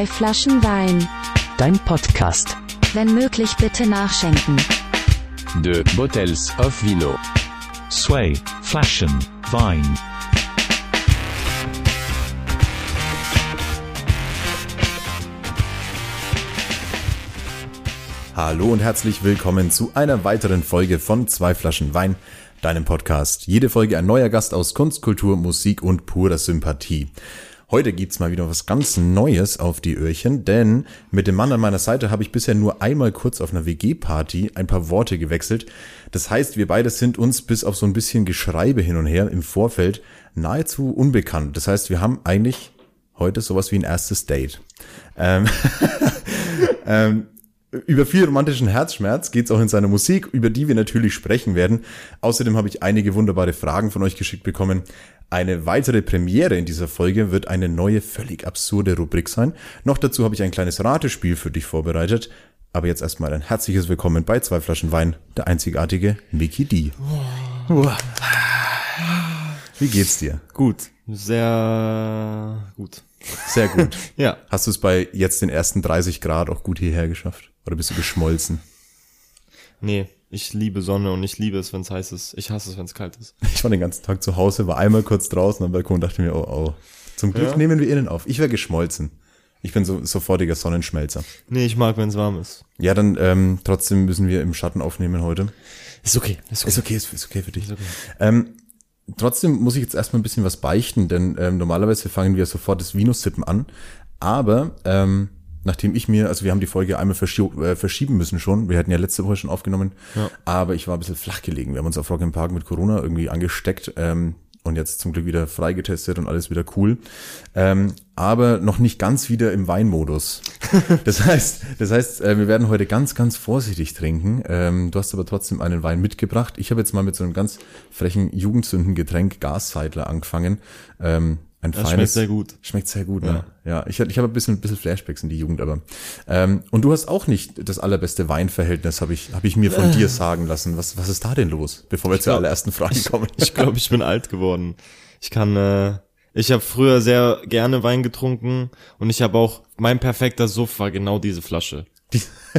Zwei Flaschen Wein. Dein Podcast. Wenn möglich bitte nachschenken. De Bottles of Vino. Sway, Flaschen, Vine. Hallo und herzlich willkommen zu einer weiteren Folge von Zwei Flaschen Wein, deinem Podcast. Jede Folge ein neuer Gast aus Kunst, Kultur, Musik und purer Sympathie. Heute gibt's mal wieder was ganz Neues auf die Öhrchen, denn mit dem Mann an meiner Seite habe ich bisher nur einmal kurz auf einer WG-Party ein paar Worte gewechselt. Das heißt, wir beide sind uns bis auf so ein bisschen Geschreibe hin und her im Vorfeld nahezu unbekannt. Das heißt, wir haben eigentlich heute sowas wie ein erstes Date. Ähm, ähm, über viel romantischen Herzschmerz geht's auch in seiner Musik, über die wir natürlich sprechen werden. Außerdem habe ich einige wunderbare Fragen von euch geschickt bekommen. Eine weitere Premiere in dieser Folge wird eine neue, völlig absurde Rubrik sein. Noch dazu habe ich ein kleines Ratespiel für dich vorbereitet. Aber jetzt erstmal ein herzliches Willkommen bei zwei Flaschen Wein, der einzigartige Mickey D. Wie geht's dir? Gut. Sehr gut. Sehr gut. Ja. Hast du es bei jetzt den ersten 30 Grad auch gut hierher geschafft? Oder bist du geschmolzen? Nee, ich liebe Sonne und ich liebe es, wenn es heiß ist. Ich hasse es, wenn es kalt ist. Ich war den ganzen Tag zu Hause, war einmal kurz draußen am Balkon und dachte mir, oh, oh. Zum Glück Ja? nehmen wir innen auf. Ich wäre geschmolzen. Ich bin so sofortiger Sonnenschmelzer. Nee, ich mag, wenn es warm ist. Ja, dann ähm, trotzdem müssen wir im Schatten aufnehmen heute. Ist okay. Ist Ist okay, ist, ist okay für dich. Ist okay. Ähm, trotzdem muss ich jetzt erstmal ein bisschen was beichten, denn ähm, normalerweise fangen wir sofort das Vino-Sippen an. Aber ähm, nachdem ich mir, also wir haben die Folge einmal äh, verschieben müssen schon, wir hatten ja letzte Woche schon aufgenommen, Ja. aber ich war ein bisschen flach gelegen. Wir haben uns auf Rock im Park mit Corona irgendwie angesteckt ähm, und jetzt zum Glück wieder freigetestet und alles wieder cool. Ähm, aber noch nicht ganz wieder im Weinmodus. Das heißt, das heißt, äh, wir werden heute ganz, ganz vorsichtig trinken. Ähm, du hast aber trotzdem einen Wein mitgebracht. Ich habe jetzt mal mit so einem ganz frechen Jugendsündengetränk Gasseidler angefangen. Ähm, ein Das schmeckt sehr gut. Schmeckt sehr gut, ne? Ja, ich, ich habe ein bisschen, ein bisschen Flashbacks in die Jugend, aber. Ähm, und du hast auch nicht das allerbeste Weinverhältnis, habe ich, hab ich mir von dir sagen lassen. Was, was ist da denn los, bevor wir zur glaub- allerersten Frage kommen? Ich glaube, ich bin alt geworden. Ich kann, äh, ich habe früher sehr gerne Wein getrunken und ich habe auch, mein perfekter Suff war genau diese Flasche.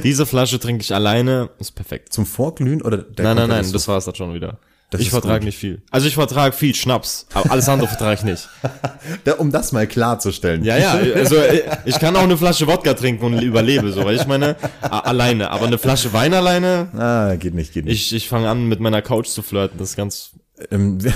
diese Flasche trinke ich alleine, ist perfekt. Zum Vorglühen oder der Nein, nein, nein, das Suff? war's dann schon wieder. Das ich vertrage nicht viel. Also ich vertrage viel Schnaps, aber alles andere vertrage ich nicht. Um das mal klarzustellen. Ja, ja, also äh, ich kann auch eine Flasche Wodka trinken und überlebe, so, weil ich meine, alleine, aber eine Flasche Wein alleine, Ah, geht nicht, geht nicht. ich, ich fange an, mit meiner Couch zu flirten, das ist ganz, Ähm, wir,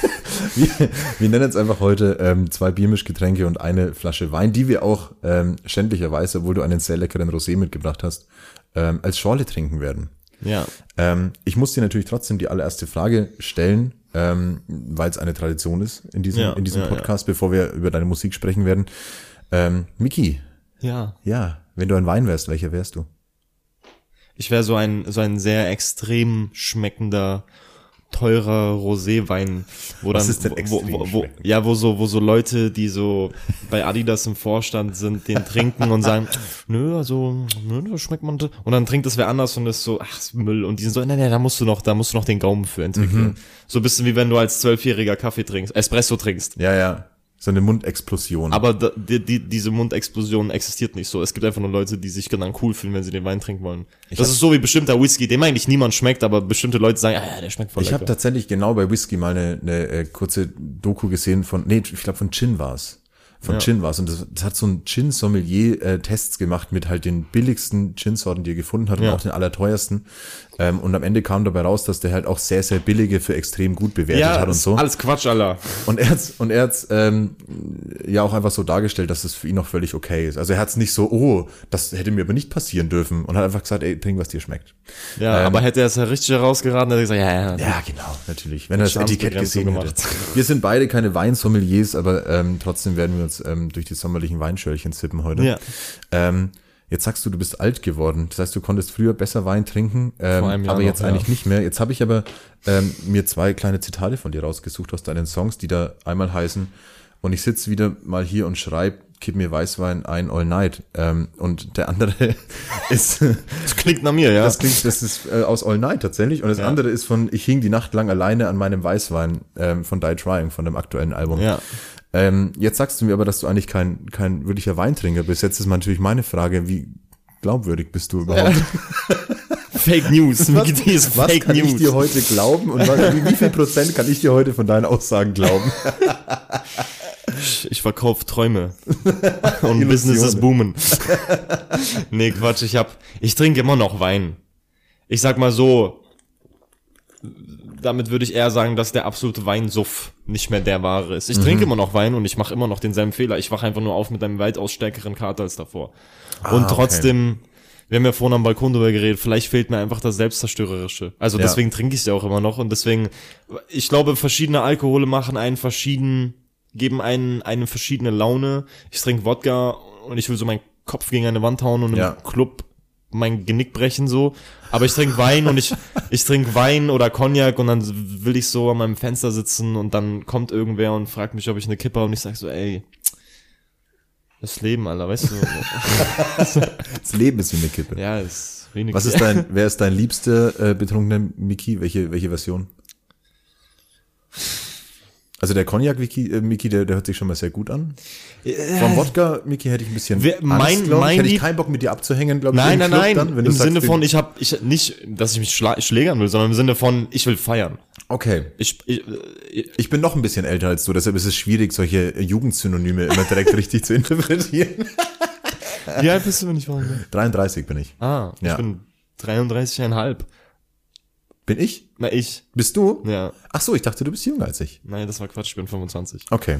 wir, wir nennen jetzt einfach heute ähm, zwei Biermischgetränke und eine Flasche Wein, die wir auch ähm, schändlicherweise, obwohl du einen sehr leckeren Rosé mitgebracht hast, ähm, als Schorle trinken werden. Ja. Ähm, ich muss dir natürlich trotzdem die allererste Frage stellen, ähm, weil es eine Tradition ist in diesem, Ja, in diesem ja, Podcast, bevor wir über deine Musik sprechen werden. Ähm, Miki, Ja. ja, wenn du ein Wein wärst, welcher wärst du? Ich wäre so ein, so ein sehr extrem schmeckender, teurer Roséwein, wo Was dann, wo, wo, wo, ja, wo so, wo so Leute, die so bei Adidas im Vorstand sind, den trinken und sagen, nö, also, nö, da schmeckt man, das. und dann trinkt das wer anders und ist so, ach, ist Müll, und die sind so, nein, nein, da musst du noch, da musst du noch den Gaumen für entwickeln. Mhm. So ein bisschen wie wenn du als Zwölfjähriger Kaffee trinkst, Espresso trinkst. Ja, ja, so eine Mundexplosion. Aber da, die, die, diese Mundexplosion existiert nicht so. Es gibt einfach nur Leute, die sich dann cool fühlen, wenn sie den Wein trinken wollen. das hab- ist so wie bestimmter Whisky, dem eigentlich niemand schmeckt, aber bestimmte Leute sagen, ah, ja, der schmeckt voll Ich habe tatsächlich genau bei Whisky mal eine, eine äh, kurze Doku gesehen von, nee, ich glaube von Gin war's. Von Ja. Gin war's. Und das, das hat so ein Gin-Sommelier äh, Tests gemacht mit halt den billigsten Gin-Sorten, die er gefunden hat Ja. und auch den allerteuersten. Ähm, und am Ende kam dabei raus, dass der halt auch sehr, sehr billige für extrem gut bewertet ja, hat und so. alles Quatsch, Alter. Und er hat's, und er hat's ähm, ja auch einfach so dargestellt, dass es für ihn noch völlig okay ist. Also er hat's nicht so, oh, das hätte mir aber nicht passieren dürfen. Und hat einfach gesagt, ey, trink, was dir schmeckt. Ja, Ähm, aber hätte er es ja richtig herausgeraten, hätte er gesagt, ja, ja, ja. Ja, genau, natürlich. Wenn er das Etikett gesehen gemacht. hätte. Wir sind beide keine Weinsommeliers, aber ähm, trotzdem werden wir uns ähm, durch die sommerlichen Weinschörlchen sippen heute. Ja. Ähm, jetzt sagst du, du bist alt geworden. Das heißt, du konntest früher besser Wein trinken, ähm, aber noch, jetzt ja. eigentlich nicht mehr. Jetzt habe ich aber ähm, mir zwei kleine Zitate von dir rausgesucht aus deinen Songs, die da einmal heißen, und ich sitze wieder mal hier und schreibe, kipp mir Weißwein ein all night. Ähm, und der andere ist Das klingt nach mir, ja. das klingt, das ist äh, aus All Night tatsächlich. Und das Ja. andere ist von Ich hing die Nacht lang alleine an meinem Weißwein ähm, von Die Trying, von dem aktuellen Album. ja. Ähm, jetzt sagst du mir aber, dass du eigentlich kein, kein wirklicher Weintrinker bist. Jetzt ist natürlich meine Frage, wie glaubwürdig bist du überhaupt? Fake News. D ist Was Fake kann ich News. dir heute glauben und was, wie, wie viel Prozent kann ich dir heute von deinen Aussagen glauben? Ich, ich verkaufe Träume. Und Business ist boomen. nee, Quatsch, ich hab, ich trinke immer noch Wein. Ich sag mal so, damit würde ich eher sagen, dass der absolute Weinsuff nicht mehr der wahre ist. Ich trinke immer noch Wein und ich mache immer noch denselben Fehler. Ich wache einfach nur auf mit einem weitaus stärkeren Kater als davor. und okay. trotzdem, wir haben ja vorhin am Balkon drüber geredet, vielleicht fehlt mir einfach das Selbstzerstörerische. Also Ja. deswegen trinke ich es ja auch immer noch und deswegen, ich glaube, verschiedene Alkohole machen einen verschieden, geben einen eine verschiedene Laune. Ich trinke Wodka und ich will so meinen Kopf gegen eine Wand hauen und Ja. im Club mein Genick brechen so. Aber ich trinke Wein und ich, ich trinke Wein oder Cognac und dann will ich so an meinem Fenster sitzen und dann kommt irgendwer und fragt mich, ob ich eine Kippe habe und ich sag so, ey, das Leben, Alter, weißt du? Das Leben ist wie eine Kippe. ja, ist wenig. Was ist dein, wer ist dein liebster äh, betrunkener Mickey? Welche, welche Version? Also der Cognac Mickey, äh, Mickey der, der hört sich schon mal sehr gut an. Vom Wodka Mickey hätte ich ein bisschen Wer- mein- glaub ich. mein hätte ich keinen Bock mit dir abzuhängen, glaube ich. Nein, nein, nein. Dann, Im Sinne von, ich habe ich nicht, dass ich mich schla schlägern will, sondern im Sinne von, ich will feiern. Okay. Ich, ich, ich Ich bin noch ein bisschen älter als du, deshalb ist es schwierig, solche äh, Jugendsynonyme immer direkt richtig zu interpretieren. wie alt bist du, wenn ich fragen will? 33 bin ich. Ah, ich Ja. bin 33,5. Bin ich? Na, ich. Bist du? Ja. Ach so, ich dachte, du bist jünger als ich. Nein, das war Quatsch, ich bin 25. Okay.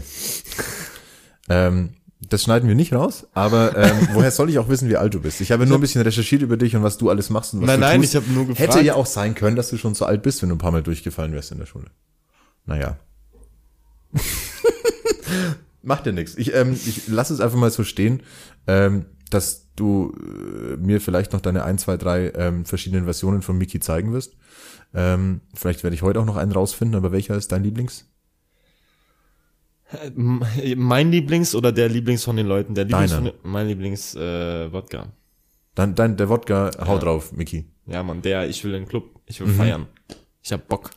ähm, das schneiden wir nicht raus, aber ähm, woher soll ich auch wissen, wie alt du bist? Ich habe nur ein bisschen recherchiert über dich und was du alles machst und was Nein, du nein, tust. ich habe nur gefragt. Hätte ja auch sein können, dass du schon so alt bist, wenn du ein paar Mal durchgefallen wärst in der Schule. Naja. Macht ja nichts. Ich, ähm, ich lass es einfach mal so stehen, ähm, dass du äh, mir vielleicht noch deine ein, zwei, drei ähm, verschiedenen Versionen von Mickey zeigen wirst. Ähm, vielleicht werde ich heute auch noch einen rausfinden, aber welcher ist dein Lieblings? M- Mein Lieblings oder der Lieblings von den Leuten? Der Lieblings Deiner. von mein Lieblings äh, Wodka. Dein, dein, der Wodka, hau drauf, Mickey. Ja, Mann, der, ich will den Club, ich will Mhm. feiern. Ich hab Bock.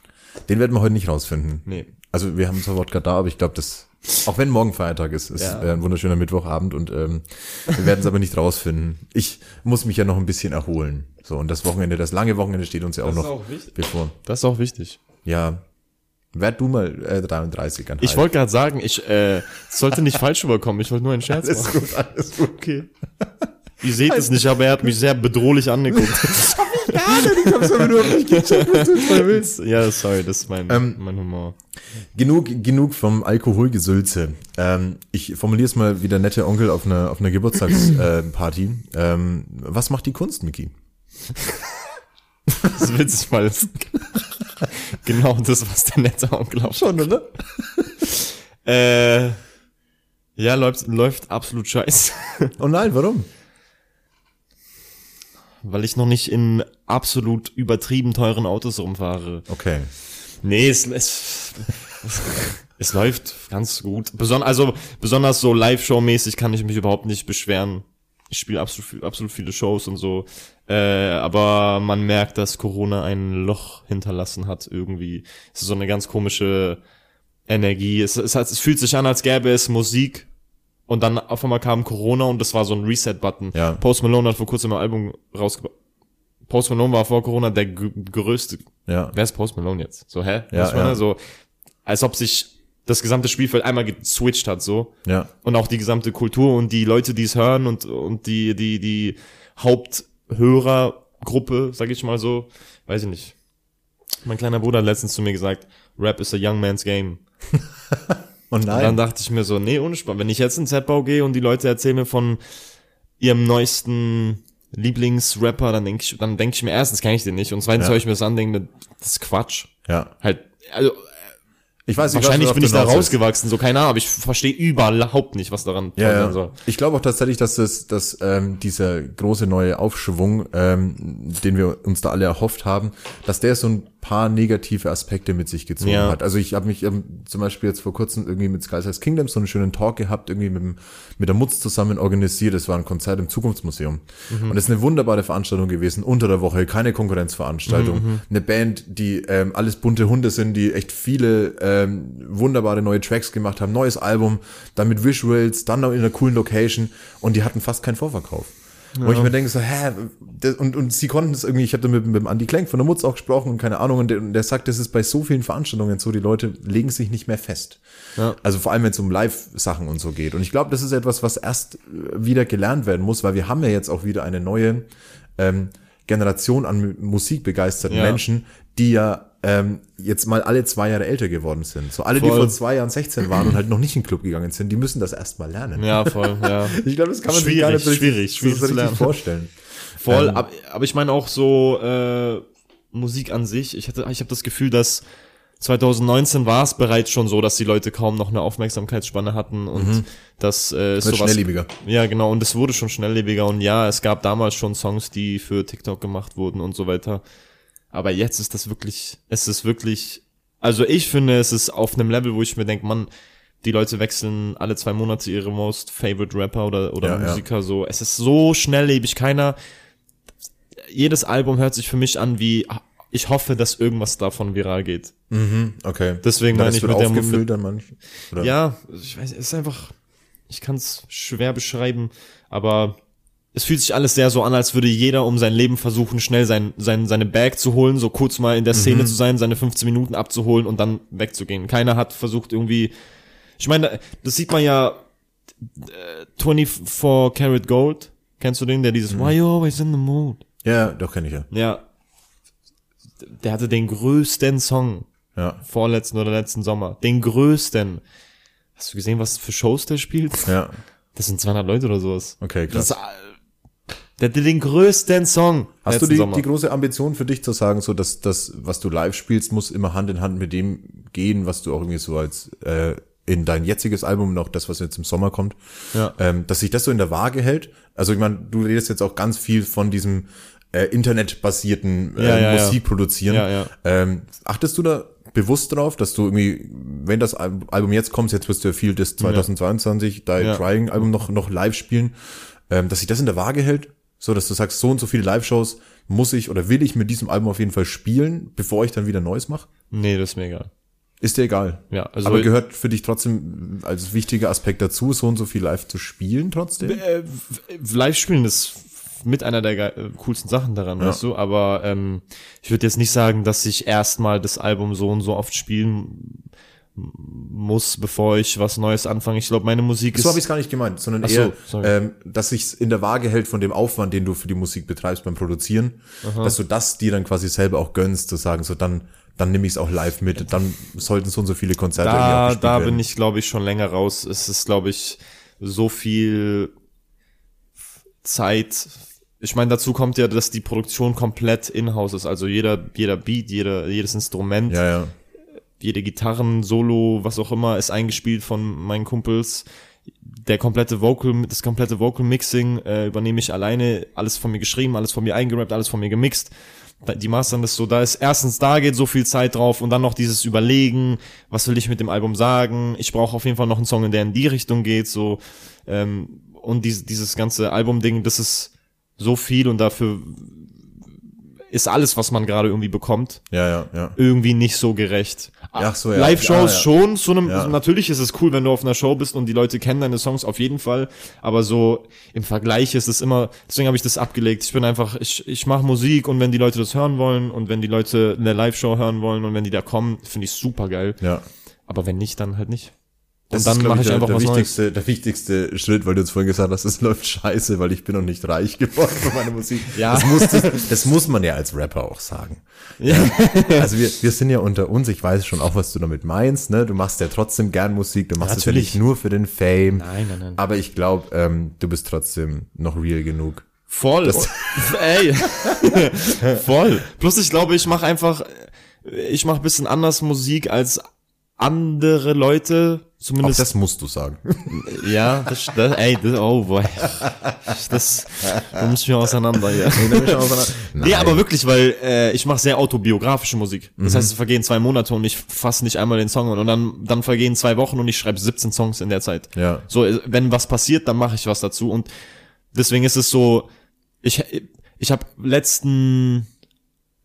Den werden wir heute nicht rausfinden. Nee. Also wir haben zwar Wodka da, aber ich glaube, das, auch wenn morgen Feiertag ist, ist Ja. äh, ein wunderschöner Mittwochabend und ähm, wir werden es aber nicht rausfinden. Ich muss mich ja noch ein bisschen erholen. So, und das Wochenende, das lange Wochenende steht uns ja auch Das ist noch auch wichtig. bevor. Das ist auch wichtig. Ja, werd du mal äh, 33 an Ich wollte gerade sagen, ich äh, es sollte nicht falsch rüberkommen. Ich wollte nur einen Scherz Alles machen. gut, alles gut. Okay. Ihr seht es nicht, aber er hat mich sehr bedrohlich angeguckt. Ich hab's aber nur nicht gecheckt, was du jetzt mal willst. ja, sorry, das ist mein, Ähm, mein Humor. Genug, genug vom Alkoholgesülze. Ähm, ich formuliere es mal wie der nette Onkel auf einer, auf einer Geburtstagsparty. äh, Party. ähm, was macht die Kunst, Mickey? Das ist witzig, weil es genau das, was der nette Onkel auch Schon, oder? Äh, ja, läuft, läuft absolut scheiße. Oh nein, warum? Weil ich noch nicht in absolut übertrieben teuren Autos rumfahre. Okay. Nee, es, es, es läuft ganz gut. Beson also besonders so Live-Show-mäßig kann ich mich überhaupt nicht beschweren. Ich spiele absolut, absolut viele Shows und so. Äh, aber man merkt, dass Corona ein Loch hinterlassen hat irgendwie. Es ist so eine ganz komische Energie. Es, es, es fühlt sich an, als gäbe es Musik. Und dann auf einmal kam Corona und das war so ein Reset-Button. Ja. Post Malone hat vor kurzem ein Album rausgebracht. Post Malone war vor Corona der gr- größte Ja. wer ist Post Malone jetzt? So, hä? Ja, Was ja. So, als ob sich das gesamte Spielfeld einmal geswitcht hat, so. Ja. Und auch die gesamte Kultur und die Leute, die es hören und, und die, die, die Haupthörergruppe, sag ich mal so, weiß ich nicht. Mein kleiner Bruder hat letztens zu mir gesagt, Rap is a young man's game. Und Und dann dachte ich mir so, nee, Spaß. Wenn ich jetzt in Z-Bau gehe und die Leute erzählen mir von ihrem neuesten Lieblingsrapper, dann denke ich, dann denke ich mir erstens kenne ich den nicht und zweitens Ja. höre ich mir das an, denke mir, das ist Quatsch. Ja. Halt, also Ich weiß nicht, wahrscheinlich bin ich da rausgewachsen, so keine Ahnung, aber ich verstehe überhaupt nicht, was daran Ja, sein soll. Ich glaube auch tatsächlich, dass das, dass ähm, dieser große neue Aufschwung, ähm, den wir uns da alle erhofft haben, dass der so ein paar negative Aspekte mit sich gezogen Ja. hat. Also ich habe mich ähm, zum Beispiel jetzt vor kurzem irgendwie mit Sky Size Kingdom so einen schönen Talk gehabt, irgendwie mit, dem- mit der Mutz zusammen organisiert. Das war ein Konzert im Zukunftsmuseum. Mhm. Und das ist eine wunderbare Veranstaltung gewesen, unter der Woche, keine Konkurrenzveranstaltung. Mhm, Eine Band, die ähm, alles bunte Hunde sind, die echt viele ähm, wunderbare neue Tracks gemacht haben, neues Album, dann mit Visuals, dann noch in einer coolen Location und die hatten fast keinen Vorverkauf. Wo ich mir denke so, hä, das, und, und sie konnten es irgendwie, ich habe da mit, mit dem Andi Klenk von der Mutz auch gesprochen und keine Ahnung, und der, und der sagt, das ist bei so vielen Veranstaltungen so, die Leute legen sich nicht mehr fest. Ja. Also vor allem, wenn es um Live-Sachen und so geht. Und ich glaube, das ist etwas, was erst äh, wieder gelernt werden muss, weil wir haben ja jetzt auch wieder eine neue ähm, Generation an mu- musikbegeisterten Ja. Menschen, die ja ähm, jetzt mal alle zwei Jahre älter geworden sind. So alle, die Voll. vor zwei Jahren 16 waren und halt noch nicht in den Club gegangen sind, die müssen das erst mal lernen. Ja, voll, ja. Ich glaube, das kann man sich Schwierig, gar nicht so richtig, schwierig, schwierig so zu richtig vorstellen. Voll, Ähm, aber, ich meine auch so äh, Musik an sich. Ich hatte, ich habe das Gefühl, dass 2019 war es bereits schon so, dass die Leute kaum noch eine Aufmerksamkeitsspanne hatten und dass äh, es Wird sowas, schnelllebiger. ja genau und es wurde schon schnelllebiger und ja, es gab damals schon Songs, die für TikTok gemacht wurden und so weiter. Aber jetzt ist das wirklich, es ist wirklich, also ich finde, es ist auf einem Level, wo ich mir denke, Mann, die Leute wechseln alle zwei Monate ihre most favorite Rapper oder, oder Ja, ja. Musiker so. Es ist so schnelllebig, keiner, jedes Album hört sich für mich an wie, ich hoffe, dass irgendwas davon viral geht. Okay. Deswegen meine ich mit der aufgefüllt an manchen. Oder? Ja, ich weiß, es ist einfach, ich kann es schwer beschreiben, aber es fühlt sich alles sehr so an, als würde jeder um sein Leben versuchen, schnell sein, sein, seine Bag zu holen, so kurz mal in der Szene zu sein, seine 15 Minuten abzuholen und dann wegzugehen. Keiner hat versucht irgendwie, ich meine, das sieht man ja, äh, 24 Karat Gold, kennst du den, der dieses Why you always in the mood? Ja, doch kenne ich ja. Ja, der hatte den größten Song Ja. vorletzten oder letzten Sommer. Den größten. Hast du gesehen, was für Shows der spielt? Ja. Das sind 200 Leute oder sowas. Okay, Das krass. ist, äh, der hatte den größten Song. Hast du die, Sommer. die große Ambition für dich zu sagen, so dass das, was du live spielst, muss immer Hand in Hand mit dem gehen, was du auch irgendwie so als äh, in dein jetziges Album und auch das, was jetzt im Sommer kommt, Ja. ähm, dass sich das so in der Waage hält? Also ich meine, du redest jetzt auch ganz viel von diesem äh, internetbasierten äh, Ja, ja. Musik produzieren. Ja. Ähm, achtest du da bewusst drauf, dass du irgendwie, wenn das Al- Album jetzt kommt, jetzt wirst du ja viel das 2022, dein Ja. Trying Album noch, noch live spielen, ähm, dass sich das in der Waage hält? So, dass du sagst, so und so viele Live-Shows muss ich oder will ich mit diesem Album auf jeden Fall spielen, bevor ich dann wieder Neues mache? Nee, das ist mir egal. Ist dir egal. Ja, also Aber gehört für dich trotzdem als wichtiger Aspekt dazu, so und so viel live zu spielen trotzdem? äh, live spielen ist mit einer der äh, coolsten Sachen daran, weißt du, aber ähm, ich würde jetzt nicht sagen, dass ich erstmal das Album so und so oft spielen muss, bevor ich was Neues anfange. Ich glaube, meine Musik So ist habe ich es gar nicht gemeint, sondern Ach so, eher, sorry. ähm, dass sich in der Waage hält von dem Aufwand, den du für die Musik betreibst beim Produzieren, dass du das dir dann quasi selber auch gönnst, zu sagen, so dann, dann nehme ich es auch live mit, dann sollten so und so viele Konzerte da, da werden. bin ich, glaube ich, schon länger raus. Es ist, glaube ich, so viel Zeit. Ich meine, dazu kommt ja, dass die Produktion komplett in-house ist. Also jeder, jeder Beat, jeder, jedes Instrument, Ja, ja. Jede Gitarren, Solo, was auch immer, ist eingespielt von meinen Kumpels. Der komplette Vocal, das komplette Vocal Mixing äh, übernehme ich alleine. Alles von mir geschrieben, alles von mir eingerappt, alles von mir gemixt. Die Mastern ist so, da ist erstens da geht so viel Zeit drauf und dann noch dieses Überlegen, was will ich mit dem Album sagen. Ich brauche auf jeden Fall noch einen Song, der in die Richtung geht, so ähm, und dieses, dieses ganze Album-Ding, das ist so viel und dafür ist alles, was man gerade irgendwie bekommt, Ja, ja, ja. irgendwie nicht so gerecht. Ach so, ja. Live-Shows schon, zu einem, Ja. natürlich ist es cool, wenn du auf einer Show bist und die Leute kennen deine Songs auf jeden Fall, aber so im Vergleich ist es immer, deswegen habe ich das abgelegt. Ich bin einfach, ich, ich mache Musik und wenn die Leute das hören wollen und wenn die Leute eine Live-Show hören wollen und wenn die da kommen, finde ich super geil. Ja. Aber wenn nicht, dann halt nicht. Und Das dann ist, glaub mache ich der, einfach der was Neues. wichtigste, der wichtigste Schritt, weil du uns vorhin gesagt hast, es läuft scheiße, weil ich bin noch nicht reich geworden von meiner Musik. Ja. Das muss, das, das muss man ja als Rapper auch sagen. Ja. Also wir, wir sind ja unter uns, ich weiß schon auch, was du damit meinst, ne? Du machst ja trotzdem gern Musik, du machst es ja Natürlich. nicht nur für den Fame. Nein, nein, nein. Aber ich glaube, ähm, du bist trotzdem noch real genug. Voll. Ey. Voll. Plus ich glaube, ich mache einfach, ich mache bisschen anders Musik als andere Leute, Auch zumindest. das musst du sagen. ja, das, das, ey, das, oh boy. Das, da müssen wir auseinander hier. Nee, aber wirklich, weil äh, ich mache sehr autobiografische Musik. Das Mhm. heißt, es vergehen zwei Monate und ich fasse nicht einmal den Song an und dann, dann vergehen zwei Wochen und ich schreibe 17 Songs in der Zeit. Ja. So, äh, wenn was passiert, dann mache ich was dazu und deswegen ist es so, ich, ich habe letzten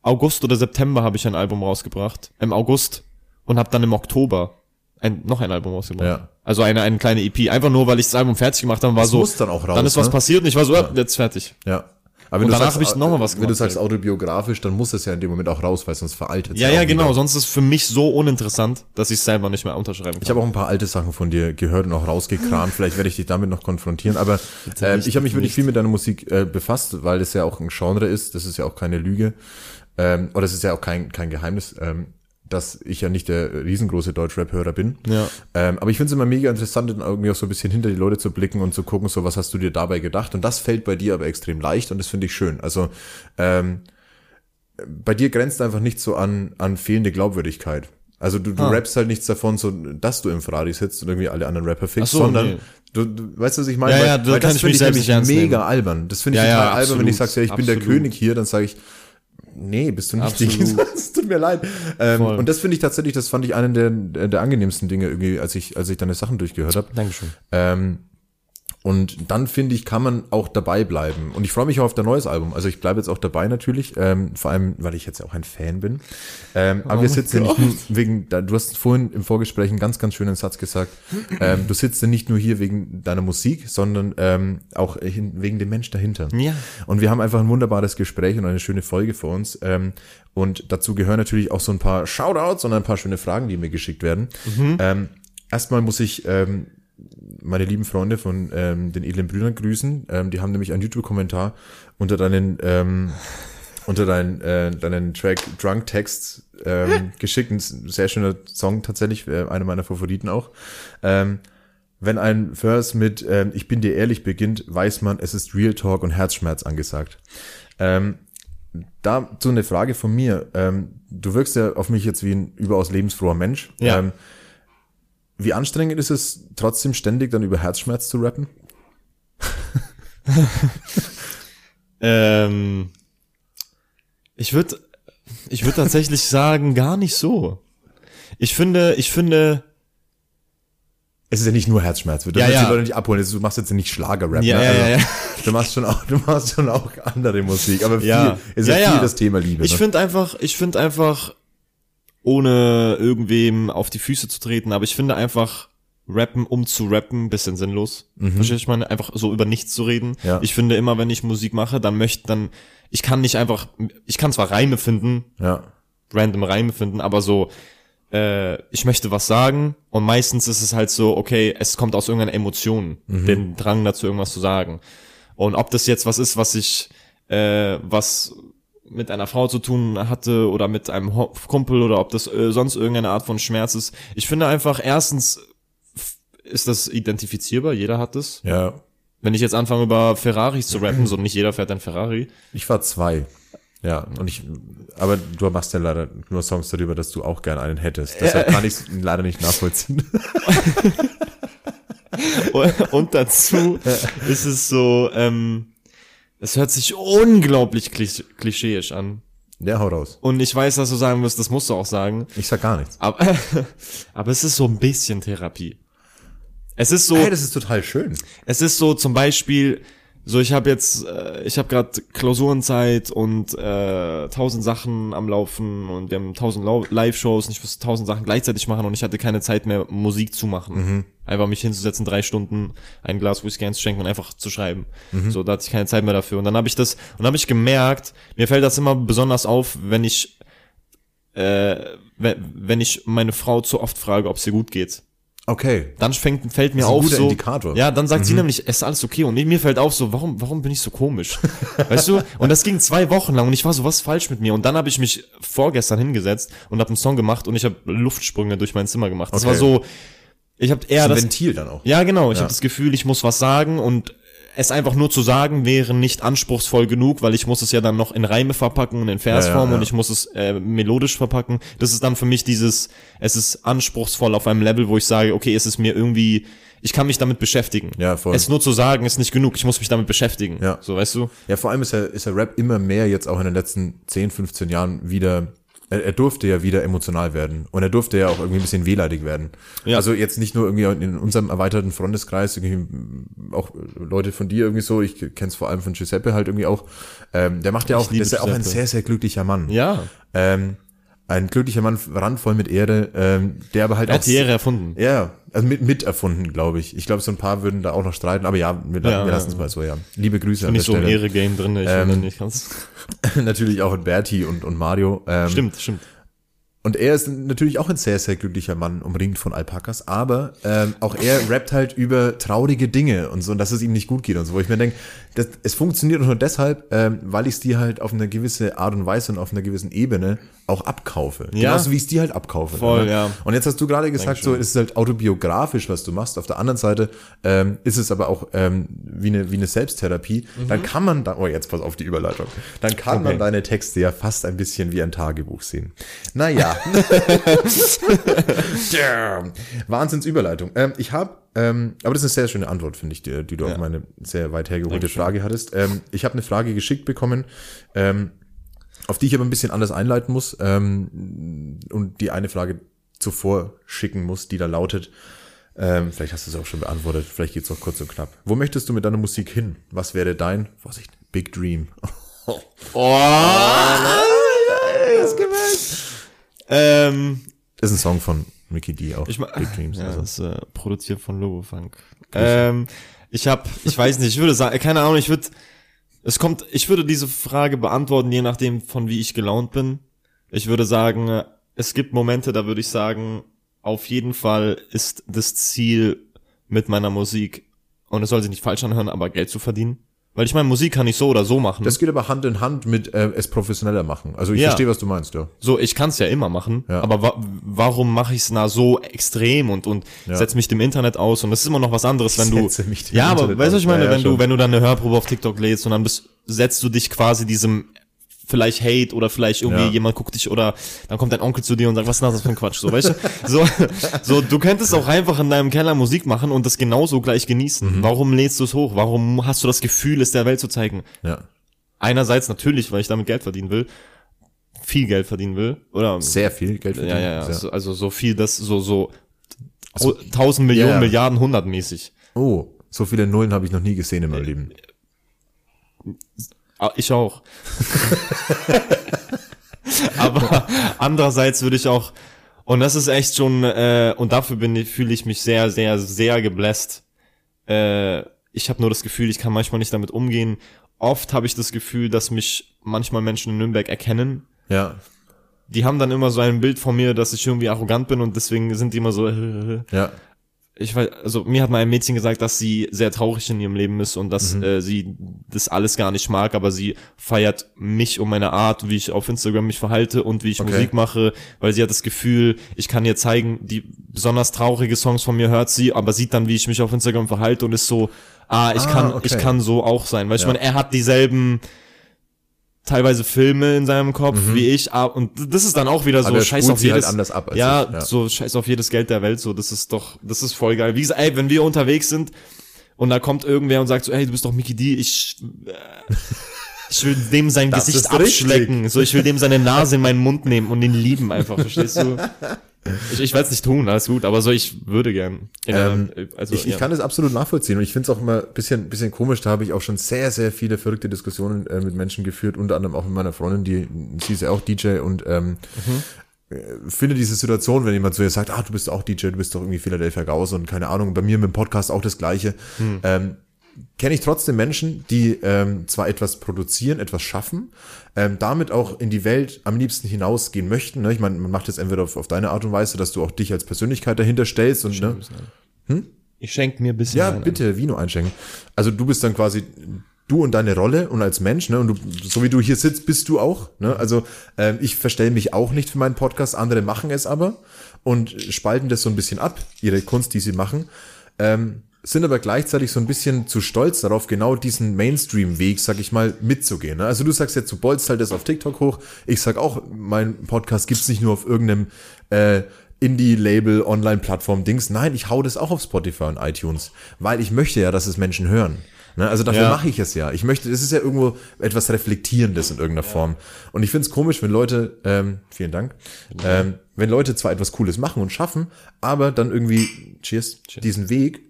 August oder September habe ich ein Album rausgebracht, im August und habe dann im Oktober ein, noch ein Album rausgebracht. Ja. Also eine, eine kleine EP, einfach nur, weil ich das Album fertig gemacht habe, war Das so, muss dann auch raus, dann ist was ne? passiert und ich war so, ja. jetzt fertig. Ja. Aber Und danach hab ich noch mal was Wenn du gemacht, sagst autobiografisch, dann muss es ja in dem Moment auch raus, weil sonst veraltet Ja, auch ja, wieder. genau. Sonst ist es für mich so uninteressant, dass ich es selber nicht mehr unterschreiben kann. Ich habe auch ein paar alte Sachen von dir gehört und auch rausgekramt. Vielleicht werde ich dich damit noch konfrontieren. Aber äh, ich habe mich wirklich viel mit deiner Musik äh, befasst, weil es ja auch ein Genre ist. Das ist ja auch keine Lüge. Ähm, oder es ist ja auch kein, kein Geheimnis, ähm, dass ich ja nicht der riesengroße Deutschrap-Hörer bin. Ja. Ähm, aber ich finde es immer mega interessant, dann irgendwie auch so ein bisschen hinter die Leute zu blicken und zu gucken, so was hast du dir dabei gedacht. Und das fällt bei dir aber extrem leicht und das finde ich schön. Also ähm, bei dir grenzt einfach nicht so an, an fehlende Glaubwürdigkeit. Also du, du Ah. rappst halt nichts davon, so dass du im Ferrari sitzt und irgendwie alle anderen Rapper fixst, so, sondern nee. du, du weißt, was ich meine? Ja, Weil- ja, weil kann das ich finde nicht ernst mega nehmen. albern. Das finde ich Ja, total ja, albern, wenn ich absolut, sag, ja, ich bin der absolut. König hier, dann sage ich, nee, bist du nicht. Absolut. Es tut mir leid. Ähm, und das finde ich tatsächlich, das fand ich einen der, der, der angenehmsten Dinge irgendwie, als ich, als ich deine Sachen durchgehört habe. Dankeschön. Ähm, und dann finde ich, kann man auch dabei bleiben. Und ich freue mich auch auf dein neues Album. Also ich bleibe jetzt auch dabei natürlich, ähm, vor allem, weil ich jetzt ja auch ein Fan bin. Ähm, aber wir sitzen ja nicht nur wegen, du hast vorhin im Vorgespräch einen ganz, ganz schönen Satz gesagt. Ähm, du sitzt ja nicht nur hier wegen deiner Musik, sondern ähm, auch hin, wegen dem Mensch dahinter. Ja. Und wir haben einfach ein wunderbares Gespräch und eine schöne Folge vor uns. Ähm, und dazu gehören natürlich auch so ein paar Shoutouts und ein paar schöne Fragen, die mir geschickt werden. Ähm, erstmal muss ich ähm, meine lieben Freunde von ähm, den edlen Brüdern grüßen. Ähm, die haben nämlich einen YouTube-Kommentar unter deinen ähm, unter deinen, äh, deinen Track Drunk Texts ähm, geschickt. Ein sehr schöner Song tatsächlich, äh, einer meiner Favoriten auch. Ähm, wenn ein Verse mit ähm, Ich bin dir ehrlich beginnt, weiß man, es ist Real Talk und Herzschmerz angesagt. Ähm, dazu eine Frage von mir. Ähm, du wirkst ja auf mich jetzt wie ein überaus lebensfroher Mensch. Ja. Ähm, wie anstrengend ist es, trotzdem ständig dann über Herzschmerz zu rappen? Ähm, ich würde ich würde tatsächlich sagen, gar nicht so. Ich finde, ich finde, Es ist ja nicht nur Herzschmerz, du Ja, ja. die Leute nicht abholen. Du machst jetzt nicht Schlagerrap, Ja, ne? ja, ja, ja. Du machst schon auch, du machst schon auch andere Musik, aber viel, Ja. ist ja, Ja, ja. viel das Thema Liebe. ich ne? finde einfach, ich finde einfach, ohne irgendwem auf die Füße zu treten, aber ich finde einfach, rappen, um zu rappen, bisschen sinnlos. Verstehst du, ich meine, einfach so über nichts zu reden. Mhm. Ja. Ich finde immer, wenn ich Musik mache, dann möchte, dann, ich kann nicht einfach, ich kann zwar Reime finden, ja. random Reime finden, aber so, äh, ich möchte was sagen und meistens ist es halt so, okay, es kommt aus irgendeiner Emotion, den Drang dazu, irgendwas zu sagen. Und ob das jetzt was ist, was ich, äh, was mit einer Frau zu tun hatte oder mit einem Kumpel oder ob das äh, sonst irgendeine Art von Schmerz ist. Ich finde einfach, erstens ist das identifizierbar, jeder hat es. Ja. Wenn ich jetzt anfange über Ferraris zu rappen, so nicht jeder fährt ein Ferrari. Ich war zwei. Ja, und ich, aber du machst ja leider nur Songs darüber, dass du auch gern einen hättest. Deshalb kann ich es leider nicht nachvollziehen. Und dazu ist es so, ähm, es hört sich unglaublich klisch klischeeisch an. Ja, hau raus. Und ich weiß, dass du sagen wirst, das musst du auch sagen. Ich sag gar nichts. Aber, aber es ist so ein bisschen Therapie. Es ist so, Hey, das ist total schön. es ist so zum Beispiel, so ich habe jetzt, äh, ich habe gerade Klausurenzeit und äh, tausend Sachen am Laufen und wir haben tausend Live-Shows und ich muss tausend Sachen gleichzeitig machen und ich hatte keine Zeit mehr, Musik zu machen. Einfach mich hinzusetzen, drei Stunden, ein Glas Whisky einzuschenken und einfach zu schreiben. So, da hatte ich keine Zeit mehr dafür. Und dann habe ich das, und dann habe ich gemerkt, mir fällt das immer besonders auf, wenn ich, äh, wenn, wenn ich meine Frau zu oft frage, ob sie gut geht Okay. dann fängt, fällt mir Das ist ein auf guter so, Indikator. ja, dann sagt sie nämlich, es ist alles okay und mir fällt auf so, warum, warum bin ich so komisch? weißt du? Und das ging zwei Wochen lang und ich war so, was ist falsch mit mir? Und dann habe ich mich vorgestern hingesetzt und habe einen Song gemacht und ich habe Luftsprünge durch mein Zimmer gemacht. Das Okay. war so, ich habe eher Ein das, Ventil dann auch. ja genau, ich Ja. habe das Gefühl, ich muss was sagen und es einfach nur zu sagen wäre nicht anspruchsvoll genug, weil ich muss es ja dann noch in Reime verpacken und in Versform Ja, ja, ja. und ich muss es äh, melodisch verpacken. Das ist dann für mich dieses, es ist anspruchsvoll auf einem Level, wo ich sage, okay, es ist mir irgendwie, ich kann mich damit beschäftigen. Ja, voll. Es nur zu sagen ist nicht genug, ich muss mich damit beschäftigen. Ja. So, weißt du? Ja, vor allem ist er, ist er Rap immer mehr jetzt auch in den letzten 10, 15 Jahren wieder, er, er durfte ja wieder emotional werden. Und er durfte ja auch irgendwie ein bisschen wehleidig werden. Ja. Also jetzt nicht nur irgendwie in unserem erweiterten Freundeskreis, irgendwie auch Leute von dir irgendwie so, ich kenne es vor allem von Giuseppe halt irgendwie auch. Ähm, der macht ja auch, das ist ja auch ein sehr, sehr glücklicher Mann. Ja. Ähm, ein glücklicher Mann, randvoll mit Ehre, ähm, der aber halt Er auch hat die Ehre erfunden. ja, also mit, mit erfunden, glaube ich. Ich glaube, so ein paar würden da auch noch streiten, aber ja, wir, Ja, wir ja, lassen es mal so, ja. Liebe Grüße Bin an der nicht so im Stelle. Ehre-Game drin, ich Ähm, ähm, nicht ganz. Natürlich auch in Berti und, und Mario. Ähm, Stimmt, stimmt. Und er ist natürlich auch ein sehr, sehr glücklicher Mann, umringt von Alpakas, aber ähm, auch er rappt halt über traurige Dinge und so, und dass es ihm nicht gut geht und so, wo ich mir denke, das, es funktioniert nur deshalb, ähm, weil ich es dir halt auf eine gewisse Art und Weise und auf einer gewissen Ebene auch abkaufe. Ja. Genauso wie ich es dir halt abkaufe. Voll, ne? ja. Und jetzt hast du gerade gesagt, so es ist halt autobiografisch, was du machst. Auf der anderen Seite ähm, ist es aber auch ähm, wie, eine, wie eine Selbsttherapie. Dann kann man da, oh jetzt pass auf die Überleitung, dann kann man Okay. deine Texte ja fast ein bisschen wie ein Tagebuch sehen. Naja. Damn. Wahnsinnsüberleitung. Ähm, ich habe, ähm, aber das ist eine sehr schöne Antwort, finde ich, die, die du auf meine sehr weit hergeholte Frage hattest. Ähm, ich habe eine Frage geschickt bekommen, ähm, auf die ich aber ein bisschen anders einleiten muss ähm, und die eine Frage zuvor schicken muss, die da lautet, ähm, vielleicht hast du es auch schon beantwortet, vielleicht geht's auch kurz und knapp. Wo möchtest du mit deiner Musik hin? Was wäre dein, Vorsicht, Big Dream? Oh, ähm, Das ist ein Song von Mickey D auch. Ich Big Dreams. Ja, also. das ist äh, produziert von Lobo Funk. Ähm, ich habe, ich weiß nicht, ich würde sagen, keine Ahnung, ich würde, es kommt, ich würde diese Frage beantworten, je nachdem, von wie ich gelaunt bin. Ich würde sagen, es gibt Momente, da würde ich sagen, auf jeden Fall ist das Ziel mit meiner Musik, und es soll sich nicht falsch anhören, aber Geld zu verdienen. Weil ich meine, Musik kann ich so oder so machen. Das geht aber Hand in Hand mit äh, es professioneller machen. Also ich Ja. verstehe, was du meinst, ja. So, ich kann es ja immer machen, Ja. aber wa warum mache ich es na so extrem und und Ja. setz mich dem Internet aus und das ist immer noch was anderes, wenn du Setze ja, aber Internet weißt du, ich meine, wenn du schon. wenn du dann eine Hörprobe auf TikTok lädst und dann bist, setzt du dich quasi diesem vielleicht Hate oder vielleicht irgendwie Ja. jemand guckt dich oder dann kommt dein Onkel zu dir und sagt, was ist das für ein Quatsch, so, weißt du? So, so, du könntest auch einfach in deinem Keller Musik machen und das genauso gleich Mhm. genießen. Warum lädst du es hoch? Warum hast du das Gefühl, es der Welt zu zeigen? Ja. Einerseits natürlich, weil ich damit Geld verdienen will, viel Geld verdienen will, oder Sehr viel Geld ja, verdienen. ja, ja. Sehr. So, also so viel, das so, so tausend Millionen, Ja, ja. Milliarden, hundertmäßig. Oh, so viele Nullen habe ich noch nie gesehen in meinem Leben. Ah, Ich auch. Aber andererseits würde ich auch, und das ist echt schon, äh, und dafür bin ich, fühle ich mich sehr, sehr, sehr gebläst. Äh, ich habe nur das Gefühl, ich kann manchmal nicht damit umgehen. Oft habe ich das Gefühl, dass mich manchmal Menschen in Nürnberg erkennen. Ja, Die haben dann immer so ein Bild von mir, dass ich irgendwie arrogant bin und deswegen sind die immer so, ja. Ich weiß, also mir hat mal ein Mädchen gesagt, dass sie sehr traurig in ihrem Leben ist und dass Mhm. äh, sie das alles gar nicht mag, aber sie feiert mich und meine Art, wie ich auf Instagram mich verhalte und wie ich Okay. Musik mache, weil sie hat das Gefühl, ich kann ihr zeigen, die besonders traurige Songs von mir hört sie, aber sieht dann, wie ich mich auf Instagram verhalte und ist so, ah, ich Ah, kann, okay. ich kann so auch sein, weil ich Ja. meine, er hat dieselben teilweise Filme in seinem Kopf wie ich, ah, und das ist dann auch wieder so Mhm. Aber scheiß auf halt jedes anders ab als ja, ich, ja. so scheiß auf jedes Geld der Welt, so, das ist doch, das ist voll geil. Wie gesagt, ey, wenn wir unterwegs sind und da kommt irgendwer und sagt so, ey, du bist doch Mickey D, ich, äh, ich will dem sein Das Gesicht ist richtig. abschlecken, so, ich will dem seine Nase in meinen Mund nehmen und ihn lieben einfach, verstehst du? Ich, ich werde es nicht tun, alles gut, aber so, ich würde gern. Ähm, also, ich, ich ja. kann das absolut nachvollziehen und ich finde es auch immer ein bisschen, bisschen komisch, da habe ich auch schon sehr, sehr viele verrückte Diskussionen äh, mit Menschen geführt, unter anderem auch mit meiner Freundin, die, sie ist ja auch DJ und ähm, Mhm. finde diese Situation, wenn jemand zu ihr sagt, ah, du bist auch DJ, du bist doch irgendwie Philadelphia Gauss und keine Ahnung, bei mir mit dem Podcast auch das Gleiche, Hm. ähm, kenne ich trotzdem Menschen, die ähm, zwar etwas produzieren, etwas schaffen, ähm, damit auch in die Welt am liebsten hinausgehen möchten. Ne? Ich meine, man macht das entweder auf, auf deine Art und Weise, dass du auch dich als Persönlichkeit dahinter stellst und ne, Ich schenk mir ein bisschen. ja, ein. bitte, Vino einschenken. Also du bist dann quasi du und deine Rolle und als Mensch, ne? Und du, so wie du hier sitzt, bist du auch. Ne? Also ähm, ich verstelle mich auch nicht für meinen Podcast, andere machen es aber und spalten das so ein bisschen ab, ihre Kunst, die sie machen. Ähm, sind aber gleichzeitig so ein bisschen zu stolz darauf, genau diesen Mainstream-Weg, sag ich mal, mitzugehen. ne? Also du sagst jetzt, du bolzt halt das auf TikTok hoch. Ich sag auch, mein Podcast gibt's nicht nur auf irgendeinem äh, Indie-Label, Online-Plattform, Dings. Nein, ich hau das auch auf Spotify und iTunes, weil ich möchte ja, dass es Menschen hören. Ne? Also dafür Ja. mache ich es ja. Ich möchte, das ist ja irgendwo etwas Reflektierendes in irgendeiner Form. Und ich find's komisch, wenn Leute, ähm, vielen Dank, ähm, wenn Leute zwar etwas Cooles machen und schaffen, aber dann irgendwie, cheers, diesen Weg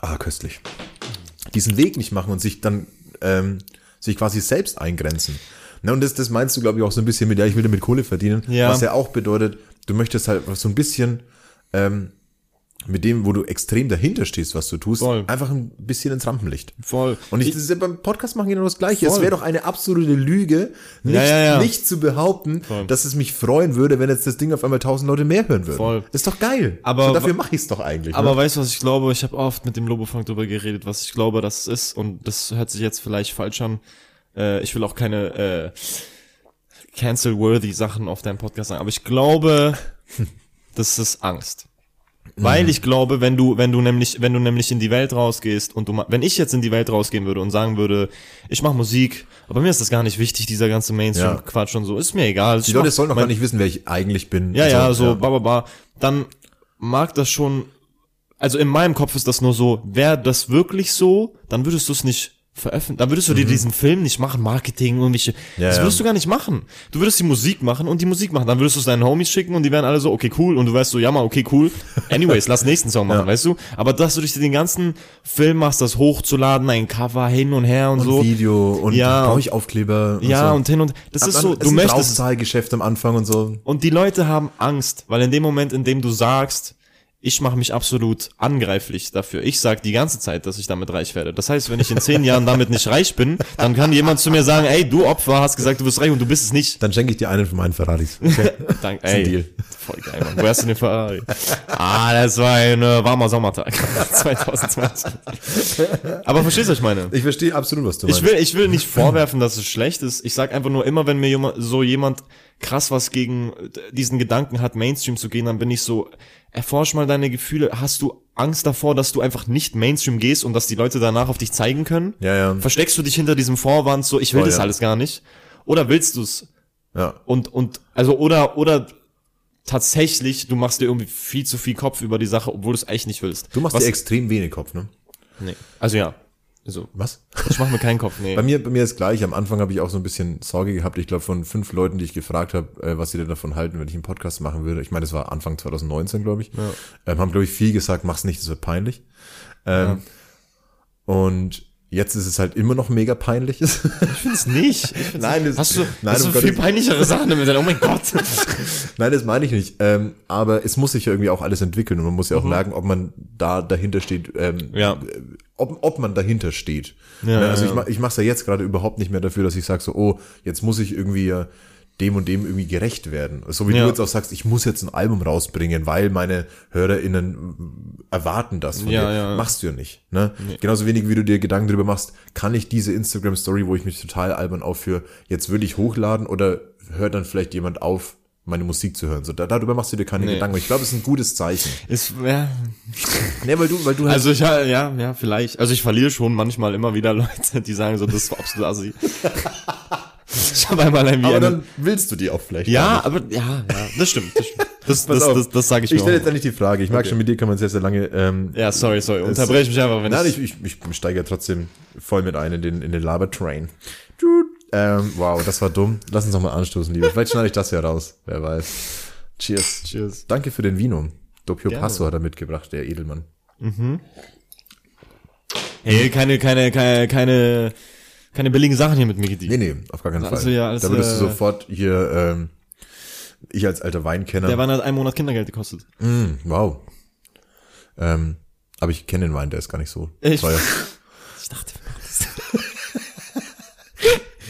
Ah, köstlich. Diesen Weg nicht machen und sich dann ähm, sich quasi selbst eingrenzen. Ne, und das, das meinst du, glaube ich, auch so ein bisschen mit, ja, ich will damit Kohle verdienen. Ja. Was ja auch bedeutet, du möchtest halt so ein bisschen ähm, mit dem, wo du extrem dahinter stehst, was du tust, Voll. einfach ein bisschen ins Rampenlicht. Voll. Und ich, ist ja beim Podcast machen genau das Gleiche. Es Voll. wäre doch eine absolute Lüge, nicht, Ja, ja, nicht zu behaupten, Voll. dass es mich freuen würde, wenn jetzt das Ding auf einmal tausend Leute mehr hören würden. Voll. Ist doch geil. Aber so, dafür mache ich es doch eigentlich. Aber ne? weißt du, was ich glaube? Ich habe oft mit dem Lobofunk drüber geredet, was ich glaube, dass es ist. Und das hört sich jetzt vielleicht falsch an. Äh, ich will auch keine äh, cancel-worthy Sachen auf deinem Podcast sagen. Aber ich glaube, das ist Angst. Weil ich glaube, wenn du, wenn du nämlich, wenn du nämlich in die Welt rausgehst und du, wenn ich jetzt in die Welt rausgehen würde und sagen würde, ich mache Musik, aber mir ist das gar nicht wichtig, dieser ganze Mainstream-Quatsch und so, ist mir egal. Die Leute sollen doch gar nicht wissen, wer ich eigentlich bin. Ja, Also, ja, so, ba, ba, ba. Dann mag das schon, also in meinem Kopf ist das nur so, wäre das wirklich so, dann würdest du es nicht veröffentlichen, dann würdest du dir diesen Film nicht machen, Marketing und Mhm. Ja, das ja. würdest du gar nicht machen. Du würdest die Musik machen und die Musik machen, dann würdest du es deinen Homies schicken und die wären alle so, okay, cool, und du wärst so, ja mal, okay, cool, anyways, lass nächsten Song machen, Ja. weißt du? Aber dass du dich den ganzen Film machst, das hochzuladen, ein Cover hin und her und, Und so. Video und Ja, brauche ich Aufkleber. Und ja, so. und hin und, das ist so, du möchtest, am Anfang und so. und die Leute haben Angst, weil in dem Moment, in dem du sagst, ich mache mich absolut angreiflich dafür. Ich sag die ganze Zeit, dass ich damit reich werde. Das heißt, wenn ich in zehn Jahren damit nicht reich bin, dann kann jemand zu mir sagen, ey, du Opfer, hast gesagt, du bist reich und du bist es nicht. Dann schenke ich dir einen von meinen Ferraris. Okay. Dank, ist ein ey, Deal. voll geil, Mann. Wo hast du den Ferrari? ah, das war ein äh, warmer Sommertag. 2020. Aber verstehst du, was ich meine? Ich verstehe absolut, was du meinst. Ich will, ich will nicht vorwerfen, dass es schlecht ist. Ich sag einfach nur, immer wenn mir jemand, so jemand krass was gegen diesen Gedanken hat, Mainstream zu gehen, dann bin ich so, erforsch mal deine Gefühle. Hast du Angst davor, dass du einfach nicht Mainstream gehst und dass die Leute danach auf dich zeigen können? Ja, ja. Versteckst du dich hinter diesem Vorwand so, ich will Voll, das ja. alles gar nicht? Oder willst du's? ja. Und, und, also, oder, oder tatsächlich, du machst dir irgendwie viel zu viel Kopf über die Sache, obwohl du es eigentlich nicht willst. Du machst was, dir extrem wenig Kopf, ne? nee. Also ja. Also, Was? ich mach mir keinen Kopf, nee. Bei mir, bei mir ist gleich. Am Anfang habe ich auch so ein bisschen Sorge gehabt. Ich glaube, von fünf Leuten, die ich gefragt habe, äh, was sie denn davon halten, wenn ich einen Podcast machen würde. Ich meine, das war Anfang 2019, glaube ich. Ähm, haben, glaube ich, viel gesagt, mach's nicht, das wird peinlich. Ähm, Und jetzt ist es halt immer noch mega peinlich. Ich find's nicht. Ich Nein, das- hast du, nein, hast um du viel Gottes- peinlichere Sachen damit? Oh mein Gott. Nein, das meine ich nicht. Ähm, aber es muss sich ja irgendwie auch alles entwickeln und man muss ja auch merken, ob man da dahinter steht, ähm, Mhm. Ja. äh, ob, ob man dahinter steht. Ja, Ne, also ja, ich, ich mache es ja jetzt gerade überhaupt nicht mehr dafür, dass ich sage so, oh, jetzt muss ich irgendwie dem und dem irgendwie gerecht werden. So wie Ja. du jetzt auch sagst, ich muss jetzt ein Album rausbringen, weil meine HörerInnen erwarten das von Ja, dir. ja. Machst du ja nicht. Ne? Genauso wenig, wie du dir Gedanken darüber machst, kann ich diese Instagram-Story, wo ich mich total albern aufführe, jetzt wirklich hochladen oder hört dann vielleicht jemand auf, meine Musik zu hören? So, da, darüber machst du dir keine Nee. Gedanken. Ich glaube, es ist ein gutes Zeichen. Ist, ja, Ne, weil du, weil du halt also ich, ja, ja, vielleicht. Also ich verliere schon manchmal immer wieder Leute, die sagen so, das ist absolut assi. ich habe einmal irgendwie aber dann willst du die auch vielleicht. ja, aber, ja, ja, das stimmt, das stimmt. Das, das, das, das sage ich, Ich mir stelle auch. jetzt endlich die Frage. Ich mag schon, mit dir kann man sehr, sehr lange, ähm, Ja, sorry, sorry. Unterbrech mich einfach, wenn Nein, ich, ich, ich, ich steige ja trotzdem voll mit ein in den, in den Laber-Train. Ähm, wow, das war dumm. Lass uns noch mal anstoßen, lieber. Vielleicht schneide ich das ja raus. Wer weiß. Cheers. Cheers. Danke für den Vino. Doppio Gerne. Passo hat er mitgebracht, der Edelmann. Hey, keine, keine, keine, keine, keine billigen Sachen hier mit Mickey. Nee, nee, auf gar keinen Also Fall. ja, als, da würdest du äh, sofort hier, ähm, ich als alter Weinkenner. Der Wein hat einen Monat Kindergeld gekostet. Mm, wow. Ähm, aber ich kenne den Wein, der ist gar nicht so Ich- teuer. Ich dachte,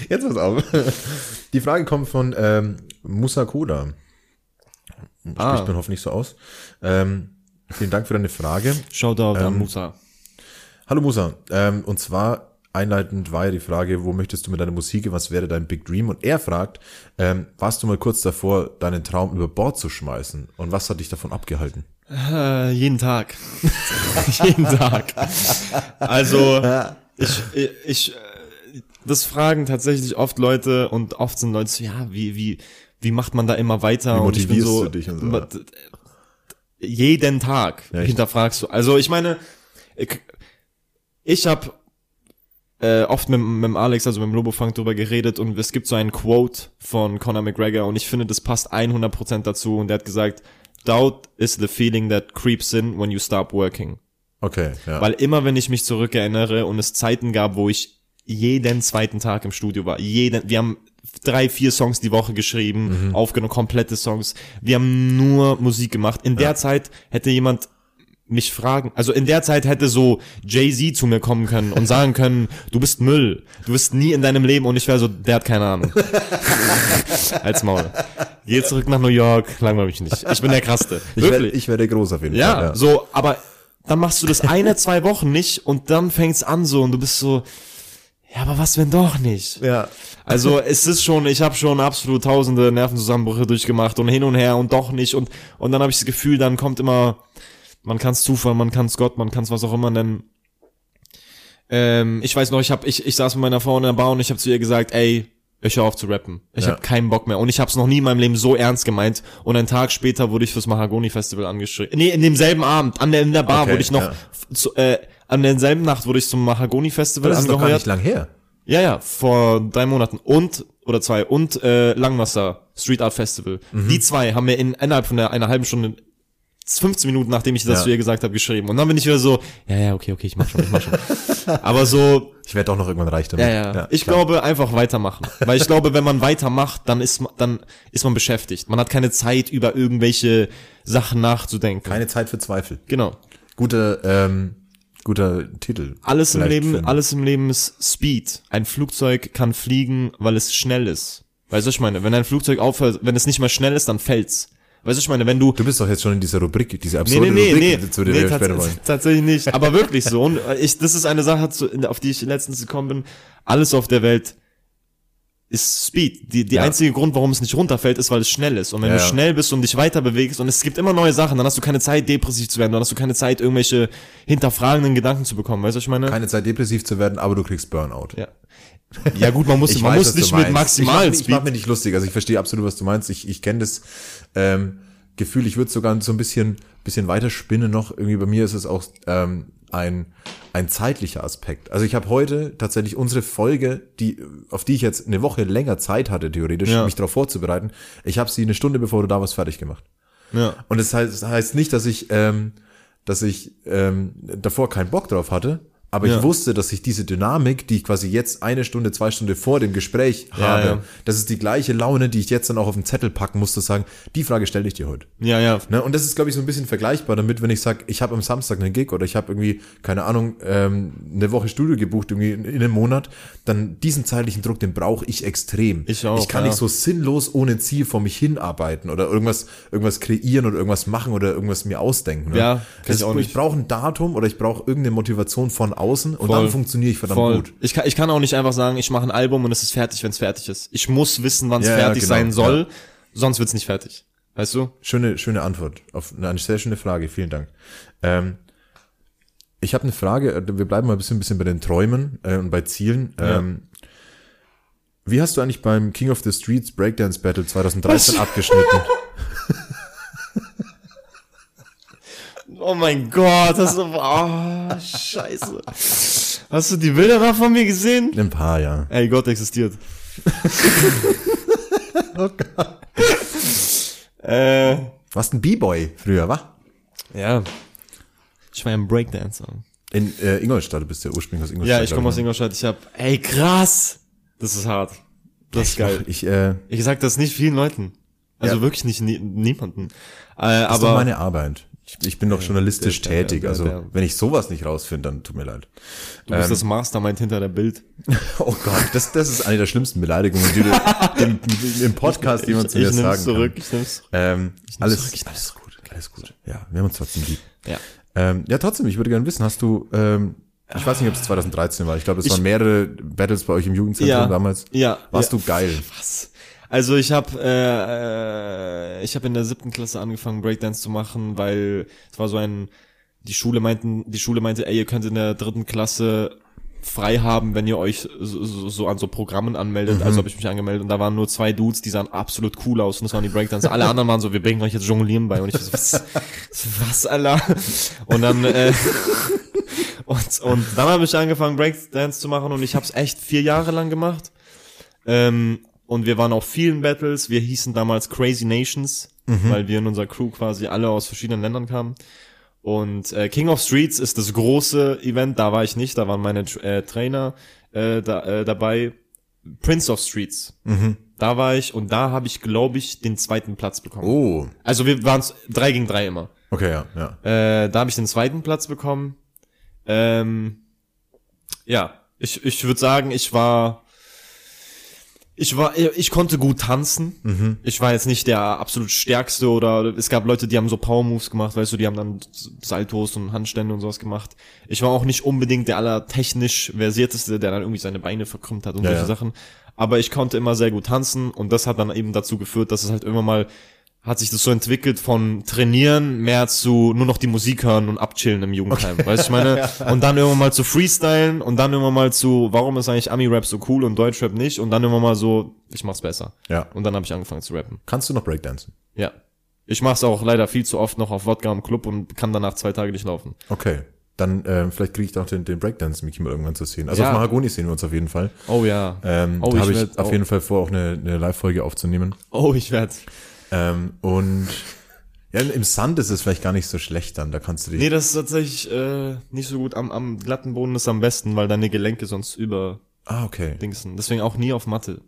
Jetzt pass auf. Die Frage kommt von ähm, Musa Koda. Spricht Ah. man hoffentlich so aus. Ähm, vielen Dank für deine Frage. Shoutout Ähm, an Musa. Hallo Musa. Ähm, und zwar einleitend war ja die Frage, wo möchtest du mit deiner Musik, was wäre dein Big Dream? Und er fragt, ähm, warst du mal kurz davor, deinen Traum über Bord zu schmeißen? Und was hat dich davon abgehalten? Äh, jeden Tag. jeden Tag. Also, ich, ich, das fragen tatsächlich oft Leute und oft sind Leute so, ja, wie, wie, wie macht man da immer weiter? Wie und motivierst so, du dich und so, ja. jeden Tag echt? hinterfragst du. Also ich meine, ich, ich habe äh, oft mit, mit dem Alex, also mit dem Lobofunk drüber geredet und es gibt so einen Quote von Conor McGregor und ich finde, das passt 100% dazu und der hat gesagt, Doubt is the feeling that creeps in when you stop working. Okay, ja. Weil immer, wenn ich mich zurückerinnere und es Zeiten gab, wo ich jeden zweiten Tag im Studio war, jeden, wir haben drei, vier Songs die Woche geschrieben, Mhm. aufgenommen, komplette Songs. Wir haben nur Musik gemacht. In der Zeit hätte jemand mich fragen, also in der Zeit hätte so Jay-Z zu mir kommen können und sagen können, du bist Müll, du bist nie in deinem Leben und ich wäre so, der hat keine Ahnung. Als Maul. Geh zurück nach New York, langweilig mich nicht. Ich bin der Krasseste. ich werde ich werde groß auf jeden Ja, Fall. so, aber dann machst du das eine, zwei Wochen nicht und dann fängt's an so und du bist so, ja, aber was wenn doch nicht? Ja. Also es ist schon, ich habe schon absolut tausende Nervenzusammenbrüche durchgemacht und hin und her und doch nicht und und dann habe ich das Gefühl, dann kommt immer, man kann's Zufall, man kann's Gott, man kann's was auch immer nennen. Ähm, ich weiß noch, ich hab, ich, ich saß mit meiner Frau in der Bar und ich habe zu ihr gesagt, ey, ich höre auf zu rappen. Ich Ja. hab habe keinen Bock mehr. Und ich habe es noch nie in meinem Leben so ernst gemeint. Und einen Tag später wurde ich fürs Mahagoni Festival angeschrieben. Nee, in demselben Abend, an der, in der Bar Okay, wurde ich noch, ja. zu, äh, an derselben Nacht wurde ich zum Mahagoni Festival Das ist doch gar angeheuert. nicht lang her. Ja, ja, vor drei Monaten. Und, oder zwei, und äh, Langwasser Street Art Festival. Mhm. Die zwei haben mir in, innerhalb von der, einer halben Stunde 15 Minuten, nachdem ich das Ja. zu ihr gesagt habe, geschrieben. Und dann bin ich wieder so, ja, ja, okay, okay, ich mach schon, ich mach schon. Aber so, Ich werde doch noch irgendwann reich damit. ja, ja. ich klar. glaube, einfach weitermachen. Weil ich glaube, wenn man weitermacht, dann ist man, dann ist man beschäftigt. Man hat keine Zeit, über irgendwelche Sachen nachzudenken. Keine Zeit für Zweifel. genau. Guter, ähm, guter Titel. Alles im Leben, für- alles im Leben ist Speed. Ein Flugzeug kann fliegen, weil es schnell ist. Weißt du, was ich meine? Wenn ein Flugzeug aufhört, wenn es nicht mehr schnell ist, dann fällt's. Weißt du, ich meine? Wenn du, Du bist doch jetzt schon in dieser Rubrik, diese nee, absurde nee, nee, Rubrik, nee, zu der nee wir später wollen. tatsächlich nicht. Aber wirklich so. Und äh, ich, das ist eine Sache, auf die ich letztens gekommen bin. Alles auf der Welt ist Speed. Die, die Ja. einzige Grund, warum es nicht runterfällt, ist, weil es schnell ist. Und wenn Ja, du schnell bist und dich weiter bewegst und es gibt immer neue Sachen, dann hast du keine Zeit, depressiv zu werden. Dann hast du keine Zeit, irgendwelche hinterfragenden Gedanken zu bekommen. Weißt du, ich meine? Keine Zeit depressiv zu werden, aber du kriegst Burnout. ja. Ja gut, man muss, man weiß, muss nicht mit maximalen ich mach, ich mach Speed. mir nicht lustig, also ich verstehe absolut, was du meinst. Ich, ich kenne das ähm, Gefühl, ich würde sogar so ein bisschen, bisschen weiter spinnen noch. Irgendwie bei mir ist es auch ähm, ein, ein zeitlicher Aspekt. Also ich habe heute tatsächlich unsere Folge, die, auf die ich jetzt eine Woche länger Zeit hatte, theoretisch, Ja. mich darauf vorzubereiten, ich habe sie eine Stunde bevor du da warst fertig gemacht. Ja. Und das heißt, das heißt nicht, dass ich, ähm, dass ich ähm, davor keinen Bock drauf hatte, aber Ja. ich wusste, dass ich diese Dynamik, die ich quasi jetzt eine Stunde, zwei Stunden vor dem Gespräch Ja, habe, ja. das ist die gleiche Laune, die ich jetzt dann auch auf den Zettel packen muss, zu sagen, die Frage stelle ich dir heute. Ja, ja. Ne? Und das ist, glaube ich, so ein bisschen vergleichbar damit, wenn ich sage, ich habe am Samstag einen Gig oder ich habe irgendwie, keine Ahnung, ähm, eine Woche Studio gebucht, irgendwie in, in einem Monat, dann diesen zeitlichen Druck, den brauche ich extrem. Ich auch, Ich kann nicht so sinnlos ohne Ziel vor mich hinarbeiten oder irgendwas, irgendwas kreieren oder irgendwas machen oder irgendwas mir ausdenken. Ne? Ja, das, ich ich brauche ein Datum oder ich brauche irgendeine Motivation von außen und Voll. dann funktioniere ich verdammt Voll. gut. Ich kann, ich kann auch nicht einfach sagen, ich mache ein Album und es ist fertig, wenn es fertig ist. Ich muss wissen, wann es Ja, ja, fertig genau, sein soll, ja. sonst wird's nicht fertig. Weißt du? Schöne, schöne Antwort auf eine sehr schöne Frage. Vielen Dank. Ähm, ich habe eine Frage. äh, Wir bleiben mal ein bisschen, ein bisschen bei den Träumen äh, und bei Zielen. Ähm, wie hast du eigentlich beim King of the Streets Breakdance Battle 2013 abgeschnitten? Oh mein Gott, hast du, oh, scheiße. Hast du die Bilder da von mir gesehen? Ein paar, ja. Ey, Gott existiert. Äh, Warst ein B-Boy früher, wa? ja. Ich war ja ein Breakdancer. In äh, Ingolstadt, du bist ja ursprünglich aus Ingolstadt. Ja, ich komme aus Ingolstadt. Ich hab, ey, krass. Das ist hart. Das ist geil. Ich, äh, Ich sag das nicht vielen Leuten. Also Ja. wirklich nicht nie, niemanden. Äh, das ist doch aber meine Arbeit. Ich, ich bin doch journalistisch der- tätig. der- also, der- wenn ich sowas nicht rausfinde, dann tut mir leid. du bist ähm, das Mastermind hinter der Bild. Oh Gott, das, das ist eine der schlimmsten Beleidigungen, die du im, im Podcast jemand zu ich mir nehm's sagen zurück, kann. ich nehm's. Ähm, alles, zurück, ich alles gut, alles gut. Ja, wir haben uns trotzdem lieb. Ja. Ähm, ja, trotzdem, ich würde gerne wissen, hast du, ähm, Ich weiß nicht, ob es 2013 war. Ich glaube, es waren mehrere Battles bei euch im Jugendzentrum damals. Ja. Warst ja. du geil? Was? Also ich habe äh, äh, ich habe in der siebten Klasse angefangen Breakdance zu machen, weil es war so ein die Schule meinten die Schule meinte, ey ihr könnt in der dritten Klasse frei haben, wenn ihr euch so, so, so an so Programmen anmeldet. Mhm. Also habe ich mich angemeldet und da waren nur zwei Dudes, die sahen absolut cool aus und das waren die Breakdance. Alle anderen waren so, wir bringen euch jetzt Jonglieren bei und ich so, was, was Alter? Und dann äh, und, und dann habe ich angefangen Breakdance zu machen und ich habe es echt vier Jahre lang gemacht. Ähm, und wir waren auf vielen Battles. Wir hießen damals Crazy Nations, weil wir in unserer Crew quasi alle aus verschiedenen Ländern kamen. Und äh, King of Streets ist das große Event. Da war ich nicht. Da waren meine äh, Trainer äh, da, äh, dabei. Prince of Streets. Da war ich und da habe ich, glaube ich, den zweiten Platz bekommen. Oh, Also wir waren drei gegen drei immer. okay, ja, ja. Äh, da habe ich den zweiten Platz bekommen. Ähm, ja, ich, ich würde sagen, ich war, ich war, ich konnte gut tanzen. Ich war jetzt nicht der absolut stärkste oder es gab Leute, die haben so Power Moves gemacht, weißt du, die haben dann Saltos und Handstände und sowas gemacht. Ich war auch nicht unbedingt der allertechnisch versierteste, der dann irgendwie seine Beine verkrümmt hat und Ja, solche ja. Sachen. Aber ich konnte immer sehr gut tanzen und das hat dann eben dazu geführt, dass es halt immer mal hat sich das so entwickelt von trainieren mehr zu nur noch die Musik hören und abchillen im Jugendheim. Weißt du, ich meine? Und dann irgendwann mal zu freestylen und dann irgendwann mal zu, warum ist eigentlich Ami-Rap so cool und Deutschrap nicht? Und dann irgendwann mal so, ich mach's besser. Ja. Und dann habe ich angefangen zu rappen. Kannst du noch Breakdancen? Ja. Ich mach's auch leider viel zu oft noch auf Wodka im Club und kann danach zwei Tage nicht laufen. Okay. Dann äh, vielleicht kriege ich doch den, den Breakdance-Mickey mal irgendwann zu sehen. Also Ja. auf Mahagoni sehen wir uns auf jeden Fall. Oh ja. Ähm, Oh, da ich habe ich werd- auf oh. jeden Fall vor, auch eine, eine Live-Folge aufzunehmen. Oh, ich werd. Ähm, und ja, im Sand ist es vielleicht gar nicht so schlecht dann. Da kannst du dich. Nee, das ist tatsächlich äh, nicht so gut. Am, am glatten Boden ist am besten, weil deine Gelenke sonst über ah, okay. Dingsen. Deswegen auch nie auf Matte.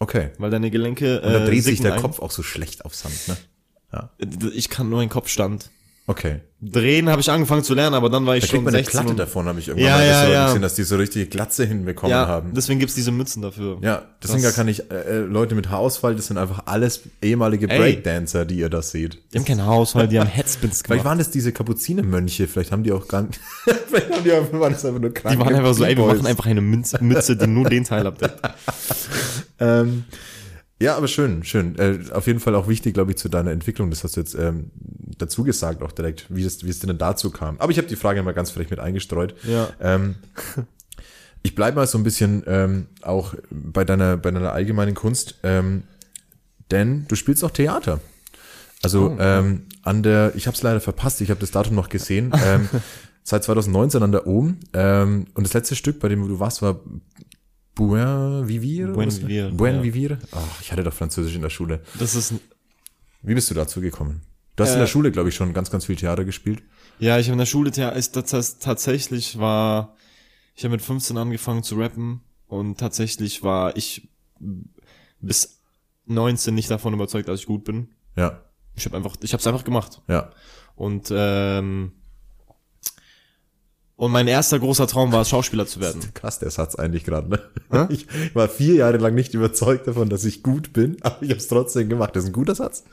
Okay. Weil deine Gelenke. Und da äh, dreht sich der ein. Kopf auch so schlecht auf Sand, ne? Ich kann nur einen Kopfstand. Okay. Drehen habe ich angefangen zu lernen, aber dann war ich Da kriegt schon man eine 16 Platte und- davon, habe ich irgendwann Ja, mal ja, ja. gesehen, dass die so richtige Glatze hinbekommen Ja, haben. deswegen gibt's diese Mützen dafür. Ja, deswegen Das- kann ich, äh, äh, Leute mit Haarausfall, das sind einfach alles ehemalige Ey. Breakdancer, die ihr das seht. Die haben keinen Haarausfall, die haben Headspins Vielleicht gemacht. waren das diese Kapuzinermönche, vielleicht haben die auch gar nicht, vielleicht haben die einfach, waren das einfach nur kranke Die waren einfach so, ey, wir machen einfach eine Mütze, Mütze die nur den Teil abdeckt. Ähm, ja, aber schön, schön. Äh, auf jeden Fall auch wichtig, glaube ich, zu deiner Entwicklung. Das hast du jetzt ähm, dazu gesagt, auch direkt, wie es, wie es denn dazu kam. Aber ich habe die Frage mal ganz frech mit eingestreut. Ja. Ähm, ich bleibe mal so ein bisschen ähm, auch bei deiner, bei deiner allgemeinen Kunst, ähm, denn du spielst auch Theater. Also ähm, an der, ich habe es leider verpasst, ich habe das Datum noch gesehen. Ähm, seit 2019 an der OM. Ähm, und das letzte Stück, bei dem du warst, war Buen Vivir? Buen? Vivir, Buen ja. Vivir? Ach, ich hatte doch Französisch in der Schule. Das ist, Wie bist du dazu gekommen? Du hast in Äh, der Schule, glaube ich, schon ganz, ganz viel Theater gespielt. ja, ich habe in der Schule, Thea- ist das, das tatsächlich war, ich habe mit 15 angefangen zu rappen und tatsächlich war ich bis 19 nicht davon überzeugt, dass ich gut bin. Ja, Ich habe einfach, ich habe es einfach gemacht. ja. Und ähm, und mein erster großer Traum war es, Schauspieler zu werden. Krass, der Satz eigentlich gerade. Ne? Ich war vier Jahre lang nicht überzeugt davon, dass ich gut bin, aber ich habe es trotzdem gemacht. Das ist ein guter Satz.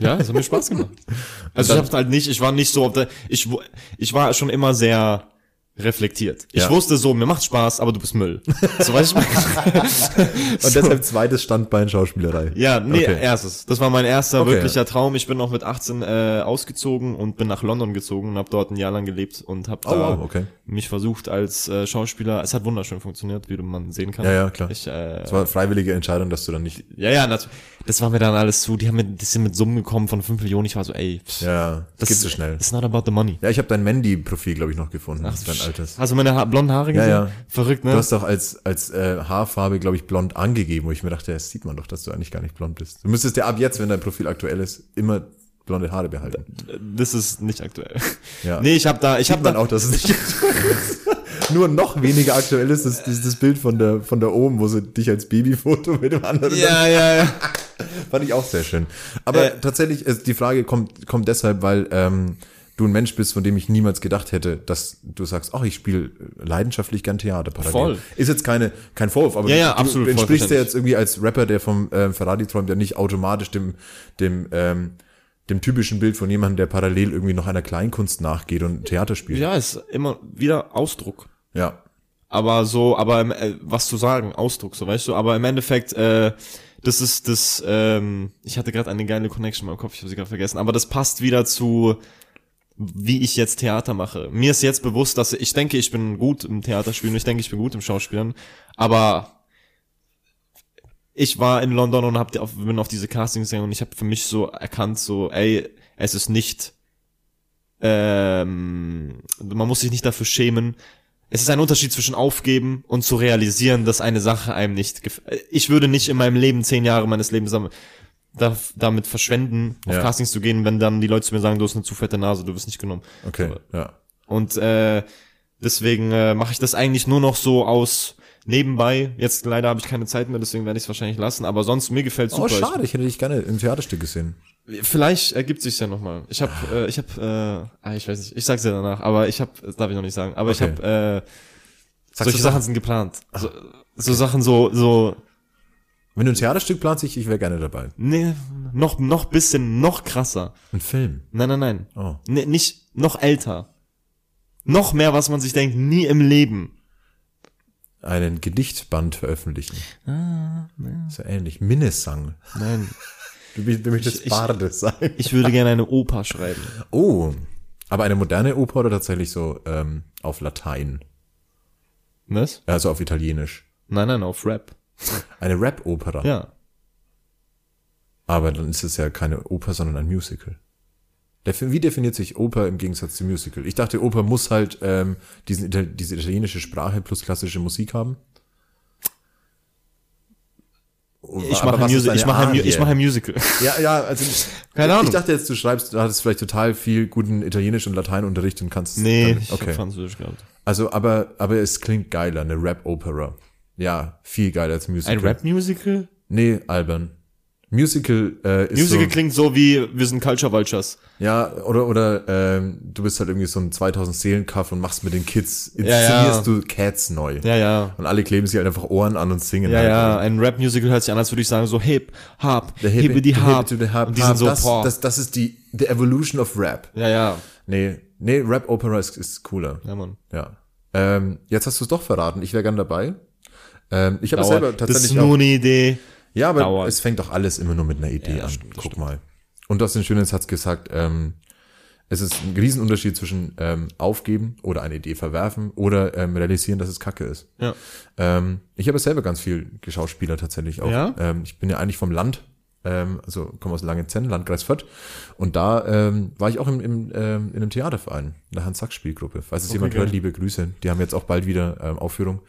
Ja, das hat mir Spaß gemacht. Also ich hab's halt nicht, ich war nicht so ich, ich war schon immer sehr reflektiert. Ich Ja. wusste so, mir macht Spaß, aber du bist Müll. So weiß ich mal. Und deshalb zweites Standbein Schauspielerei. Ja, nee, Okay. erstes. Das war mein erster Okay. wirklicher Traum. Ich bin auch mit 18 äh, ausgezogen und bin nach London gezogen und habe dort ein Jahr lang gelebt und habe Oh, da wow, okay. mich versucht als äh, Schauspieler. Es hat wunderschön funktioniert, wie man sehen kann. Ja, ja, klar. Ich, äh, Es war eine freiwillige Entscheidung, dass du dann nicht. ja, ja, das, das war mir dann alles zu. Die haben mit, die sind mit Summen gekommen von 5 Millionen. Ich war so, ey, pff, Ja, das geht so schnell. It's not about the money. Ja, ich habe dein Mandy-Profil, glaube ich, noch gefunden. Ach, altes. Hast du meine ha blonden Haare Ja, gesehen? ja. Verrückt, ne? Du hast doch als, als äh, Haarfarbe, glaube ich, blond angegeben, wo ich mir dachte, das sieht man doch, dass du eigentlich gar nicht blond bist. Du müsstest ja ab jetzt, wenn dein Profil aktuell ist, immer blonde Haare behalten. das ist nicht aktuell. Ja. Nee, ich habe da, ich habe man da auch, dass es nicht nur noch weniger aktuell ist, das, das, das Bild von der, von der Ohm, wo sie dich als Babyfoto mit dem anderen Ja, ja, ja. Fand ich auch sehr schön. Aber Äh, tatsächlich, ist die Frage kommt, kommt deshalb, weil ähm, du ein Mensch bist, von dem ich niemals gedacht hätte, dass du sagst, ach, ich spiele leidenschaftlich gern Theater. parallel. Voll. Ist jetzt keine, kein Vorwurf, aber Ja, ja, du, absolut, du entsprichst ja jetzt irgendwie als Rapper, der vom ähm, Ferrari träumt, ja nicht automatisch dem, dem, ähm, dem typischen Bild von jemandem, der parallel irgendwie noch einer Kleinkunst nachgeht und Theater spielt. Ja, ist immer wieder Ausdruck. Ja. Aber so, aber im, äh, was zu sagen, Ausdruck, so weißt du, aber im Endeffekt, äh, das ist das, ähm, ich hatte gerade eine geile Connection in meinem Kopf, ich habe sie gerade vergessen, aber das passt wieder zu, wie ich jetzt Theater mache. Mir ist jetzt bewusst, dass ich denke, ich bin gut im Theaterspielen, ich denke, ich bin gut im Schauspielen, aber ich war in London und hab, bin auf diese Castings gegangen und ich habe für mich so erkannt, so, ey, es ist nicht, ähm, man muss sich nicht dafür schämen. Es ist ein Unterschied zwischen aufgeben und zu realisieren, dass eine Sache einem nicht gefällt. Ich würde nicht in meinem Leben zehn Jahre meines Lebens da, damit verschwenden, auf Ja. Castings zu gehen, wenn dann die Leute zu mir sagen, du hast eine zu fette Nase, du wirst nicht genommen. Okay. Ja. Und äh, deswegen äh, mache ich das eigentlich nur noch so aus nebenbei. Jetzt leider habe ich keine Zeit mehr, deswegen werde ich es wahrscheinlich lassen. Aber sonst mir gefällt Oh, super. schade, ich hätte dich gerne im Theaterstück gesehen. Ich, vielleicht ergibt sich's ja nochmal. Ich habe, äh, ich habe, äh, ah, ich weiß nicht, ich sag's ja danach, aber ich habe, das darf ich noch nicht sagen, aber Okay. ich habe, äh, Sagst solche Sachen sind geplant. So, so Sachen so, so, Wenn du ein Theaterstück planst, ich, ich wäre gerne dabei. nee, noch, noch bisschen, noch krasser. Ein Film. Nein, nein, nein. Oh. Nee, nicht, noch älter. Noch mehr, was man sich denkt, nie im Leben. Einen Gedichtband veröffentlichen. Ah, So ähnlich. Minnesang. Nein. Du, du möchtest Ich- ich- Barde sein. Ich würde gerne eine Oper schreiben. Oh. Aber eine moderne Oper oder tatsächlich so ähm, auf Latein? Was? Also auf Italienisch. Nein, nein, auf Rap. Eine Rap-Opera. Ja. Aber dann ist es ja keine Oper, sondern ein Musical. Wie definiert sich Oper im Gegensatz zu Musical? Ich dachte, Oper muss halt ähm, diesen, diese italienische Sprache plus klassische Musik haben. Ich mache ein, ich mache ein, ich mache ein Musical. Ja, ja, also Keine Ahnung. Ich dachte jetzt, du schreibst, du hattest vielleicht total viel guten Italienisch und Lateinunterricht und kannst. Nee, dann, ich okay. Französisch gehabt. Also, aber, aber es klingt geiler, eine Rap-Opera. Ja, viel geiler als Musical. Ein Rap-Musical? Nee, albern. Musical äh, ist Musical so, klingt so wie, wir sind Culture Vultures. ja oder oder ähm, du bist halt irgendwie so ein 2000 Seelenkaff und machst mit den Kids Ja, inszenierst ja. du Cats neu Ja, ja. und alle kleben sich halt einfach Ohren an und singen Ja, halt. ja, ein Rap-Musical hört sich an, als würde ich sagen, so hip, hop, hip, Hip- die hop. Und die sind so, das, boah. das, das ist die the evolution of Rap. ja, ja. Nee, nee, Rap Opera ist, ist cooler. Ja, Mann. Ja. Ähm, jetzt hast du es doch verraten. Ich wäre gern dabei. Ähm, ich habe selber das tatsächlich ist nur auch, eine Idee. Ja, aber dauert. es fängt doch alles immer nur mit einer Idee Ja, an. stimmt, das Guck stimmt. mal. Und du hast den schönen Satz gesagt, ähm, es ist ein Riesenunterschied zwischen ähm, aufgeben oder eine Idee verwerfen oder ähm, realisieren, dass es Kacke ist. Ja. Ähm, ich habe selber ganz viel Geschauspieler tatsächlich auch. Ja? Ähm, ich bin ja eigentlich vom Land, ähm, also komme aus Langenzenn, Landkreis Fürth. Und da ähm, war ich auch im, im, ähm, in einem Theaterverein, in der Hans-Sachs-Spielgruppe. Falls es jemand geil. hört, liebe Grüße. Die haben jetzt auch bald wieder ähm, Aufführung.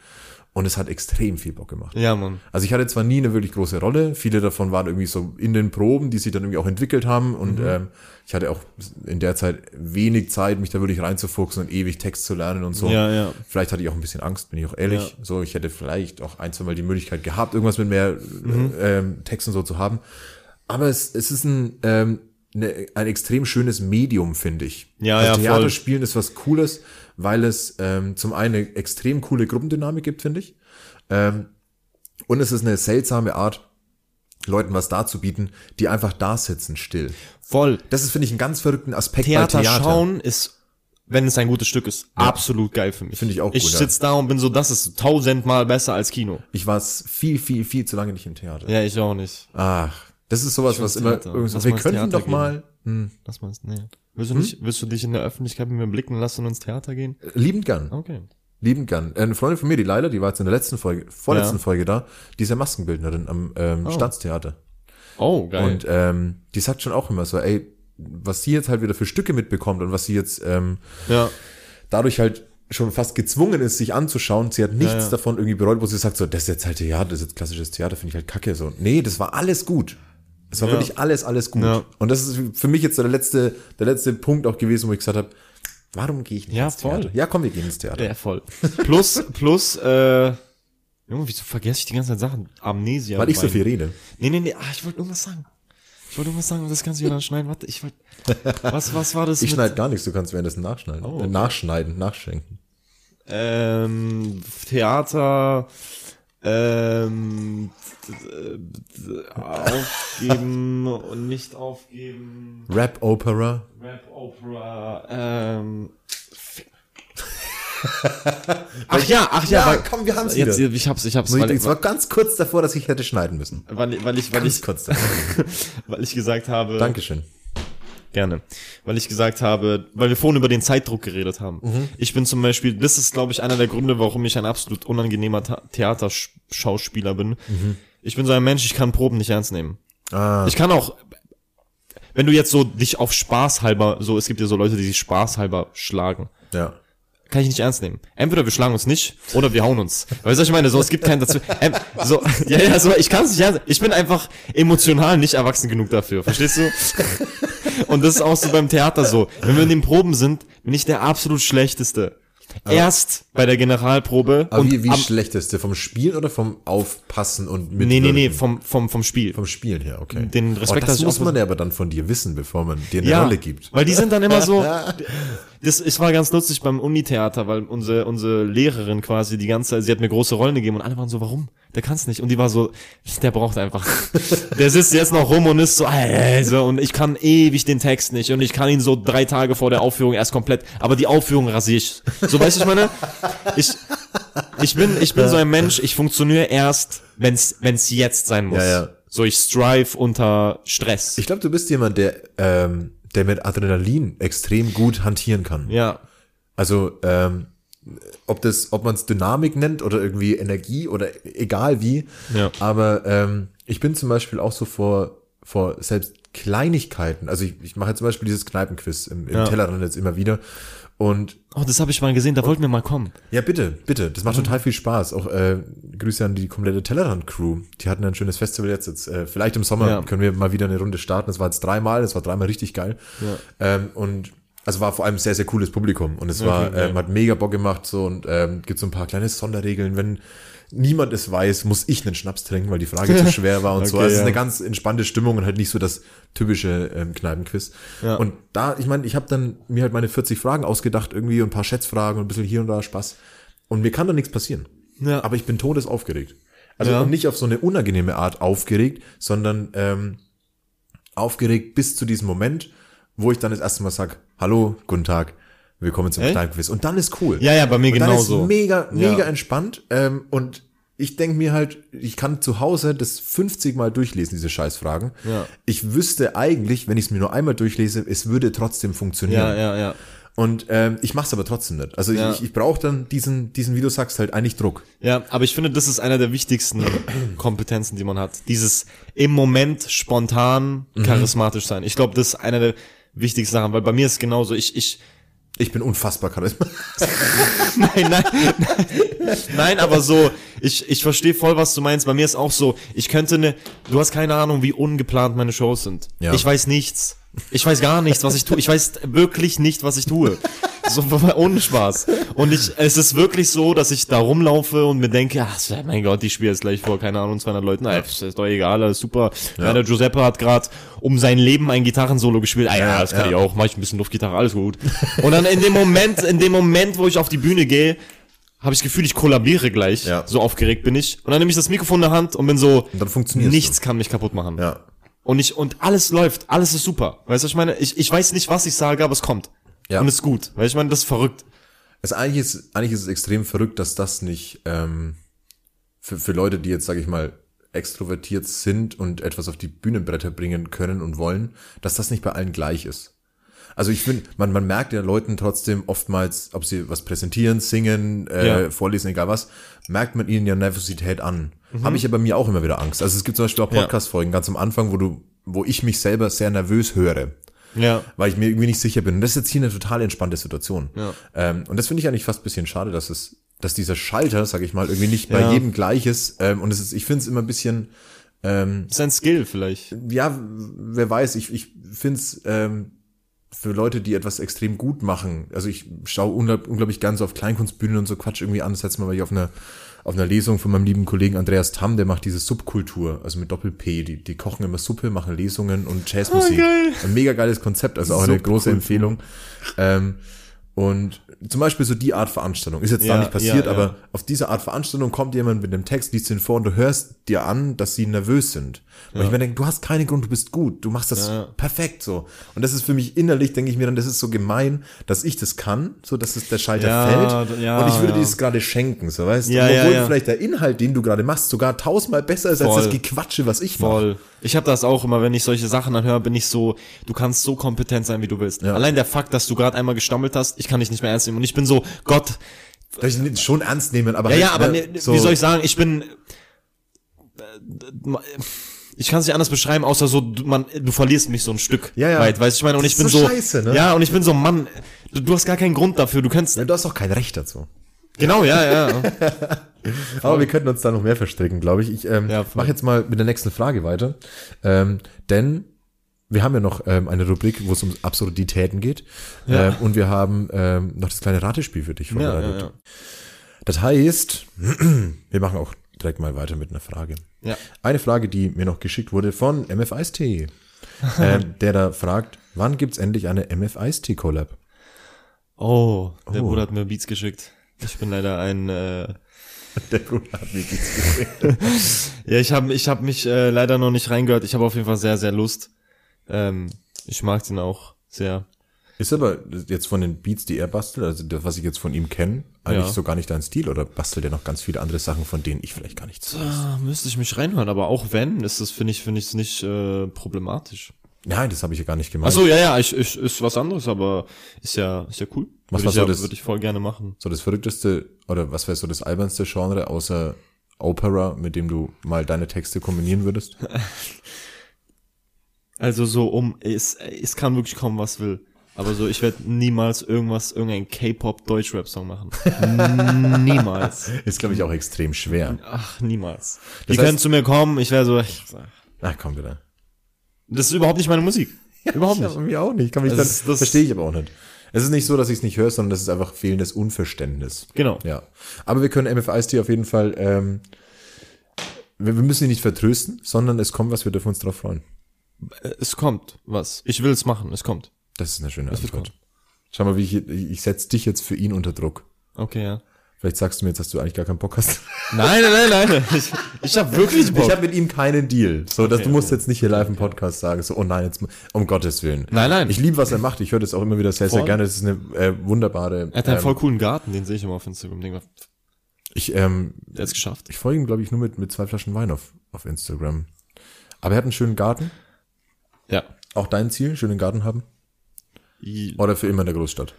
Und es hat extrem viel Bock gemacht. Ja, Mann. Also ich hatte zwar nie eine wirklich große Rolle, viele davon waren irgendwie so in den Proben, die sich dann irgendwie auch entwickelt haben und Mhm. ähm, ich hatte auch in der Zeit wenig Zeit, mich da wirklich reinzufuchsen und ewig Text zu lernen und so. Ja, ja. Vielleicht hatte ich auch ein bisschen Angst, bin ich auch ehrlich. So, ich hätte vielleicht auch ein, zwei Mal die Möglichkeit gehabt, irgendwas mit mehr Mhm. äh, ähm, Text und so zu haben. Aber es, es ist ein, ähm, ne, ein extrem schönes Medium, finde ich. Ja, also ja, voll. Theaterspielen ist was Cooles, weil es ähm, zum einen eine extrem coole Gruppendynamik gibt, finde ich. Ähm, und es ist eine seltsame Art, Leuten was darzubieten, die einfach da sitzen, still. Voll. Das ist, finde ich, einen ganz verrückten Aspekt Theater, bei Theater. schauen ist, wenn es ein gutes Stück ist, absolut geil für mich. Finde ich auch Ich gut, ja. sitz da und bin so, das ist tausendmal besser als Kino. Ich war es viel, viel, viel zu lange nicht im Theater. Ja, ich auch nicht. Ach, das ist sowas, was immer, irgendwie so, wir könnten Theater doch gehen. mal, hm, Lass mal, nee. Willst du nicht, willst du dich in der Öffentlichkeit mit mir blicken lassen und ins Theater gehen? liebend gern, Okay. liebend gern. Eine Freundin von mir, die Leila, die war jetzt in der letzten Folge, vorletzten Ja. Folge da, die ist ja Maskenbildnerin am ähm, Staatstheater. Oh, geil. Und ähm, die sagt schon auch immer so, ey, was sie jetzt halt wieder für Stücke mitbekommt und was sie jetzt ähm, ja. dadurch halt schon fast gezwungen ist, sich anzuschauen. Sie hat nichts Ja, ja. davon irgendwie bereut, wo sie sagt, so, das ist jetzt halt Theater, das ist jetzt klassisches Theater, finde ich halt kacke. So, nee, das war alles gut. Es war Ja. wirklich alles, alles gut. Ja. Und das ist für mich jetzt so der letzte, der letzte Punkt auch gewesen, wo ich gesagt habe, warum gehe ich nicht Ja, ins voll. Theater? Ja, komm, wir gehen ins Theater. Ja, voll. Plus, plus, äh, Junge, wieso vergesse ich die ganze Zeit Sachen? Amnesia. Weil ich so viel rede. Nee, nee, nee, ah, ich wollte irgendwas sagen. Ich wollte irgendwas sagen, das kannst du wieder schneiden. Warte, ich wollte, was, was war das Ich schneide gar nichts, du kannst währenddessen nachschneiden. Oh, Äh, okay. nachschneiden, nachschenken. ähm, Theater, ähm, aufgeben und nicht aufgeben, Rap Opera. Rap Opera, ähm, Ach ja, ach ja, Ja, weil, komm, wir haben's jetzt, wieder. Ich hab's, ich hab's, Weil ich, es war ganz kurz davor, dass ich hätte schneiden müssen. weil, weil ich, weil Ganz ich, kurz davor. weil ich gesagt habe, Dankeschön. Gerne. Weil ich gesagt habe, weil wir vorhin über den Zeitdruck geredet haben. Mhm. Ich bin zum Beispiel, das ist, glaube ich, einer der Gründe, warum ich ein absolut unangenehmer Theaterschauspieler bin. Mhm. Ich bin so ein Mensch, ich kann Proben nicht ernst nehmen. Ah, Ich kann auch, wenn du jetzt so dich auf Spaß halber, so, es gibt ja so Leute, die sich Spaß halber schlagen. ja. Kann ich nicht ernst nehmen. Entweder wir schlagen uns nicht oder wir hauen uns. Weißt du, was ich meine? So, es gibt keinen dazu. Ähm, so, ja, ja, so, ich kann es nicht ernst Ich bin einfach emotional nicht erwachsen genug dafür. Verstehst du? Und das ist auch so beim Theater so. Wenn wir in den Proben sind, bin ich der absolut schlechteste. Erst bei der Generalprobe Aber und wie, wie am, schlechteste? Vom Spielen oder vom Aufpassen und mit nee, nee, nee, vom, vom, vom Spiel. vom Spielen her, okay. Den Respekt, oh, das muss man ja aber dann von dir wissen, bevor man dir eine Rolle gibt. Weil die sind dann immer so. Das, es war ganz lustig beim Unitheater, weil unsere, unsere Lehrerin quasi die ganze Zeit, sie hat mir große Rollen gegeben und alle waren so, warum? Der kann's nicht. Und die war so, der braucht einfach. Der sitzt jetzt noch rum und ist so, äh, so, und ich kann ewig den Text nicht und ich kann ihn so drei Tage vor der Aufführung erst komplett, aber die Aufführung rasiere ich. So, weißt du, ich meine, ich, ich bin, ich bin so ein Mensch, ich funktioniere erst, wenn's, wenn's jetzt sein muss. Ja, ja. So, ich strive unter Stress. Ich glaube, du bist jemand, der, ähm, der mit Adrenalin extrem gut hantieren kann. ja. Also, ähm, ob das, ob man es Dynamik nennt oder irgendwie Energie oder egal wie. Ja. Aber ähm, ich bin zum Beispiel auch so vor, vor selbst Kleinigkeiten. Also ich, ich mache jetzt zum Beispiel dieses Kneipenquiz im, im Ja. Tellerrand jetzt immer wieder. Und Oh, das habe ich mal gesehen, da wollten wir mal kommen. ja, bitte, bitte. Das macht total viel Spaß. Auch äh, Grüße an die komplette Tellerrand-Crew. Die hatten ein schönes Festival jetzt. jetzt äh, vielleicht im Sommer Ja. können wir mal wieder eine Runde starten. Das war jetzt dreimal, das war dreimal richtig geil. Ähm, und also war vor allem sehr, sehr cooles Publikum. Und es war, Okay, ähm, hat mega Bock gemacht so und ähm, gibt so ein paar kleine Sonderregeln. Wenn niemand es weiß, muss ich einen Schnaps trinken, weil die Frage zu schwer war und so. Okay, Also es ist ja. eine ganz entspannte Stimmung und halt nicht so das typische ähm, Kneipenquiz. Ja. Und da, ich meine, ich habe dann mir halt meine 40 Fragen ausgedacht irgendwie und ein paar Schätzfragen und ein bisschen hier und da Spaß. Und mir kann da nichts passieren. Ja. Aber ich bin todesaufgeregt. Also Ja. nicht auf so eine unangenehme Art aufgeregt, sondern ähm, aufgeregt bis zu diesem Moment, wo ich dann das erste Mal sag, hallo, guten Tag, willkommen zum? Kneipenquiz. Und dann ist cool. Ja, ja, bei mir und dann genauso. ist mega, mega Ja. entspannt. Ähm, und ich denk mir halt, ich kann zu Hause das 50 Mal durchlesen, diese Scheißfragen. Ja. Ich wüsste eigentlich, wenn ich es mir nur einmal durchlese, es würde trotzdem funktionieren. Ja, ja, ja. Und ähm, ich mach's aber trotzdem nicht. Also Ja. ich, ich brauche dann diesen, diesen, wie du sagst, halt eigentlich Druck. Ja, aber ich finde, das ist einer der wichtigsten Kompetenzen, die man hat. Dieses im Moment spontan charismatisch sein. Ich glaube, das ist einer der wichtigsten Sachen, weil bei mir ist es genauso. Ich, ich, Ich bin unfassbar charismatisch. nein, nein, nein, nein, aber so, ich, ich verstehe voll, was du meinst. Bei mir ist auch so, ich könnte ne, du hast keine Ahnung, wie ungeplant meine Shows sind. Ja. Ich weiß nichts. Ich weiß gar nichts, was ich tue. Ich weiß wirklich nicht, was ich tue. So ohne Spaß. Und ich, es ist wirklich so, dass ich da rumlaufe und mir denke, ach, mein Gott, ich spiele jetzt gleich vor, keine Ahnung, 200 Leuten. Ah, ist doch egal, alles super. Ja. der Giuseppe hat gerade um sein Leben ein Gitarrensolo gespielt. Ah ja, das kann ja. ich auch. Mach ich ein bisschen Luftgitarre, alles gut. Und dann in dem Moment, in dem Moment, wo ich auf die Bühne gehe, habe ich das Gefühl, ich kollabiere gleich. Ja. So aufgeregt bin ich. Und dann nehme ich das Mikrofon in der Hand und bin so, Und dann funktionierst nichts kann mich kaputt machen. Ja. Und ich, und alles läuft, alles ist super. Weißt du, was ich meine? Ich, ich weiß nicht, was ich sage, aber es kommt. Ja. Und es ist gut. Weil ich meine, das ist verrückt. Also eigentlich ist, eigentlich ist es extrem verrückt, dass das nicht ähm, für, für Leute, die jetzt, sage ich mal, extrovertiert sind und etwas auf die Bühnenbretter bringen können und wollen, dass das nicht bei allen gleich ist. Also ich finde, man, man merkt ja Leuten trotzdem oftmals, ob sie was präsentieren, singen, äh, Ja. vorlesen, egal was, merkt man ihnen ja Nervosität an. Habe ich ja bei mir auch immer wieder Angst. Also es gibt zum Beispiel auch. Podcast-Folgen ganz am Anfang, wo du, wo ich mich selber sehr nervös höre Ja. weil ich mir irgendwie nicht sicher bin. Und das ist jetzt hier eine total entspannte Situation. Ja. Ähm, und das finde ich eigentlich fast ein bisschen schade, dass es, dass dieser Schalter, sag ich mal, irgendwie nicht bei Ja. jedem gleich ist. Ähm, und es ist, ich finde es immer ein bisschen, ähm, Das ist ein Skill vielleicht. ja, wer weiß, ich, ich finde es ähm, für Leute, die etwas extrem gut machen. Also ich schaue unglaub, unglaublich so auf Kleinkunstbühnen und so Quatsch irgendwie an. Das letzte Mal war ich auf einer auf einer Lesung von meinem lieben Kollegen Andreas Tamm, der macht diese Subkultur, also mit Doppel-P. Die, die kochen immer Suppe, machen Lesungen und Jazzmusik. geil. Ein mega geiles Konzept, also auch eine große. Empfehlung. Ähm, Und zum Beispiel so die Art Veranstaltung ist jetzt Ja, da nicht passiert, ja, ja. aber auf diese Art Veranstaltung kommt jemand mit einem Text, liest den vor und du hörst dir an, dass sie nervös sind. Und ich mir denke, du hast keinen Grund, du bist gut, du machst das Ja. perfekt so. Und das ist für mich innerlich, denke ich mir dann, das ist so gemein, dass ich das kann, so dass es der Scheiter Ja, fällt. ja, und ich würde ja. dir das gerade schenken, so weißt Ja, du. ja, Obwohl ja. vielleicht der Inhalt, den du gerade machst, sogar tausendmal besser ist als Voll. das Gequatsche, was ich mache. Voll. Ich habe das auch immer, wenn ich solche Sachen anhöre, bin ich so, du kannst so kompetent sein, wie du willst. Ja. Allein der Fakt, dass du gerade einmal gestammelt hast, ich kann dich nicht mehr ernst nehmen. Und ich bin so, Gott, Soll ich schon ernst nehmen, aber ja, halt, ja, aber ne, ne, wie soll ich sagen, ich bin, äh, ich kann es nicht anders beschreiben, außer so, du, man, du verlierst mich so ein Stück Ja, ja. weit, weißt du, ich meine, und ich bin so so, scheiße, ne? ja, und ich bin so, Mann, du, du hast gar keinen Grund dafür, du kannst, Ja, du hast auch kein Recht dazu. genau, ja, ja. Aber wir könnten uns da noch mehr verstricken, glaube ich. Ich ähm, Ja, mache jetzt mal mit der nächsten Frage weiter. Ähm, denn wir haben ja noch ähm, eine Rubrik, wo es um Absurditäten geht. Ja. Ähm, und wir haben ähm, noch das kleine Ratespiel für dich vorbereitet. ja, ja. Das heißt, wir machen auch direkt mal weiter mit einer Frage. Ja. Eine Frage, die mir noch geschickt wurde von MF Ice-T, ähm, der da fragt, wann gibt's endlich eine MF Ice-T Collab? Oh, der Oh. Bruder hat mir Beats geschickt. Ich bin leider ein, äh, Der Bruder hat mir geht's geschickt. Ja, ich habe ich hab mich äh, leider noch nicht reingehört. Ich habe auf jeden Fall sehr, sehr Lust. Ähm, ich mag den auch sehr. Ist aber jetzt von den Beats, die er bastelt, also das, was ich jetzt von ihm kenne, eigentlich Ja. so gar nicht dein Stil oder bastelt er noch ganz viele andere Sachen, von denen ich vielleicht gar nichts weiß? Ah, müsste ich mich reinhören, aber auch wenn, ist das, finde ich, finde ich es nicht äh, problematisch. Nein, das habe ich ja gar nicht gemeint. Ach so, ja, ja, ich, ich, ist was anderes, aber ist ja, ist ja cool. Was Würde ich, so ja, das- würde ich voll gerne machen. So das verrückteste oder was wäre so das albernste Genre außer Opera, mit dem du mal deine Texte kombinieren würdest? Also so um, es, es kann wirklich kommen, was will. Aber so, ich werde niemals irgendwas, irgendein K-Pop-Deutsch-Rap-Song machen. niemals. Ist, glaube ich, auch extrem schwer. Ach, niemals. Das Die heißt- können zu mir kommen, ich wäre so, ich, Ach komm bitte. das ist überhaupt nicht meine Musik. Überhaupt Ja, nicht. bei mir auch nicht. Kann mich Das dann, das- verstehe ich aber auch nicht. Es ist nicht so, dass ich es nicht höre, sondern das ist einfach fehlendes Unverständnis. Genau. Ja. Aber wir können MFIST auf jeden Fall, ähm, wir, wir müssen ihn nicht vertrösten, sondern es kommt was, wir dürfen uns darauf freuen. Es kommt was. Ich will es machen, es kommt. Das ist eine schöne Das Antwort. Schau mal, wie ich, ich, setze dich jetzt für ihn unter Druck. Okay, ja. Vielleicht sagst du mir jetzt, dass du eigentlich gar keinen Bock hast. Nein, nein, nein, nein. Ich, ich habe wirklich Bock. Ich habe mit ihm keinen Deal. So, dass Okay, du musst okay. jetzt nicht hier live im Podcast sagen, so, oh nein, jetzt, um Gottes Willen. Nein, nein. Ich liebe, was er macht. Ich höre das auch immer wieder sehr, sehr gerne. Das ist eine äh, wunderbare. er hat einen ähm, voll coolen Garten, den sehe ich immer auf Instagram. Denk mal, ich, ähm, der hat's geschafft. ich folge ihm, glaube ich, nur mit, mit zwei Flaschen Wein auf, auf Instagram. Aber er hat einen schönen Garten. Ja. Auch dein Ziel, schönen Garten haben? Oder für immer in der Großstadt?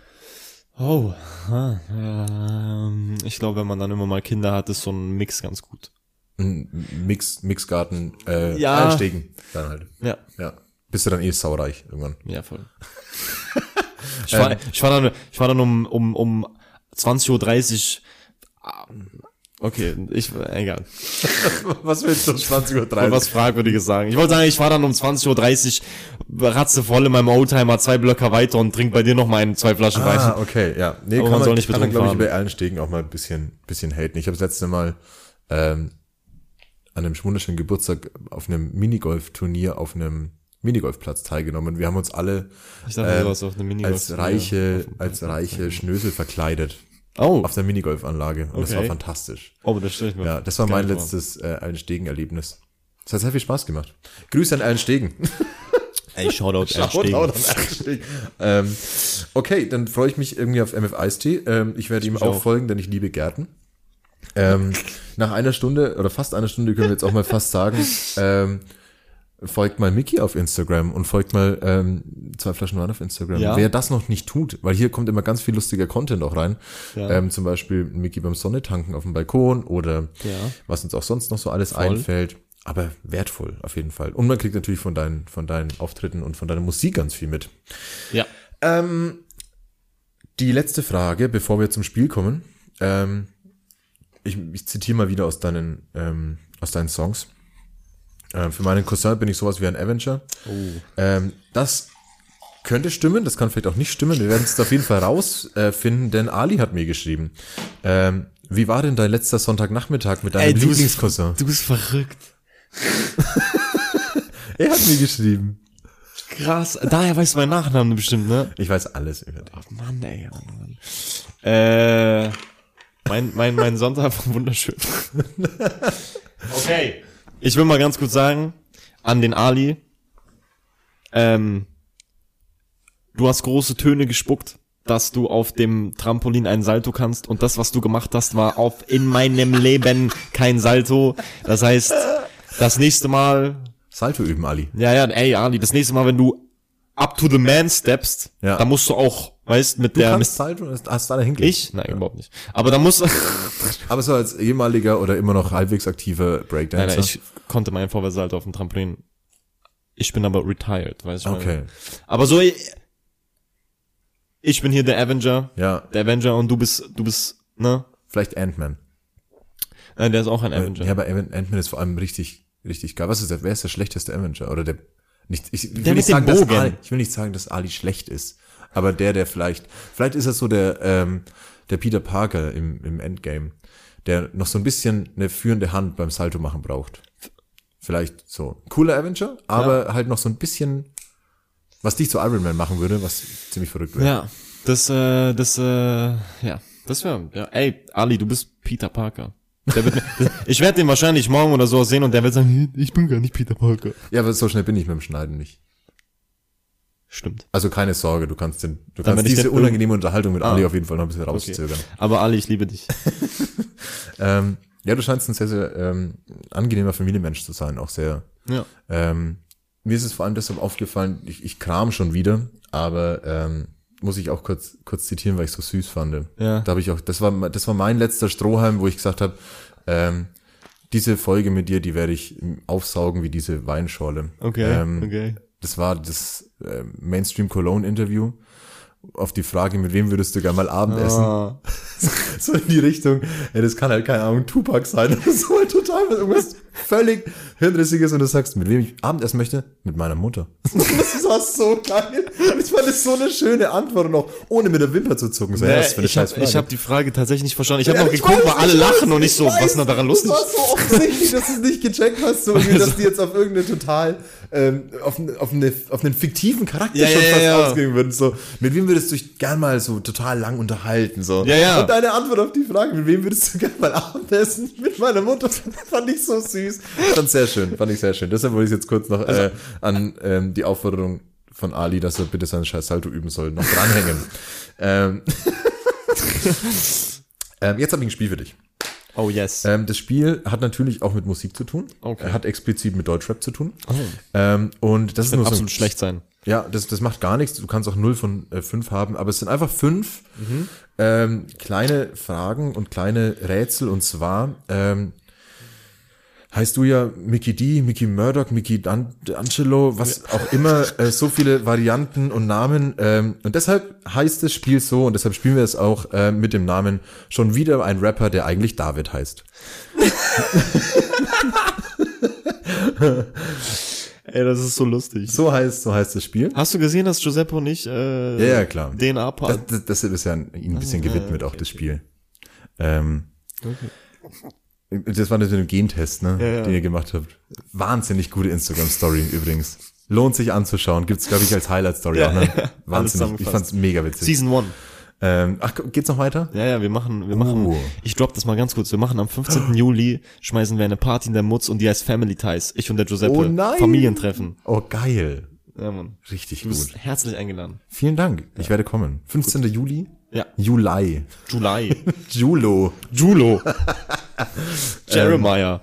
Oh, ähm, ich glaube, wenn man dann immer mal Kinder hat, ist so ein Mix ganz gut. Ein Mix, Mixgarten, äh, Ja. Einstegen. Dann halt. Ja, Ja. Bist du dann eh saureich irgendwann. ja, voll. ich, war, ich war dann, ich war dann um, um, um 20.30 Uhr, okay, ich, egal. Was willst du um 20.30 Uhr? Was Fragwürdiges sagen. Ich wollte sagen, ich war dann um 20.30 Uhr ratzevoll in meinem Oldtimer zwei Blöcke weiter und trink bei dir noch mal ein, zwei Flaschen Ah, Wein. okay, ja. Nee, Aber kann man soll nicht kann man, glaube ich, bei Erlenstegen auch mal ein bisschen, bisschen haten. Ich habe das letzte Mal ähm, an einem wunderschönen Geburtstag auf einem Minigolf-Turnier auf einem Minigolfplatz teilgenommen. Wir haben uns alle dachte, äh, als reiche, als reiche Schnösel verkleidet Oh, auf der Minigolfanlage und das war Okay. fantastisch. oh, das stelle ich mir. Ja, das war mein letztes äh, Erlenstegen-Erlebnis. Das hat sehr viel Spaß gemacht. Grüße an Erlenstegen. Ey, Shoutout, Shoutout an Erlenstegen. ähm, okay, dann freue ich mich irgendwie auf MF Ice-T. Ähm, ich werde ihm mich auch, auch. folgen, denn ich liebe Gärten. Ähm, nach einer Stunde oder fast einer Stunde können wir jetzt auch mal fast sagen, ähm, folgt mal Mickey auf Instagram und folgt mal ähm, zwei Flaschen Wein auf Instagram. Ja. Wer das noch nicht tut, weil hier kommt immer ganz viel lustiger Content auch rein. Ja. Ähm, zum Beispiel Mickey beim Sonne tanken auf dem Balkon oder Ja. was uns auch sonst noch so alles Voll. einfällt. Aber wertvoll auf jeden Fall. Und man kriegt natürlich von deinen, von deinen Auftritten und von deiner Musik ganz viel mit. Ja. Ähm, die letzte Frage, bevor wir zum Spiel kommen. Ähm, ich, ich zitiere mal wieder aus deinen, ähm, aus deinen Songs. Ähm, für meinen Cousin bin ich sowas wie ein Avenger. Ähm, das könnte stimmen, das kann vielleicht auch nicht stimmen. Wir werden es auf jeden Fall rausfinden, äh, finden, denn Ali hat mir geschrieben. Ähm, wie war denn dein letzter Sonntagnachmittag mit deinem Ey, du bist- Lieblingscousin? Du bist verrückt. Er hat mir geschrieben. krass. Daher weißt du meinen Nachnamen bestimmt, ne? Ich weiß alles über dich. Mann, ey. Mann, Mann. Äh, mein, mein, mein Sonntag war wunderschön. okay. Ich will mal ganz kurz sagen, an den Ali, ähm, du hast große Töne gespuckt, dass du auf dem Trampolin einen Salto kannst und das, was du gemacht hast, war auf in meinem Leben kein Salto. Das heißt, das nächste Mal, Salto üben, Ali. ja, ja, ey, Ali, das nächste Mal, wenn du up to the man steppst, Ja. da musst du auch, weißt, mit Du der, kannst mit, Salto, hast du da hingelegt. ich? Nein, überhaupt nicht. Aber da muss, Aber so als ehemaliger oder immer noch halbwegs aktiver nein, Breakdancer. nein, ich konnte meinen Vorwärtssalto auf dem Trampolin. Ich bin aber retired, weißt du? okay. Aber so, ich, bin hier der Avenger, Ja, der Avenger und du bist, du bist, ne? vielleicht Ant-Man. Nein, der ist auch ein Avenger. Ja, aber Ant- Ant-Man ist vor allem richtig, richtig geil. Was ist der, wer ist der schlechteste Avenger? Oder der, nicht, ich, ich will nicht sagen, dass. Ali, ich will nicht sagen, dass Ali schlecht ist. Aber der, der vielleicht, vielleicht ist er so der, ähm, der Peter Parker im, im Endgame, der noch so ein bisschen eine führende Hand beim Salto machen braucht. Vielleicht so. Cooler Avenger, aber halt noch so ein bisschen, was dich zu Iron Man machen würde, was ziemlich verrückt wäre. Ja, das, äh, das, äh, ja, das wäre, ja, ey, Ali, du bist Peter Parker. Wird, ich werde den wahrscheinlich morgen oder so sehen und der wird sagen, ich bin gar nicht Peter Parker. Ja, aber so schnell bin ich mit dem Schneiden nicht. Stimmt. Also keine Sorge, du kannst den, du Dann, kannst diese unangenehme Unterhaltung mit Ah. Ali auf jeden Fall noch ein bisschen Okay. rauszögern. Aber Ali, ich liebe dich. Ähm, ja, du scheinst ein sehr, sehr ähm, angenehmer Familienmensch zu sein, auch sehr. Ja. Ähm, mir ist es vor allem deshalb aufgefallen, ich, ich kram schon wieder, aber ähm, muss ich auch kurz kurz zitieren, weil ich so süß fand. Ja. Da habe ich auch, das war das war mein letzter Strohhalm, wo ich gesagt habe, ähm, diese Folge mit dir, die werde ich aufsaugen wie diese Weinschorle. Okay, Ähm, okay. Das war das äh, Mainstream Cologne Interview. Auf die Frage, mit wem würdest du gerne mal Abendessen? Ah. so in die Richtung, ey, das kann halt keine Ahnung, Tupac sein oder so, halt total irgendwas völlig Hirnrissiges und du sagst, mit wem ich Abendessen möchte? Mit meiner Mutter. das war so geil. Fand das so eine schöne Antwort und auch ohne mit der Wimper zu zucken. So, ja, Nee, eine ich habe hab die Frage tatsächlich nicht verstanden. Ich habe Ja, noch geguckt, weil alle lachen weiß, und ich so, weiß. was ist denn daran lustig? Das war so offensichtlich, dass du es nicht gecheckt hast, so irgendwie, dass die jetzt auf irgendeine total, ähm, auf, auf, eine, auf einen fiktiven Charakter Ja, schon ja, fast ja. ausgehen würden. So, mit wem würdest du dich gern mal so total lang unterhalten? So. Ja, ja. Und deine Antwort auf die Frage, mit wem würdest du gern mal Abendessen? Mit meiner Mutter, fand ich so süß. Fand sehr schön, fand ich sehr schön. Deshalb wollte ich jetzt kurz noch Also äh, an ähm, die Aufforderung von Ali, dass er bitte seinen scheiß Salto üben soll, noch dranhängen. ähm, ähm, jetzt habe ich ein Spiel für dich. Oh yes. Ähm, das Spiel hat natürlich auch mit Musik zu tun. Okay. Er hat explizit mit Deutschrap zu tun. Ähm, und das ist Wird nur so absolut schlecht sein. ja, das, das macht gar nichts. Du kannst auch 0 von äh, 5 haben, aber es sind einfach fünf ähm, kleine Fragen und kleine Rätsel. Und zwar ähm, heißt du ja Mickey D, Mickey Murdoch, Mickey Dan D'Angelo, was auch immer, äh, so viele Varianten und Namen. Ähm, und deshalb heißt das Spiel so und deshalb spielen wir es auch äh, mit dem Namen schon wieder ein Rapper, der eigentlich David heißt. Ey, das ist so lustig. So heißt, so heißt das Spiel. Hast du gesehen, dass Giuseppe und ich äh, Ja, ja, klar. DNA Das, das, das ist ja ein ein bisschen ja, gewidmet, auch okay, das Spiel. Ähm, Das war mit dem Gentest, ne, Ja, ja. den ihr gemacht habt. Wahnsinnig gute Instagram-Story übrigens. Lohnt sich anzuschauen. Gibt's, glaube ich, als Highlight-Story Ja, auch, ne? ja. Wahnsinnig. Ich fand's mega witzig. Season 1. Ähm, ach, geht's noch weiter? Ja, ja, wir machen, wir machen, Oh. ich drop das mal ganz kurz. Wir machen am 15. Juli, schmeißen wir eine Party in der Mutz und die heißt Family Ties. Ich und der Giuseppe. Oh nein. Familientreffen. Oh, geil. Ja, Mann. Richtig Du bist gut. herzlich eingeladen. Vielen Dank. Ich werde kommen. 15. Juli? Ja. Juli. July. Julo. Julo. Jeremiah.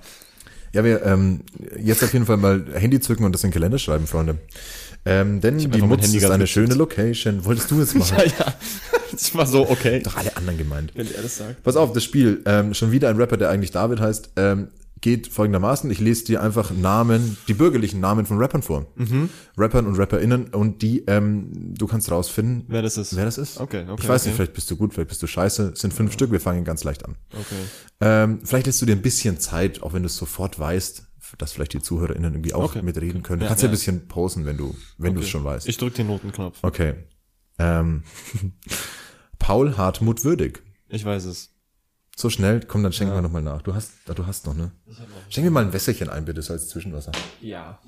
Ja, wir ähm, jetzt auf jeden Fall mal Handy zücken und das in den Kalender schreiben, Freunde. Ähm, denn die Mutz Handy ist eine schöne Location. Wolltest du es machen? ja, ja. Das war so, okay. Doch alle anderen gemeint. Wenn er das sagt. Pass auf, das Spiel, ähm, schon wieder ein Rapper, der eigentlich David heißt, ähm, geht folgendermaßen. Ich lese dir einfach Namen, die bürgerlichen Namen von Rappern vor. Mhm. Rappern und RapperInnen und die, ähm, du kannst rausfinden, Wer das ist. wer das ist. Okay, okay, Ich weiß okay. nicht, vielleicht bist du gut, vielleicht bist du scheiße. Es sind fünf Stück, wir fangen ganz leicht an. Okay. Ähm, vielleicht lässt du dir ein bisschen Zeit, auch wenn du es sofort weißt, dass vielleicht die ZuhörerInnen irgendwie auch Okay. mitreden können. Ja, kannst ja ja. ein bisschen posen, wenn du, wenn du es schon weißt. Ich drück den roten Knopf. okay. Ähm, Paul Hartmut Würdig. Ich weiß es. So schnell, komm, dann schenken wir nochmal nach. Du hast, ah, du hast noch, ne? Schenk mir mal ein Wässerchen ein, bitte, so als Zwischenwasser. Ja.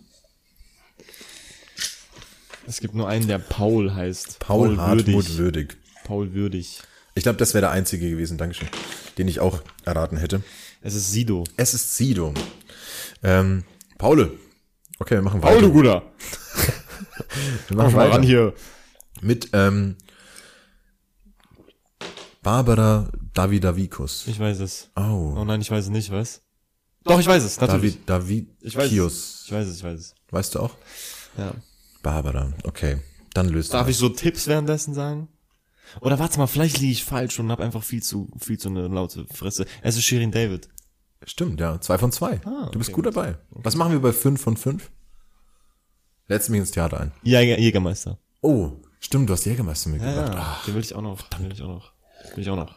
Es gibt nur einen, der Paul heißt. Paul, Hartmut Würdig. Würdig. Paul Würdig. Ich glaube, das wäre der einzige gewesen, Dankeschön, den ich auch erraten hätte. Es ist Sido. Es ist Sido. Ähm, Paul. Okay, wir machen weiter. Paul, du Guter. wir Mach machen mal weiter. ran hier. Mit ähm, Barbara Davidavikus. Ich weiß es. Oh. Oh nein, ich weiß es nicht, was? Doch, ich weiß es, natürlich. David, ich weiß Davidius. es. Ich weiß es, ich weiß es. Weißt du auch? Ja. Barbara. Okay. Dann löst Darf ich so Tipps währenddessen sagen? Oder warte mal, vielleicht liege ich falsch und habe einfach viel zu, viel zu eine laute Fresse. Es ist Shirin David. Stimmt, ja. Zwei von zwei. Ah, du bist okay, gut dabei. Was machen wir bei fünf von fünf? Setz mich ins Theater ein. Jäger, Jägermeister. Oh, stimmt, du hast Jägermeister Ja, mitgebracht. ja. Ah, Den will ich auch noch. Den will ich auch noch. Ich auch noch.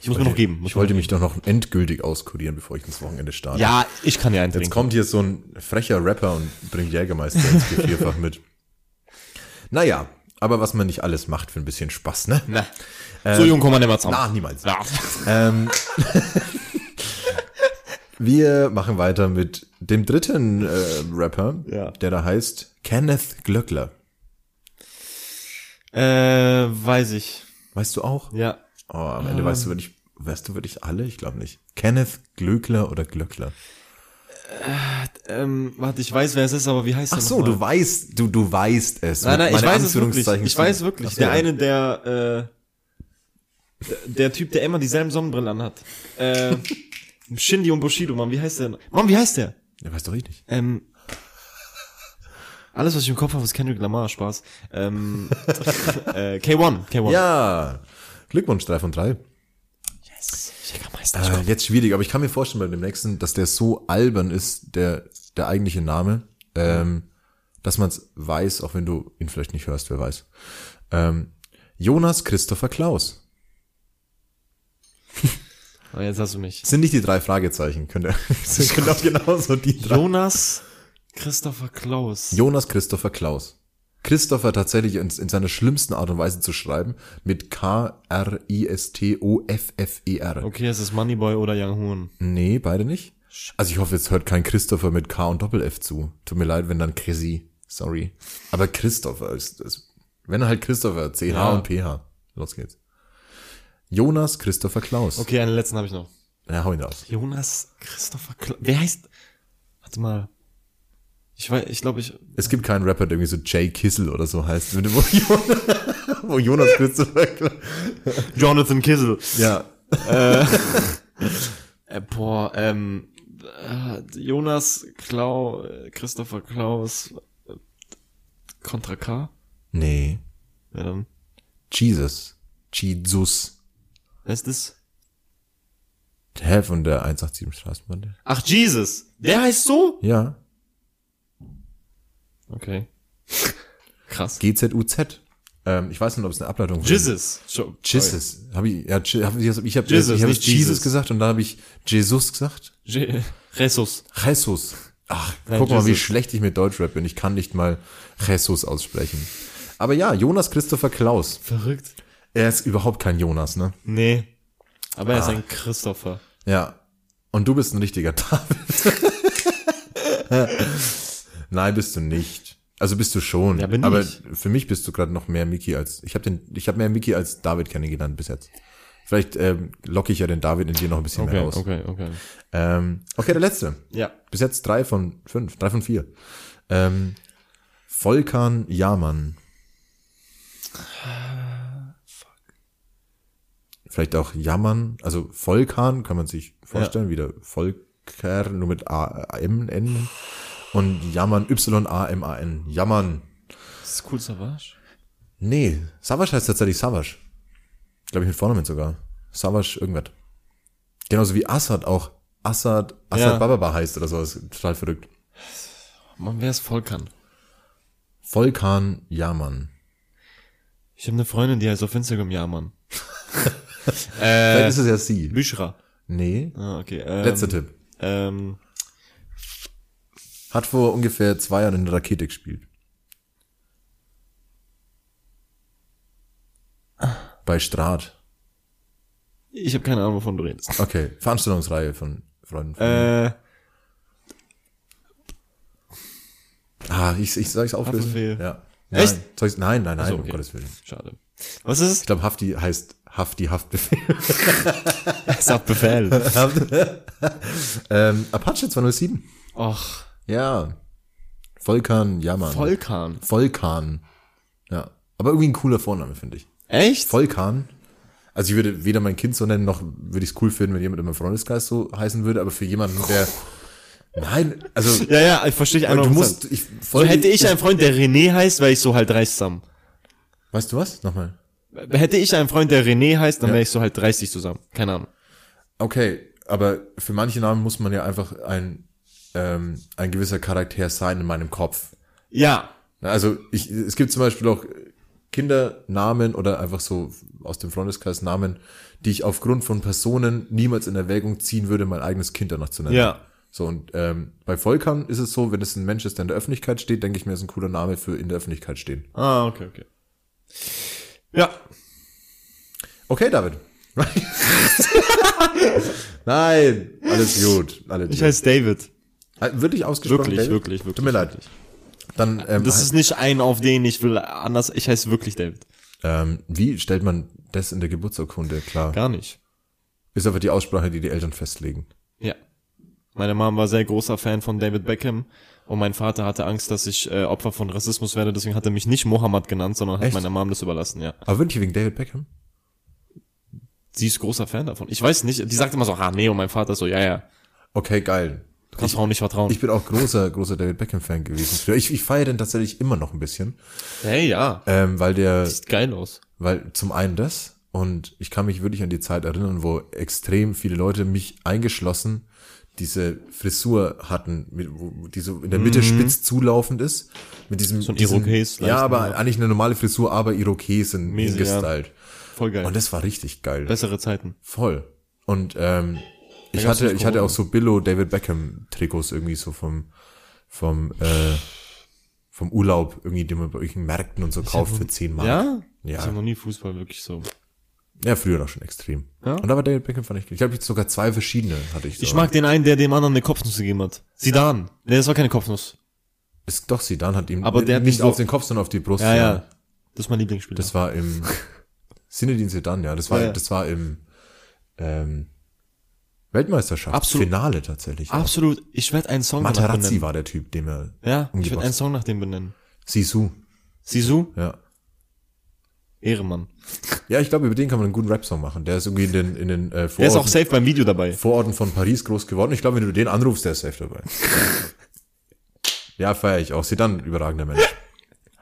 Ich muss mir noch geben. Ich wollte mich doch noch endgültig auskurieren, bevor ich ins Wochenende starte. Ja, ich kann ja einen Jetzt trinken. kommt hier so ein frecher Rapper und bringt Jägermeister ins Vierfach mit. Naja, aber was man nicht alles macht für ein bisschen Spaß, ne? Na. so jung kommen wir nicht mehr zusammen. Na, niemals. Ja. Ähm, wir machen weiter mit dem dritten äh, Rapper, Ja. der da heißt Kenneth Glöckler. Äh, weiß ich. Weißt du auch? Ja. Oh, am Ende weißt du wirklich, weißt du wirklich alle? Ich glaube nicht. Kenneth Glöckler oder Glöckler? Ähm, warte, ich weiß, wer es ist, aber wie heißt Ach der so, du weißt, du, du weißt es. Nein, nein, ich weiß es wirklich. Ich weiß wirklich. Ach der ja. eine, der, äh, der, der Typ, der immer dieselben Sonnenbrillen anhat. Äh, Shindy und Bushido, Mann, wie heißt der? Mann, wie heißt der? Ja, weißt du richtig. Ähm, alles, was ich im Kopf habe, ist Kendrick Lamar, Spaß. Ähm, äh, K1, K1. Ja, Glückwunsch, drei von drei. Yes. Jägermeister. Äh, jetzt schwierig, aber ich kann mir vorstellen bei dem nächsten, dass der so albern ist, der, der eigentliche Name, ähm, dass man es weiß, auch wenn du ihn vielleicht nicht hörst, wer weiß. Ähm, Jonas Christopher Klaus. Oh, jetzt hast du mich. Sind nicht die drei Fragezeichen, könnte, sind genau genauso die drei. Jonas Christopher Klaus. Jonas Christopher Klaus. Christopher tatsächlich in, in seiner schlimmsten Art und Weise zu schreiben, mit K-R-I-S-T-O-F-F-E-R. Okay, es ist Moneyboy oder Young Hoon. Nee, beide nicht. Also ich hoffe, jetzt hört kein Christopher mit K und Doppel-F zu. Tut mir leid, wenn dann Chrissy. Sorry. Aber Christopher ist, ist wenn halt Christopher, CH Ja. und PH. Los geht's. Jonas Christopher Klaus. Okay, einen letzten habe ich noch. Ja, hau ihn raus. Jonas Christopher Klaus. Wer heißt? Warte mal. Ich weiß, ich glaube, ich. Es gibt keinen Rapper, der irgendwie so Jay Kissel oder so heißt. Wo Jonas, wo Jonas Christopher. Jonathan Kissel. Ja. Äh, boah, ähm, äh, Jonas Klau, äh, Christopher Klaus, äh, Contra K? Nee. Wer dann? Jesus. Jesus. Wer ist das? Hä, von der 187 Straßenbahn. Ach, Jesus! Der heißt so? Ja. Okay. Krass. GZUZ. Ähm, ich weiß nicht, ob es eine Ableitung Jesus. So, Jesus. Habe ich, ja, Je- hab, ich, ich habe Jesus, ich hab Jesus. Jesus. gesagt und da habe ich Jesus gesagt. Je Jesus. Jesus. Ach, Nein, guck mal, wie Jesus. schlecht ich mit Deutschrap bin. Ich kann nicht mal Jesus aussprechen. Aber ja, Jonas Christopher Klaus. Verrückt. Er ist überhaupt kein Jonas, ne? Nee. Aber er ist Ah. ein Christopher. Ja. Und du bist ein richtiger David. Nein, bist du nicht. Also bist du schon. Ja, bin aber ich. für mich bist du gerade noch mehr Mickey als ich habe den ich habe mehr Mickey als David kennengelernt bis jetzt. Vielleicht ähm, locke ich ja den David in dir noch ein bisschen mehr Okay, aus. okay, okay. Ähm, okay, der letzte. Ja. Bis jetzt drei von fünf, drei von vier. Ähm, Volkan Jaman. Vielleicht auch Jammern, also Volkan kann man sich vorstellen, wieder Volker, nur mit A, M, N. Und Jammern, Y-A-M-A-N. Jammern. Ist das cool Savage? Nee, Savage heißt tatsächlich Savage. Glaube ich mit Vornamen sogar. Savage irgendwas. Genauso wie Assad auch. Assad, Assad Ja. Bababa heißt oder so. Ist total verrückt. Mann, wer ist Volkan? Volkan Jaman. Ich habe eine Freundin, die heißt auf Instagram. Vielleicht äh, ist es ja sie. Büschra. Nee. Ah, okay. Ähm, Letzter Tipp. Ähm, Hat vor ungefähr zwei Jahren eine Rakete gespielt. Bei Strat. ich habe keine Ahnung, wovon du redest. Okay, Veranstaltungsreihe von Freunden. Von. Äh, ah, ich, ich soll ich's auflösen? Haftbefehl. Ja. Echt? Nein, soll ich's- nein, nein, nein, so, um okay. Gottes Willen. Schade. Was ist Ich glaube, Hafti heißt Hafti Haftbefehl. es? Befehl. ähm, Apache 207. Och, Ja. Volkan, ja, Mann. Volkan. Volkan. Ja. Aber irgendwie ein cooler Vorname, finde ich. Echt? Volkan. Also ich würde weder mein Kind so nennen, noch würde ich es cool finden, wenn jemand in meinem Freundeskreis so heißen würde, aber für jemanden, der. Nein, also. Ja, ja, ich verstehe Weil einfach. du musst, ich, so hätte ich einen Freund, der René heißt, wäre ich so halt 30 zusammen. Weißt du was? Nochmal. Hätte ich einen Freund, der René heißt, dann Ja. wäre ich so halt 30 zusammen. Keine Ahnung. Okay, aber für manche Namen muss man ja einfach ein, ähm, ein gewisser Charakter sein in meinem Kopf. Ja. Also ich, es gibt zum Beispiel auch Kindernamen oder einfach so aus dem Freundeskreis Namen, die ich aufgrund von Personen niemals in Erwägung ziehen würde, mein eigenes Kind danach zu nennen. Ja. So, und ähm, bei Volkan ist es so, wenn es ein Mensch ist, der in der Öffentlichkeit steht, denke ich mir, ist ein cooler Name für in der Öffentlichkeit stehen. Ah, okay, okay. Ja. Okay, David. Nein, alles gut. Alles Ich heiße David. Wirklich ausgesprochen? Wirklich, David? wirklich, wirklich. Tut mir leid. wirklich. Dann, ähm, Das ist nicht ein, auf den ich will anders. Ich heiße wirklich David. ähm, wie stellt man das in der Geburtsurkunde klar? Gar nicht. Ist aber die Aussprache, die die Eltern festlegen. Ja. Meine Mom war sehr großer Fan von David Beckham und mein Vater hatte Angst, dass ich äh, Opfer von Rassismus werde, deswegen hat er mich nicht Mohammed genannt, sondern hat Echt? meiner Mom das überlassen, ja. Aber wirklich wegen David Beckham? Sie ist großer Fan davon. Ich weiß nicht, die sagt immer so, ah nee, und mein Vater so, ja, ja, Okay, geil. Du kannst Frauen nicht vertrauen. Ich bin auch großer, großer David Beckham-Fan gewesen. Ich, ich feiere den tatsächlich immer noch ein bisschen, hey, ja, ähm, weil der, sieht geil aus. weil zum einen das und ich kann mich wirklich an die Zeit erinnern, wo extrem viele Leute, mich eingeschlossen, diese Frisur hatten, mit, die so in der Mitte spitz zulaufend ist, mit diesem, Mhm. So ein diesem Irokes, ja, aber ja. eigentlich eine normale Frisur, aber Irokesen Mäßig, ja. gestylt. Voll geil. Und das war richtig geil. Bessere Zeiten. Voll. Und ähm, ich hatte, ich hatte auch so Billo David Beckham Trikots irgendwie so vom vom äh, vom Urlaub irgendwie, den man bei irgendwelchen Märkten und so kauft für 10 Mark. Ja? Ja. Ich habe noch nie Fußball wirklich so. Ja, früher auch schon extrem. Ja? Und da war David Beckham fand ich. Ich glaube, jetzt sogar zwei verschiedene hatte ich. Ich sogar. mag den einen, der dem anderen eine Kopfnuss gegeben hat. Sidan. Nee, das war keine Kopfnuss. Ist doch Sidan hat ihm Aber der nicht so- auf den Kopf, sondern auf die Brust. Ja, ja. Das ist mein Lieblingsspieler. Das war im Sinedin Sedan, ja. Das war Ja, ja. das war im ähm, Weltmeisterschaft Absolut. Finale tatsächlich. Absolut. Ich werde einen Song danach Materazzi benennen. war der Typ, dem er Ja, ich werde einen Song nach dem benennen. Sisu, Sisu? ja. Ehrenmann. Ja, ich glaube, über den kann man einen guten Rap-Song machen. Der ist irgendwie in den, in den äh, Der ist auch Vororten, safe beim Video dabei. Vororten von Paris groß geworden. Ich glaube, wenn du den anrufst, der ist safe dabei. ja, feiere ich auch. Sie dann überragender Mensch.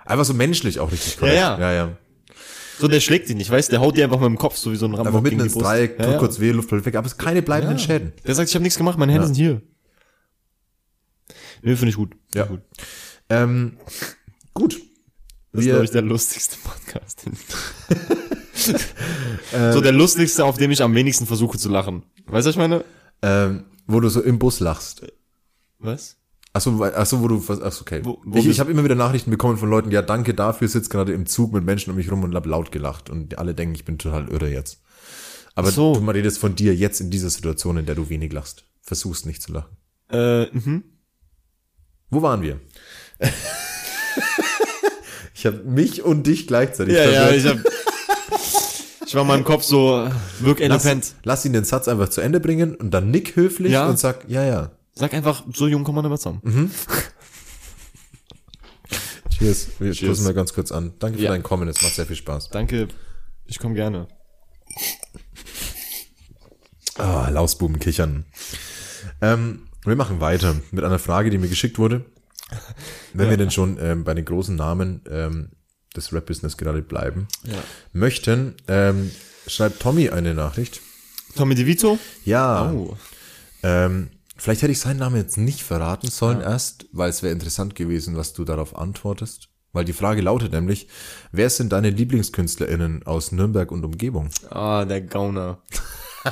Einfach so menschlich auch richtig korrekt. Ja, ja. ja, ja. So, der schlägt ihn nicht, weißt der haut dir einfach mit dem Kopf so wie so ein Rambock Einfach mitten ins. Dreieck, tut kurz weh, Luft fällt weg, aber es sind keine bleibenden. Schäden. Der sagt, ich habe nichts gemacht, meine Hände sind hier. Nee, finde ich gut. Ja. gut. Ähm, gut. Das ist, glaube ich, der lustigste Podcast. So der lustigste, auf dem ich am wenigsten versuche zu lachen. Weißt du, was ich meine? Ähm, wo du so im Bus lachst. Was? Achso, achso, wo du, achso, okay. Wo- wo ich ich habe immer wieder Nachrichten bekommen von Leuten, ja, danke dafür, sitzt gerade im Zug mit Menschen um mich rum und hab laut gelacht und alle denken, ich bin total irre jetzt. Aber so. du redest von dir jetzt in dieser Situation, in der du wenig lachst. Versuchst nicht zu lachen. Äh, mhm. Wo waren wir? ich habe mich und dich gleichzeitig Ja, ja, verwirrt. ich hab, ich war in meinem Kopf so, wirk eloquent. lass, lass ihn den Satz einfach zu Ende bringen und dann nick höflich Ja. und sag, ja, ja. Sag einfach, so jung kommen wir nicht mehr zusammen. Cheers. Wir Cheers. stoßen mal ganz kurz an. Danke für Ja. dein Kommen, es macht sehr viel Spaß. Danke, ich komme gerne. Ah, Lausbuben kichern. Ähm, wir machen weiter mit einer Frage, die mir geschickt wurde. Wenn wir denn schon ähm, bei den großen Namen ähm, des Rap-Business gerade bleiben Ja. möchten, ähm, schreibt Tommy eine Nachricht. Tommy DeVito? Ja, Oh. ähm, vielleicht hätte ich seinen Namen jetzt nicht verraten sollen erst, weil es wäre interessant gewesen, was du darauf antwortest. Weil die Frage lautet nämlich, wer sind deine LieblingskünstlerInnen aus Nürnberg und Umgebung? Ah, der Gauner.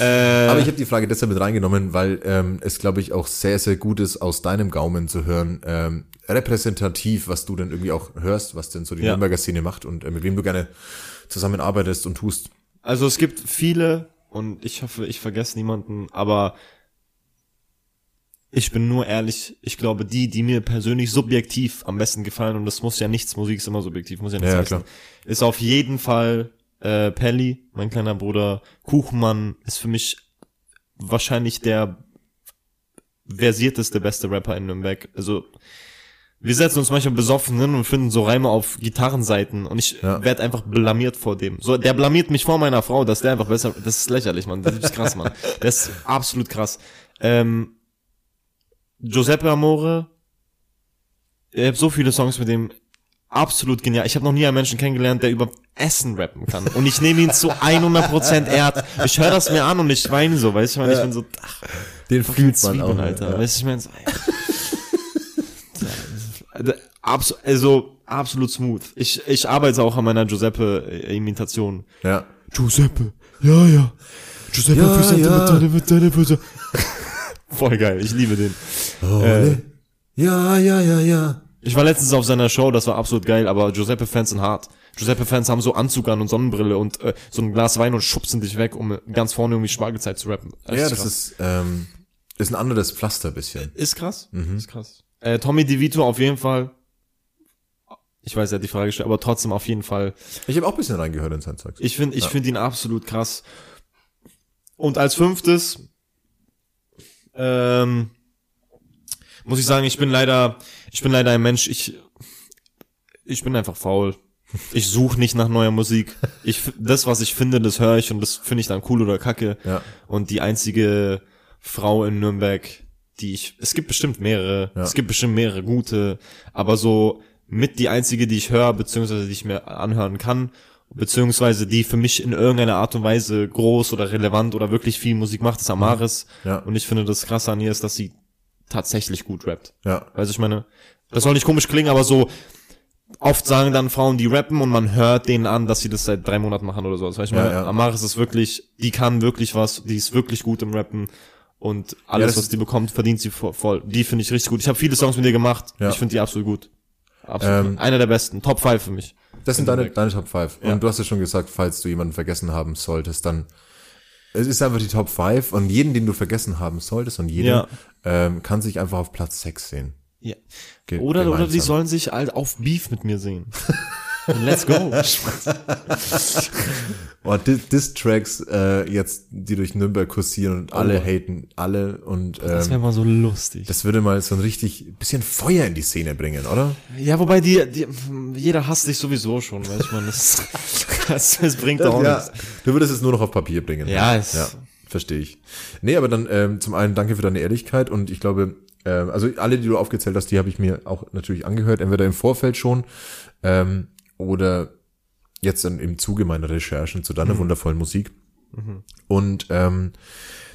äh, Aber ich habe die Frage deshalb mit reingenommen, weil ähm, es, glaube ich, auch sehr, sehr gut ist, aus deinem Gaumen zu hören, ähm, repräsentativ, was du denn irgendwie auch hörst, was denn so die Ja. Nürnberger Szene macht und äh, mit wem du gerne zusammenarbeitest und tust. Also es gibt viele und ich hoffe, ich vergesse niemanden, aber Ich bin nur ehrlich, ich glaube, die, die mir persönlich subjektiv am besten gefallen, und das muss ja nichts, Musik ist immer subjektiv, muss ja nichts Ja, heißen, ist auf jeden Fall äh, Pelli, mein kleiner Bruder. Kuchenmann ist für mich wahrscheinlich der versierteste, beste Rapper in Nürnberg. Also, wir setzen uns manchmal besoffen hin und finden so Reime auf Gitarrenseiten und ich Ja. werd einfach blamiert vor dem. So, der blamiert mich vor meiner Frau, dass der einfach besser, das ist lächerlich, Mann. Das ist krass, Mann. Das ist absolut krass. Ähm, Giuseppe Amore, ich habe so viele Songs mit dem absolut genial. Ich habe noch nie einen Menschen kennengelernt, der über Essen rappen kann. Und ich nehme ihn zu 100% ernst. Ich höre das mir an und ich weine so, weißt du, ich meine, ich bin so, ach, Den fühlt man Zwiebeln, auch. Alter. Ja. Weißt du, ich meine, so, ey. Abs also absolut smooth. Ich, ich arbeite auch an meiner Giuseppe-Imitation. ja. Giuseppe, ja, ja. Giuseppe Ja, für ja. Sentimentale Böse. Voll geil, ich liebe den. Ole. Ja, ja, ja, ja. Ich war letztens auf seiner Show, das war absolut geil, aber Giuseppe-Fans sind hart. Giuseppe-Fans haben so Anzug an und Sonnenbrille und äh, so ein Glas Wein und schubsen dich weg, um ganz vorne irgendwie Spargelzeit zu rappen. Ja, das krass. ist, ähm, ist ein anderes Pflaster bisschen. Ist krass. Mhm. Ist krass. Äh, Tommy DeVito auf jeden Fall. Ich weiß, er hat die Frage gestellt, aber trotzdem auf jeden Fall. Ich habe auch ein bisschen reingehört in sein Zeug. Ich finde, ich finde ihn absolut krass. Und als fünftes, ähm, muss ich sagen, ich bin leider, ich bin leider ein Mensch, ich, ich bin einfach faul. Ich suche nicht nach neuer Musik. Ich, das, was ich finde, das höre ich und das finde ich dann cool oder kacke. Ja. Und die einzige Frau in Nürnberg, die ich, es gibt bestimmt mehrere, Ja. es gibt bestimmt mehrere gute, aber so mit die einzige, die ich höre, beziehungsweise die ich mir anhören kann, beziehungsweise die für mich in irgendeiner Art und Weise groß oder relevant oder wirklich viel Musik macht, ist Amaris. Ja. Und ich finde das krasse an ihr ist, dass sie tatsächlich gut rappt. Ja. Also ich meine, das soll nicht komisch klingen, aber so oft sagen dann Frauen, die rappen und man hört denen an, dass sie das seit drei Monaten machen oder so. Das heißt, ich Ja, meine, ja. Amaris ist wirklich, die kann wirklich was, die ist wirklich gut im Rappen und alles, das was die bekommt, verdient sie voll. voll. Die finde ich richtig gut. Ich habe viele Songs mit ihr gemacht. Ja. Ich finde die absolut gut. Absolut. Ähm, Einer der besten. Top 5 für mich. Das sind In deine, deine Top 5. Ja. Und du hast ja schon gesagt, falls du jemanden vergessen haben solltest, dann es ist einfach die Top 5 und jeden, den du vergessen haben solltest und jeder Ja. ähm, kann sich einfach auf Platz 6 sehen. Ja. Ge Oder, oder die sollen sich halt auf Beef mit mir sehen. Let's go. Oh, Dis- Diss-Tracks äh, jetzt, die durch Nürnberg kursieren und alle haten, alle und Das wäre ähm, mal so lustig. das würde mal so ein richtig bisschen Feuer in die Szene bringen, oder? Ja, wobei die, die jeder hasst dich sowieso schon, weiß man. Das, das, das bringt auch nichts. Du würdest es nur noch auf Papier bringen. Ja, es- ja verstehe ich. Nee, aber dann ähm, zum einen danke für deine Ehrlichkeit und ich glaube, ähm, also alle, die du aufgezählt hast, die habe ich mir auch natürlich angehört, entweder im Vorfeld schon ähm, oder jetzt dann im Zuge meiner Recherchen zu Mhm. deiner wundervollen Musik. Und ähm,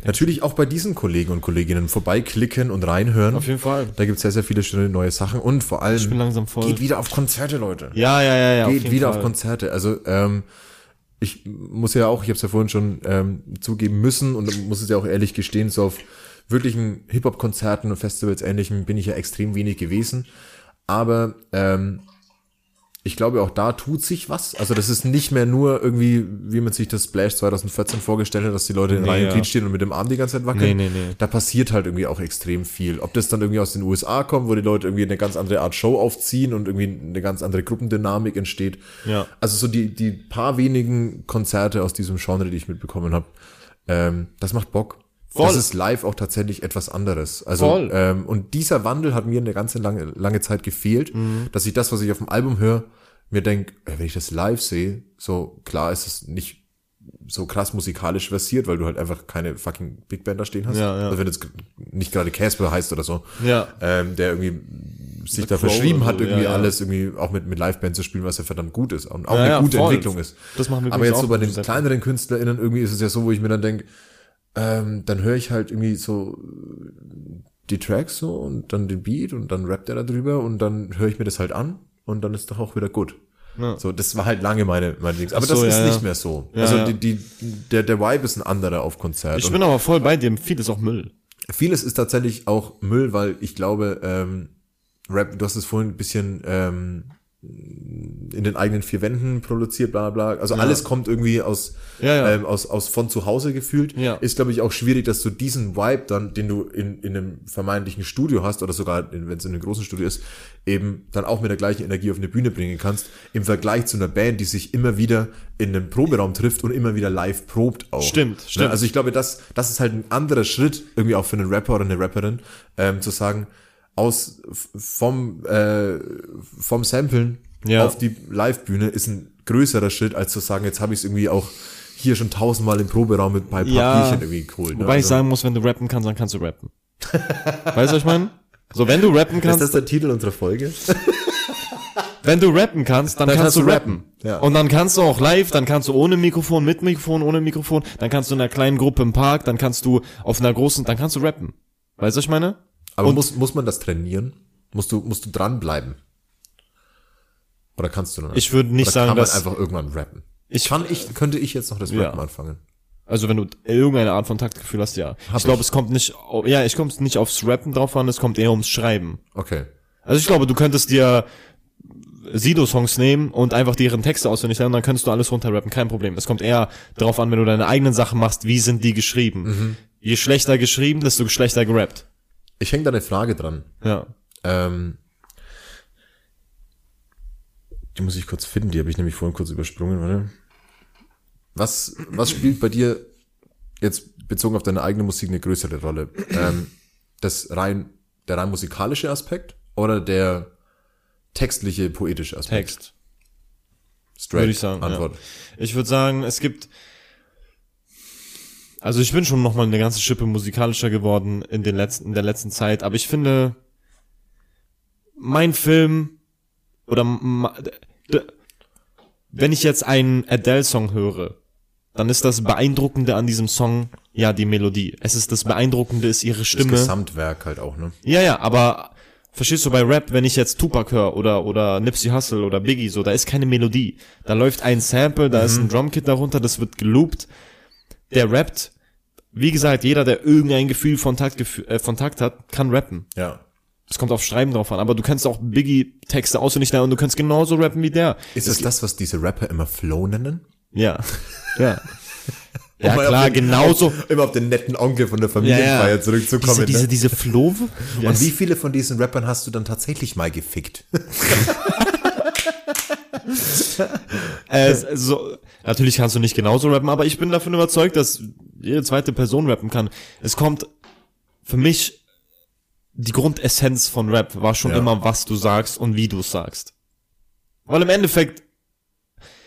natürlich auch bei diesen Kollegen und Kolleginnen vorbeiklicken und reinhören. Auf jeden Fall. Da gibt es sehr, sehr viele schöne neue Sachen und vor allem Ich bin langsam voll. geht wieder auf Konzerte, Leute Ja, ja, ja, ja. geht jeden wieder Fall. auf Konzerte. Also ähm, ich muss ja auch, ich habe es ja vorhin schon ähm, zugeben müssen und muss es ja auch ehrlich gestehen, so auf wirklichen Hip-Hop-Konzerten und Festivals ähnlichem bin ich ja extrem wenig gewesen. Aber ähm, ich glaube, auch da tut sich was. Also das ist nicht mehr nur irgendwie, wie man sich das Splash 2014 vorgestellt hat, dass die Leute in Nee, Reihe und ja. Stehen und mit dem Arm die ganze Zeit wackeln. Nee, nee, nee. Da passiert halt irgendwie auch extrem viel. Ob das dann irgendwie aus den USA kommt, wo die Leute irgendwie eine ganz andere Art Show aufziehen und irgendwie eine ganz andere Gruppendynamik entsteht. Ja. Also so die, die paar wenigen Konzerte aus diesem Genre, die ich mitbekommen habe, ähm, das macht Bock. Voll. Das ist live auch tatsächlich etwas anderes. Also Voll. ähm, und dieser Wandel hat mir eine ganze lange, lange Zeit gefehlt, Mhm. dass ich das, was ich auf dem Album höre, mir denke, wenn ich das live sehe, so klar ist es nicht so krass musikalisch versiert, weil du halt einfach keine fucking Big Band da stehen hast. Ja, ja. Also wenn jetzt nicht gerade Casper heißt oder so, Ja. ähm, der irgendwie sich da Crow verschrieben oder hat, so, irgendwie ja, ja. alles irgendwie auch mit, mit Liveband zu spielen, was ja verdammt gut ist und auch Ja, eine gute voll. Entwicklung ist. Das machen wir Aber jetzt so bei den kleineren KünstlerInnen irgendwie ist es ja so, wo ich mir dann denke, ähm, dann höre ich halt irgendwie so die Tracks so und dann den Beat und dann rappt er da drüber und dann höre ich mir das halt an und dann ist doch auch wieder gut. Ja. So, das war halt lange meine, meine Dings. Aber so, das ist ja, nicht ja. mehr so. Ja, also ja. die, die, der, der Vibe ist ein anderer auf Konzert. Ich bin aber voll bei dir. Viel ist auch Müll. Vieles ist tatsächlich auch Müll, weil ich glaube, ähm, Rap, du hast es vorhin ein bisschen ähm, in den eigenen vier Wänden produziert, bla bla. bla. Also alles kommt irgendwie aus, Ja, ja. Ähm, aus, aus von zu Hause gefühlt. Ja. Ist, glaube ich, auch schwierig, dass du diesen Vibe dann, den du in, in einem vermeintlichen Studio hast, oder sogar, wenn es in einem großen Studio ist, eben dann auch mit der gleichen Energie auf eine Bühne bringen kannst, im Vergleich zu einer Band, die sich immer wieder in einem Proberaum trifft und immer wieder live probt auch. Stimmt, Ne? stimmt. Also ich glaube, das, das ist halt ein anderer Schritt, irgendwie auch für einen Rapper oder eine Rapperin, ähm, zu sagen, aus vom, äh, vom Samplen Ja. auf die Live-Bühne ist ein größerer Schritt, als zu sagen, jetzt habe ich es irgendwie auch hier schon tausendmal im Proberaum mit bei Ja. Papierchen irgendwie geholt. Ne? Wobei ich Also, sagen muss, wenn du rappen kannst, dann kannst du rappen. weißt du, was ich meine? So, wenn du rappen ist kannst, das der Titel unserer Folge? wenn du rappen kannst, dann, Dann kannst kannst du du rappen. rappen, ja. Und dann kannst du auch live, dann kannst du ohne Mikrofon, mit Mikrofon, ohne Mikrofon, dann kannst du in einer kleinen Gruppe im Park, dann kannst du auf einer großen, dann kannst du rappen. Weißt du, was ich meine? Aber Und- muss, muss man das trainieren? Musst du, musst du dranbleiben? Oder kannst du noch? Ich würde nicht sagen, kann man dass- einfach irgendwann rappen? Ich- kann ich, könnte ich jetzt noch das Ja. Rappen anfangen? Also wenn du irgendeine Art von Taktgefühl hast, ja. ich glaube, es kommt nicht, ja, ich komme nicht aufs Rappen drauf an, es kommt eher ums Schreiben. Okay. Also ich glaube, du könntest dir Sido-Songs nehmen und einfach deren Texte auswendig lernen, dann könntest du alles runterrappen, kein Problem. Es kommt eher darauf an, wenn du deine eigenen Sachen machst, wie sind die geschrieben. Mhm. Je schlechter geschrieben, desto schlechter gerappt. Ich hänge da eine Frage dran. Ja. Ähm, die muss ich kurz finden, die habe ich nämlich vorhin kurz übersprungen, warte. Was, was spielt bei dir jetzt bezogen auf deine eigene Musik eine größere Rolle? Ähm, das rein, der rein musikalische Aspekt oder der textliche, poetische Aspekt? Text. Straight Würde ich sagen. Antwort. Ja. Ich würde sagen, es gibt. Also ich bin schon noch mal eine ganze Schippe musikalischer geworden in den letzten, in der letzten Zeit, aber ich finde, mein Film oder wenn ich jetzt einen Adele-Song höre, dann ist das Beeindruckende an diesem Song ja die Melodie. Es ist das Beeindruckende ist ihre Das Stimme. Gesamtwerk halt auch, ne? Ja, ja, aber verstehst du bei Rap, wenn ich jetzt Tupac höre oder oder Nipsey Hussle oder Biggie, so, da ist keine Melodie. Da läuft ein Sample, da ist ein Drumkit darunter, das wird geloopt. Der rappt. Wie gesagt, jeder, der irgendein Gefühl von Takt, äh, von Takt hat, kann rappen. Ja. Es kommt auf Schreiben drauf an, aber du kannst auch Biggie-Texte auswendig lernen und du kannst genauso rappen wie der. Ist das das, was diese Rapper immer Flow nennen? Ja. Ja. ja, klar, den, genauso. Auf, immer auf den netten Onkel von der Ja, Familienfeier ja. zurückzukommen. Diese, diese, ne? diese Flove. Und wie viele von diesen Rappern hast du dann tatsächlich mal gefickt? Äh, so, natürlich kannst du nicht genauso rappen, aber ich bin davon überzeugt, dass jede zweite Person rappen kann. Es kommt für mich die Grundessenz von Rap war schon Ja. immer, was du sagst und wie du es sagst. Weil im Endeffekt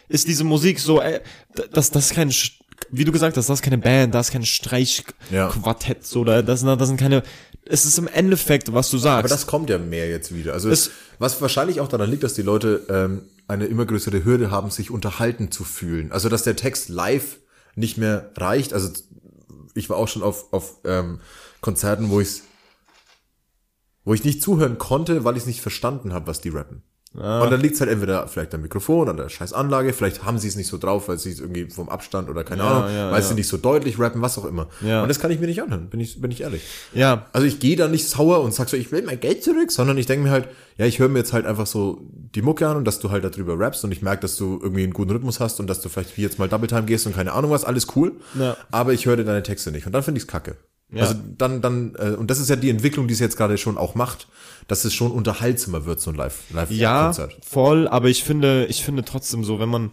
ist diese Musik so, äh, das, das ist kein, wie du gesagt hast, das ist keine Band, das ist kein Ja. Streichquartett, so, da, das, sind- das sind keine, es ist im Endeffekt, was du sagst. Aber das kommt ja mehr jetzt wieder. Also Es- was wahrscheinlich auch daran liegt, dass die Leute ähm, eine immer größere Hürde haben, sich unterhalten zu fühlen. Also dass der Text live nicht mehr reicht. Also ich war auch schon auf, auf ähm, Konzerten, wo ich wo ich nicht zuhören konnte, weil ich es nicht verstanden habe, was die rappen. Ah. Und dann liegt's halt entweder vielleicht am Mikrofon oder der scheiß Anlage, vielleicht haben sie es nicht so drauf, weil sie es irgendwie vom Abstand oder keine Ja, Ahnung, ja, weil ja. sie nicht so deutlich rappen, was auch immer. Ja. Und das kann ich mir nicht anhören, bin ich, bin ich ehrlich. ja, Also ich gehe da nicht sauer und sag so, ich will mein Geld zurück, sondern ich denke mir halt, ja, ich höre mir jetzt halt einfach so die Mucke an und dass du halt darüber rappst und ich merke, dass du irgendwie einen guten Rhythmus hast und dass du vielleicht wie jetzt mal Double Time gehst und keine Ahnung was, alles cool. Ja. Aber ich höre deine Texte nicht und dann finde ich's kacke. Ja. Also dann, dann, äh, und das ist ja die Entwicklung, die es jetzt gerade schon auch macht, dass es schon unterhaltsamer wird, so ein Live, Live Ja, voll, aber ich finde, ich finde trotzdem so, wenn man,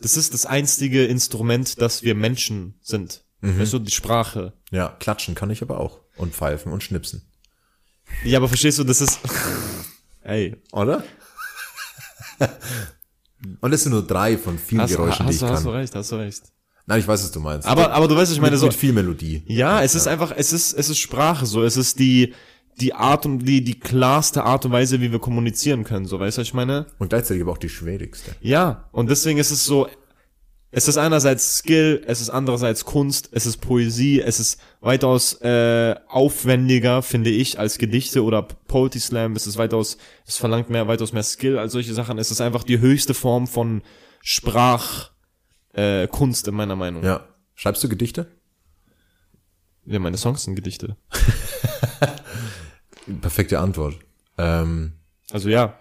das ist das einzige Instrument, dass wir Menschen sind. Mhm. Weißt du, die Sprache. Ja, klatschen kann ich aber auch. Und pfeifen und schnipsen. Ja, aber verstehst du, das ist, ey, Oder? und das sind nur drei von vielen hast, Geräuschen, hast, die du, ich hast du kann. recht, hast du recht. Nein, ich weiß, was du meinst. Aber, aber du weißt, ich meine, mit, so, mit viel Melodie. ja, es ist einfach, es ist, es ist Sprache, so, es ist die, die Art und, die, die klarste Art und Weise, wie wir kommunizieren können, so, weißt du, was ich meine? Und gleichzeitig aber auch die schwierigste. Ja, und deswegen ist es so, es ist einerseits Skill, es ist andererseits Kunst, es ist Poesie, es ist weitaus äh, aufwendiger, finde ich, als Gedichte oder Poetry Slam. Es ist weitaus, es verlangt mehr, weitaus mehr Skill als solche Sachen. Es ist einfach die höchste Form von Sprach, äh, Kunst in meiner Meinung. Ja. Schreibst du Gedichte? Ja, meine Songs sind Gedichte. Perfekte Antwort. Ähm, Also ja,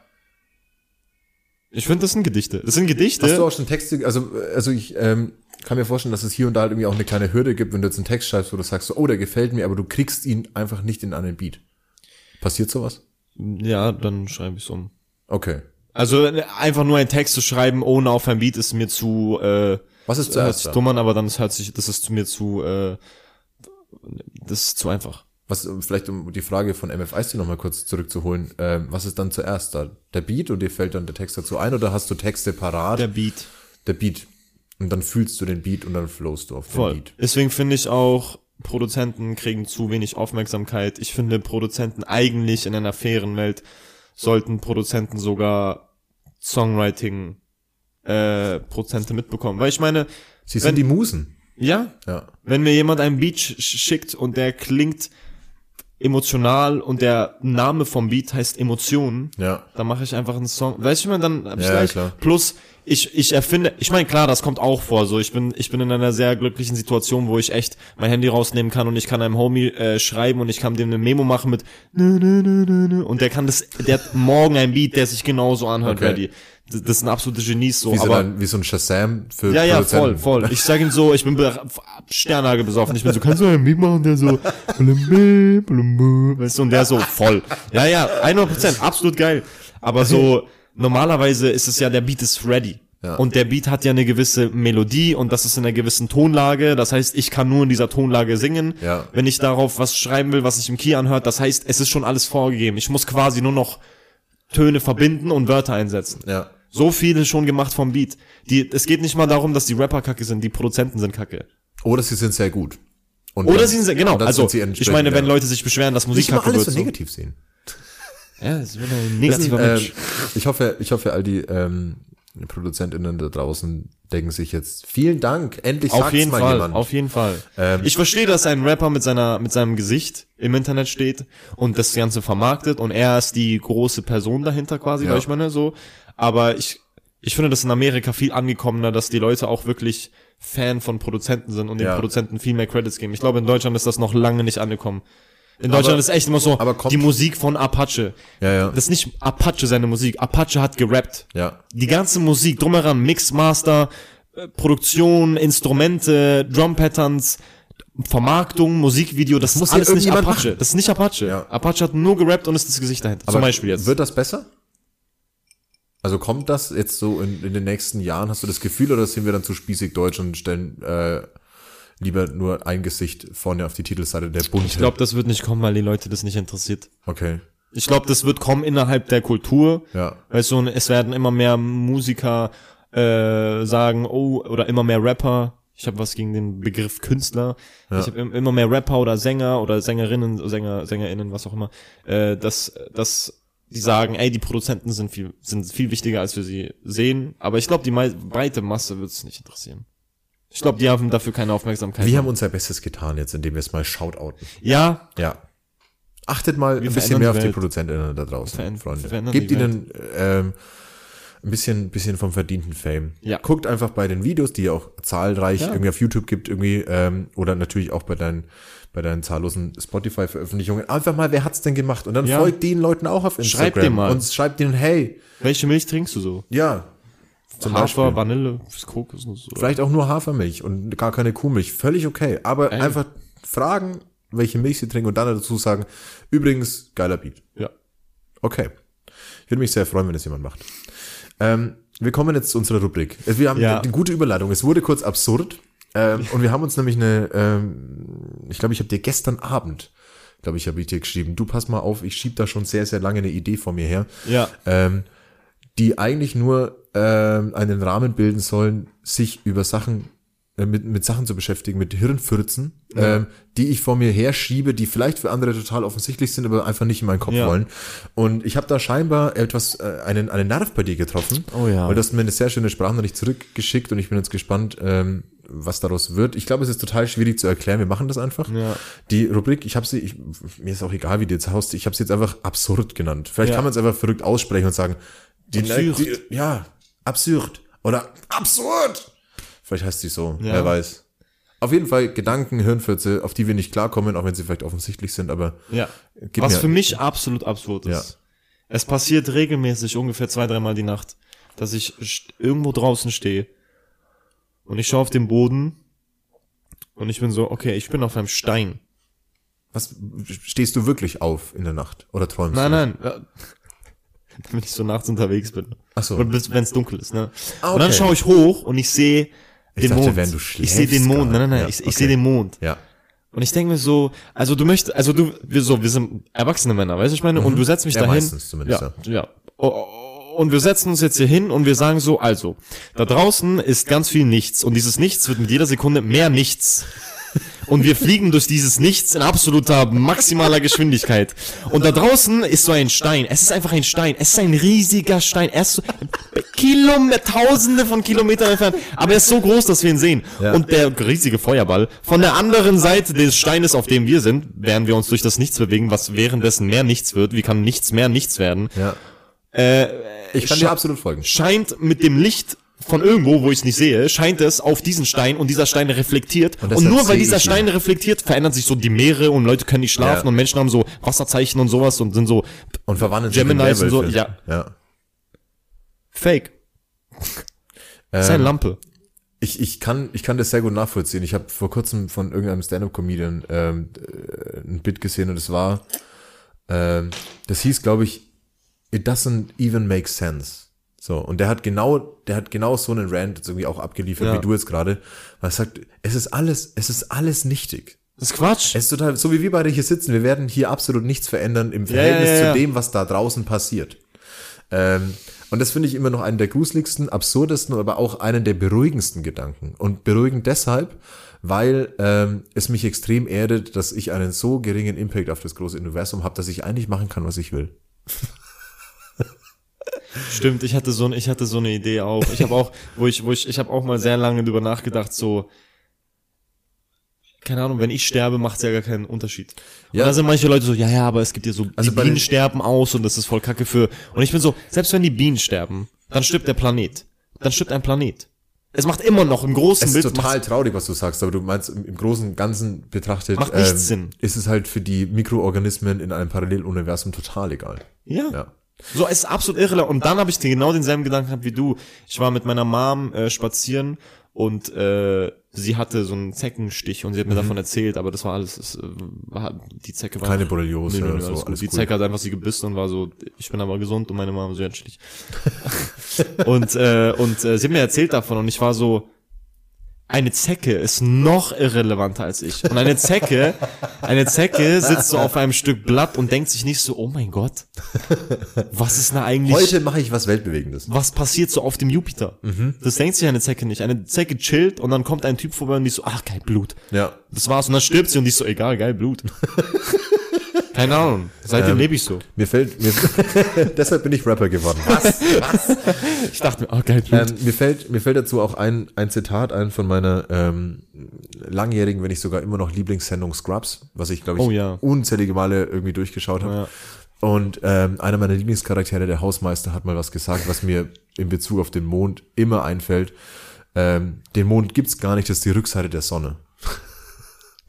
Ich finde, das sind Gedichte. Das sind Gedichte. Hast du auch schon Texte, also, also ich ähm, kann mir vorstellen, dass es hier und da halt irgendwie auch eine kleine Hürde gibt, wenn du jetzt einen Text schreibst, wo du sagst, so, oh, der gefällt mir, aber du kriegst ihn einfach nicht in einen Beat. Passiert sowas? ja, dann schreibe ich um. Okay. Also äh, einfach nur einen Text zu schreiben, ohne auf ein Beat, ist mir zu äh, Was ist hört zuerst sich da? dumm an, aber dann ist hört sich, das ist mir zu äh, das ist zu einfach. Was, vielleicht um die Frage von MFIC nochmal kurz zurückzuholen, ähm, was ist dann zuerst da? Der Beat und dir fällt dann der Text dazu ein oder hast du Texte parat? Der Beat. der Beat. Und dann fühlst du den Beat und dann flowst du auf den Voll. Beat. Deswegen finde ich auch, Produzenten kriegen zu wenig Aufmerksamkeit. Ich finde, Produzenten eigentlich in einer fairen Welt sollten Produzenten sogar Songwriting äh, Prozente mitbekommen. Weil ich meine, Sie Wenn- sind die Musen. ja, Ja. wenn mir jemand einen Beat sch schickt und der klingt emotional und der Name vom Beat heißt Emotionen, Ja. dann mache ich einfach einen Song. Weißt du, ich meine, dann hab ich Ja, gleich. klar. Plus, ich, ich erfinde, ich meine, klar, das kommt auch vor. So, ich bin, ich bin in einer sehr glücklichen Situation, wo ich echt mein Handy rausnehmen kann und ich kann einem Homie äh, schreiben und ich kann dem eine Memo machen mit und der kann das, der hat morgen ein Beat, der sich genauso anhört, Okay. ready. Das, sind absolute Genies so, Wie so, aber ein, wie so ein Shazam für ja, ja, voll, voll. Ich sag ihm so, ich bin Sternhage besoffen. Ich bin so, kannst du einen Beat machen? Der so, weißt du, und der so, voll. Ja, ja, 100 Prozent, absolut geil. Aber so, normalerweise ist es ja, der Beat ist ready. Ja. Und der Beat hat ja eine gewisse Melodie und das ist in einer gewissen Tonlage. Das heißt, ich kann nur in dieser Tonlage singen. Ja. Wenn ich darauf was schreiben will, was sich im Key anhört, das heißt, es ist schon alles vorgegeben. Ich muss quasi nur noch Töne verbinden und Wörter einsetzen. Ja. So viele schon gemacht vom Beat. Die, es geht nicht mal darum, dass die Rapper kacke sind, die Produzenten sind kacke. Oder sie sind sehr gut. Und Oder dann- sie sind, genau, also, ich meine, wenn. Leute sich beschweren, dass Musik kacke wird. so negativ sehen. Ja, das wird ein negativer sind, ähm, Mensch. ich hoffe, ich hoffe, all die ähm, ProduzentInnen da draußen denken sich jetzt, vielen Dank, endlich Auf jeden mal Fall, jemand. auf jeden Fall. Ähm, ich verstehe, dass ein Rapper mit seiner, mit seinem Gesicht im Internet steht und das Ganze vermarktet und er ist die große Person dahinter quasi, Ja. weil ich meine, so. Aber ich, ich finde das in Amerika viel angekommener, dass die Leute auch wirklich Fan von Produzenten sind und den Ja. Produzenten viel mehr Credits geben. Ich glaube, in Deutschland ist das noch lange nicht angekommen. In Deutschland Aber- ist echt immer so, aber die Musik von Apache. Ja, ja. Das ist nicht Apache seine Musik. Apache hat gerappt. ja. Die ganze Musik drumheran, Mixmaster, äh, Produktion, Instrumente, Drum Patterns, Vermarktung, Musikvideo, das, muss ist alles nicht Apache. machen. Das ist nicht Apache. Ja. Apache hat nur gerappt und ist das Gesicht dahinter. Zum Beispiel jetzt. Wird das besser? Also kommt das jetzt so in, in den nächsten Jahren? Hast du das Gefühl oder sind wir dann zu spießig deutsch und stellen äh, lieber nur ein Gesicht vorne auf die Titelseite der Bunte? ich glaube, das wird nicht kommen, weil die Leute das nicht interessiert. Okay. Ich glaube, das wird kommen innerhalb der Kultur. Ja. Weißt du, es werden immer mehr Musiker äh, sagen, oh, oder immer mehr Rapper. Ich habe was gegen den Begriff Künstler. Ich habe immer mehr Rapper oder Sänger oder Sängerinnen, Sänger, Sängerinnen, was auch immer, äh, dass, dass die sagen, ey, die Produzenten sind viel, sind viel wichtiger, als wir sie sehen. Aber ich glaube, die mei- breite Masse wird es nicht interessieren. Ich glaube, die haben dafür keine Aufmerksamkeit. Wir haben unser Bestes getan jetzt, indem wir es mal shoutouten. ja, Ja. Achtet mal Wir ein bisschen mehr die auf die. ProduzentInnen da draußen, Veränd- Freunde. Gebt ihnen ähm, ein bisschen, bisschen vom verdienten Fame. Ja. Guckt einfach bei den Videos, die auch zahlreich Ja. irgendwie auf YouTube gibt, irgendwie, ähm, oder natürlich auch bei deinen, bei deinen zahllosen Spotify-Veröffentlichungen. Einfach mal, wer hat's denn gemacht? Und dann Ja. folgt den Leuten auch auf Instagram. Schreibt denen mal. Und schreibt denen, hey, welche Milch trinkst du so? ja, zum Hafer, Beispiel. Vanille, Kokosnuss. oder- Vielleicht auch nur Hafermilch und gar keine Kuhmilch. Völlig okay. Aber Ey. einfach fragen, welche Milch sie trinken und dann dazu sagen, übrigens, geiler Beat. Ja. Okay. Ich würde mich sehr freuen, wenn es jemand macht. Ähm, wir kommen jetzt zu unserer Rubrik. Wir haben Ja. eine gute Überleitung. Es wurde kurz absurd. Ähm, und wir haben uns nämlich eine, ähm, ich glaube, ich habe dir gestern Abend, glaube ich, habe ich dir geschrieben, du pass mal auf, ich schieb da schon sehr, sehr lange eine Idee vor mir her, Ja. ähm, die eigentlich nur ähm, einen Rahmen bilden sollen, sich über Sachen äh, mit, mit Sachen zu beschäftigen, mit Hirnfürzen, ähm, die ich vor mir herschiebe, die vielleicht für andere total offensichtlich sind, aber einfach nicht in meinen Kopf Ja. wollen. Und ich habe da scheinbar etwas, äh, einen, einen Nerv bei dir getroffen. Oh ja. Weil du hast mir eine sehr schöne Sprachnachricht zurückgeschickt und ich bin jetzt gespannt, ähm, was daraus wird. Ich glaube, es ist total schwierig zu erklären. Wir machen das einfach. Ja. Die Rubrik, ich habe sie, ich, mir ist auch egal, wie die jetzt haust, ich habe sie jetzt einfach absurd genannt. Vielleicht Ja. kann man es einfach verrückt aussprechen und sagen, die, Absurd. die ja, absurd oder absurd. Vielleicht heißt sie so, Ja. wer weiß. Auf jeden Fall Gedanken, Hirnfürze, auf die wir nicht klarkommen, auch wenn sie vielleicht offensichtlich sind, aber Ja. Was für mich absolut absurd ist. Ja. Es passiert regelmäßig ungefähr zwei, dreimal die Nacht. dass ich irgendwo draußen stehe und ich schaue auf den Boden und ich bin so, okay, ich bin auf einem Stein. Was, stehst du wirklich auf in der Nacht? Oder träumst Nein, du? nein. Ja. Wenn ich so nachts unterwegs bin. Ach so. Wenn es dunkel ist, ne? Ah, Und dann okay. schaue ich hoch und ich sehe Ich den dachte, Mond. wenn du ich sehe den schläfst Mond. Nein, nein, nein. ich Ja, ich okay. sehe den Mond. Ja. Und ich denke mir so, also du möchtest, also du, wir so, wir sind erwachsene Männer, weißt du, ich meine, und du setzt mich Mhm. Ja, dahin. meistens zumindest, Ja, ja. Oh, Und wir setzen uns jetzt hier hin und wir sagen so, also, da draußen ist ganz viel Nichts und dieses Nichts wird mit jeder Sekunde mehr Nichts. Und wir fliegen durch dieses Nichts in absoluter maximaler Geschwindigkeit. Und da draußen ist so ein Stein. Es ist einfach ein Stein. Es ist ein riesiger Stein. Er ist so Kilometer, tausende von Kilometern entfernt. Aber er ist so groß, dass wir ihn sehen. Ja. Und der riesige Feuerball von der anderen Seite des Steines, auf dem wir sind, während wir uns durch das Nichts bewegen, was währenddessen mehr Nichts wird. Wie kann nichts mehr nichts werden? Ja. Äh, Ich kann dir absolut folgen. scheint mit dem Licht von irgendwo, wo ich es nicht sehe, scheint es auf diesen Stein und dieser Stein reflektiert. Und Und, nur weil dieser. Stein reflektiert, verändern sich so die Meere und Leute können nicht schlafen Ja. und Menschen haben so Wasserzeichen und sowas und sind so Und verwandeln sich in Geminis und so, ja. ja. fake. Das ist eine Ähm, Lampe. Ich, ich, kann, ich kann das sehr gut nachvollziehen. Ich habe vor kurzem von irgendeinem Stand-Up-Comedian ähm, äh, ein Bit gesehen und es war, ähm, das hieß, glaube ich, It doesn't even make sense. So, und der hat genau, der hat genau so einen Rant jetzt irgendwie auch abgeliefert, Ja. wie du jetzt gerade, weil er sagt, es ist alles, es ist alles nichtig. Das ist Quatsch. Es ist total, so wie wir beide hier sitzen, wir werden hier absolut nichts verändern im Verhältnis ja, ja. zu dem, was da draußen passiert. Ähm, und das finde ich immer noch einen der gruseligsten, absurdesten, aber auch einen der beruhigendsten Gedanken. Und beruhigend deshalb, weil ähm, es mich extrem erdet, dass ich einen so geringen Impact auf das große Universum habe, dass ich eigentlich machen kann, was ich will. Stimmt, ich hatte so, ich hatte so eine Idee auch. Ich habe auch, wo ich, wo ich, ich habe auch mal sehr lange drüber nachgedacht, so, keine Ahnung, wenn ich sterbe, macht es ja gar keinen Unterschied. Ja. Und da sind manche Leute so, ja, ja, aber es gibt ja so, Also die Bienen sterben aus und das ist voll kacke für, und ich bin so, selbst wenn die Bienen sterben, dann stirbt der Planet. Dann stirbt ein Planet. Es macht immer noch im großen Es ist Bild, total macht's- traurig, was du sagst, aber du meinst im, Großen und Ganzen betrachtet, ähm, Macht nichts Sinn. ist es halt für die Mikroorganismen in einem Paralleluniversum total egal. ja. Ja. So, es ist absolut irrelevant. Und dann habe ich den, genau denselben Gedanken gehabt wie du. Ich war mit meiner Mom äh, spazieren und äh, sie hatte so einen Zeckenstich und sie hat mir davon erzählt, aber das war alles, es, äh, war, die Zecke war Mhm. Keine Borreliose nö, oder nö, so, alles alles Die cool. Zecke hat einfach sie gebissen und war so, ich bin aber gesund und meine Mama so, ja, und äh, und äh, sie hat mir erzählt davon und ich war so, eine Zecke ist noch irrelevanter als ich. Und eine Zecke, eine Zecke sitzt so auf einem Stück Blatt und denkt sich nicht so, oh mein Gott, was ist da eigentlich, Heute mache ich was Weltbewegendes. was passiert so auf dem Jupiter? Das denkt sich eine Zecke nicht. Eine Zecke chillt und dann kommt ein Typ vorbei und die so, ach geil, Blut. Ja. Das war's. Und dann stirbt sie und die ist so, egal, geil, Blut. Keine Ahnung. Seitdem Ähm, lebe ich so. Mir fällt, mir, deshalb bin ich Rapper geworden. Was? Ich dachte mir, oh geil. Ähm, mir fällt, mir fällt dazu auch ein, ein Zitat ein von meiner ähm, langjährigen, wenn nicht sogar immer noch Lieblingssendung Scrubs, was ich glaube ich Oh ja. unzählige Male irgendwie durchgeschaut habe. Ja. Und ähm, einer meiner Lieblingscharaktere, der Hausmeister, hat mal was gesagt, was mir in Bezug auf den Mond immer einfällt. Ähm, den Mond gibt's gar nicht, das ist die Rückseite der Sonne.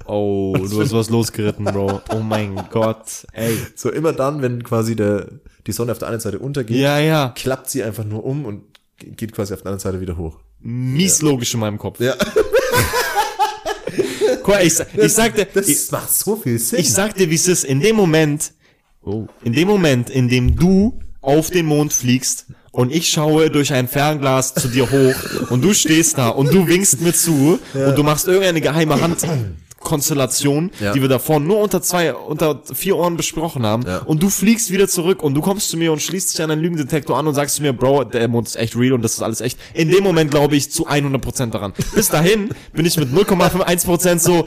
Oh, du hast was losgeritten, Bro. Oh mein Gott. Ey. So immer dann, wenn quasi der, die Sonne auf der einen Seite untergeht, Ja, ja. klappt sie einfach nur um und geht quasi auf der anderen Seite wieder hoch. Mies logisch in meinem Kopf. Ja. Guck ich, ich sagte, Das ich, macht so viel Sinn. ich sag dir, wie es ist. In dem Moment, oh, in dem Moment, in dem du auf den Mond fliegst und ich schaue durch ein Fernglas zu dir hoch und du stehst da und du winkst mir zu und du machst irgendeine geheime Handkonstellation, Ja. die wir davor nur unter zwei, unter vier Ohren besprochen haben Ja. und du fliegst wieder zurück und du kommst zu mir und schließt dich an einen Lügendetektor an und sagst zu mir, Bro, der Mond ist echt real und das ist alles echt. In dem Moment glaube ich zu 100% daran. Bis dahin bin ich mit 0,51% so,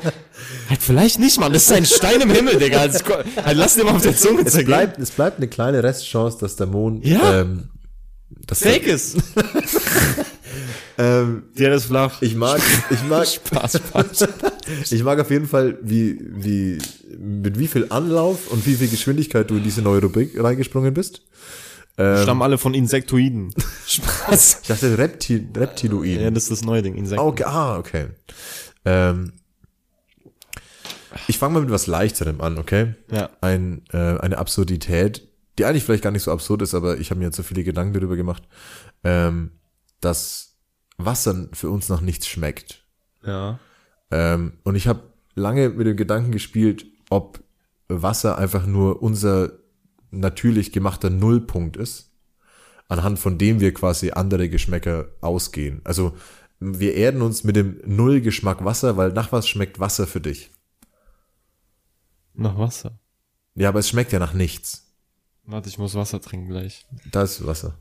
halt vielleicht nicht, Mann, das ist ein Stein im Himmel, Digga. Also, halt, lass dir mal auf der Zunge es zergehen. bleibt, es bleibt eine kleine Restchance, dass der Mond, Ja. ähm, dass Fake ist. Ähm, Der ist flach. ich mag, ich mag, Spaß, Spaß. ich mag auf jeden Fall, wie, wie, mit wie viel Anlauf und wie viel Geschwindigkeit du in diese neue Rubrik reingesprungen bist. Stammen alle von Insektoiden. Spaß. Ich dachte Reptil, Reptiloiden. Ja, das ist das neue Ding, Insekten. Okay, ah, okay. Ähm, ich fange mal mit was Leichterem an, okay? Ja. Ein, äh, eine Absurdität, die eigentlich vielleicht gar nicht so absurd ist, aber ich habe mir jetzt so viele Gedanken darüber gemacht, ähm, dass Wasser für uns nach nichts schmeckt. Ja. Ähm, und ich habe lange mit dem Gedanken gespielt, ob Wasser einfach nur unser natürlich gemachter Nullpunkt ist, anhand von dem wir quasi andere Geschmäcker ausgehen. Also wir erden uns mit dem Nullgeschmack Wasser, weil nach was schmeckt Wasser für dich? Nach Wasser. Ja, aber es schmeckt ja nach nichts. Warte, ich muss Wasser trinken gleich. Da ist Wasser.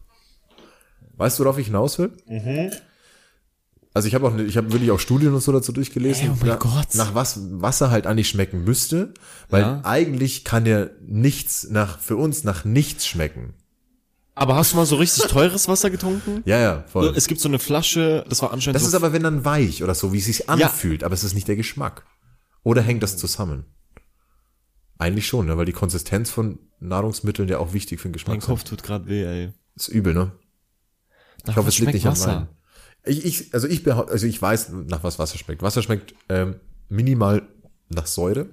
Weißt du, worauf ich hinaus will? Also ich habe auch, ne- ich habe wirklich auch Studien und so dazu durchgelesen. Ey, oh mein nach, Gott. Nach was Wasser halt eigentlich schmecken müsste, weil Ja. eigentlich kann ja nichts nach für uns nach nichts schmecken. Aber hast du mal so richtig teures Wasser getrunken? Ja, ja, voll. Es gibt so eine Flasche, das war anscheinend Das so ist aber wenn dann weich oder so, wie es sich anfühlt, aber es ist nicht der Geschmack. Oder hängt das zusammen? Eigentlich schon, ne? weil die Konsistenz von Nahrungsmitteln ja auch wichtig für den Geschmack Mein Kopf tut gerade weh, ey. ist. Ist übel, ne? Nach Ich hoffe, es liegt schmeckt nicht am Wasser? Wein. Ich, ich, also ich behau- also ich weiß, nach was Wasser schmeckt. Wasser schmeckt ähm, minimal nach Säure.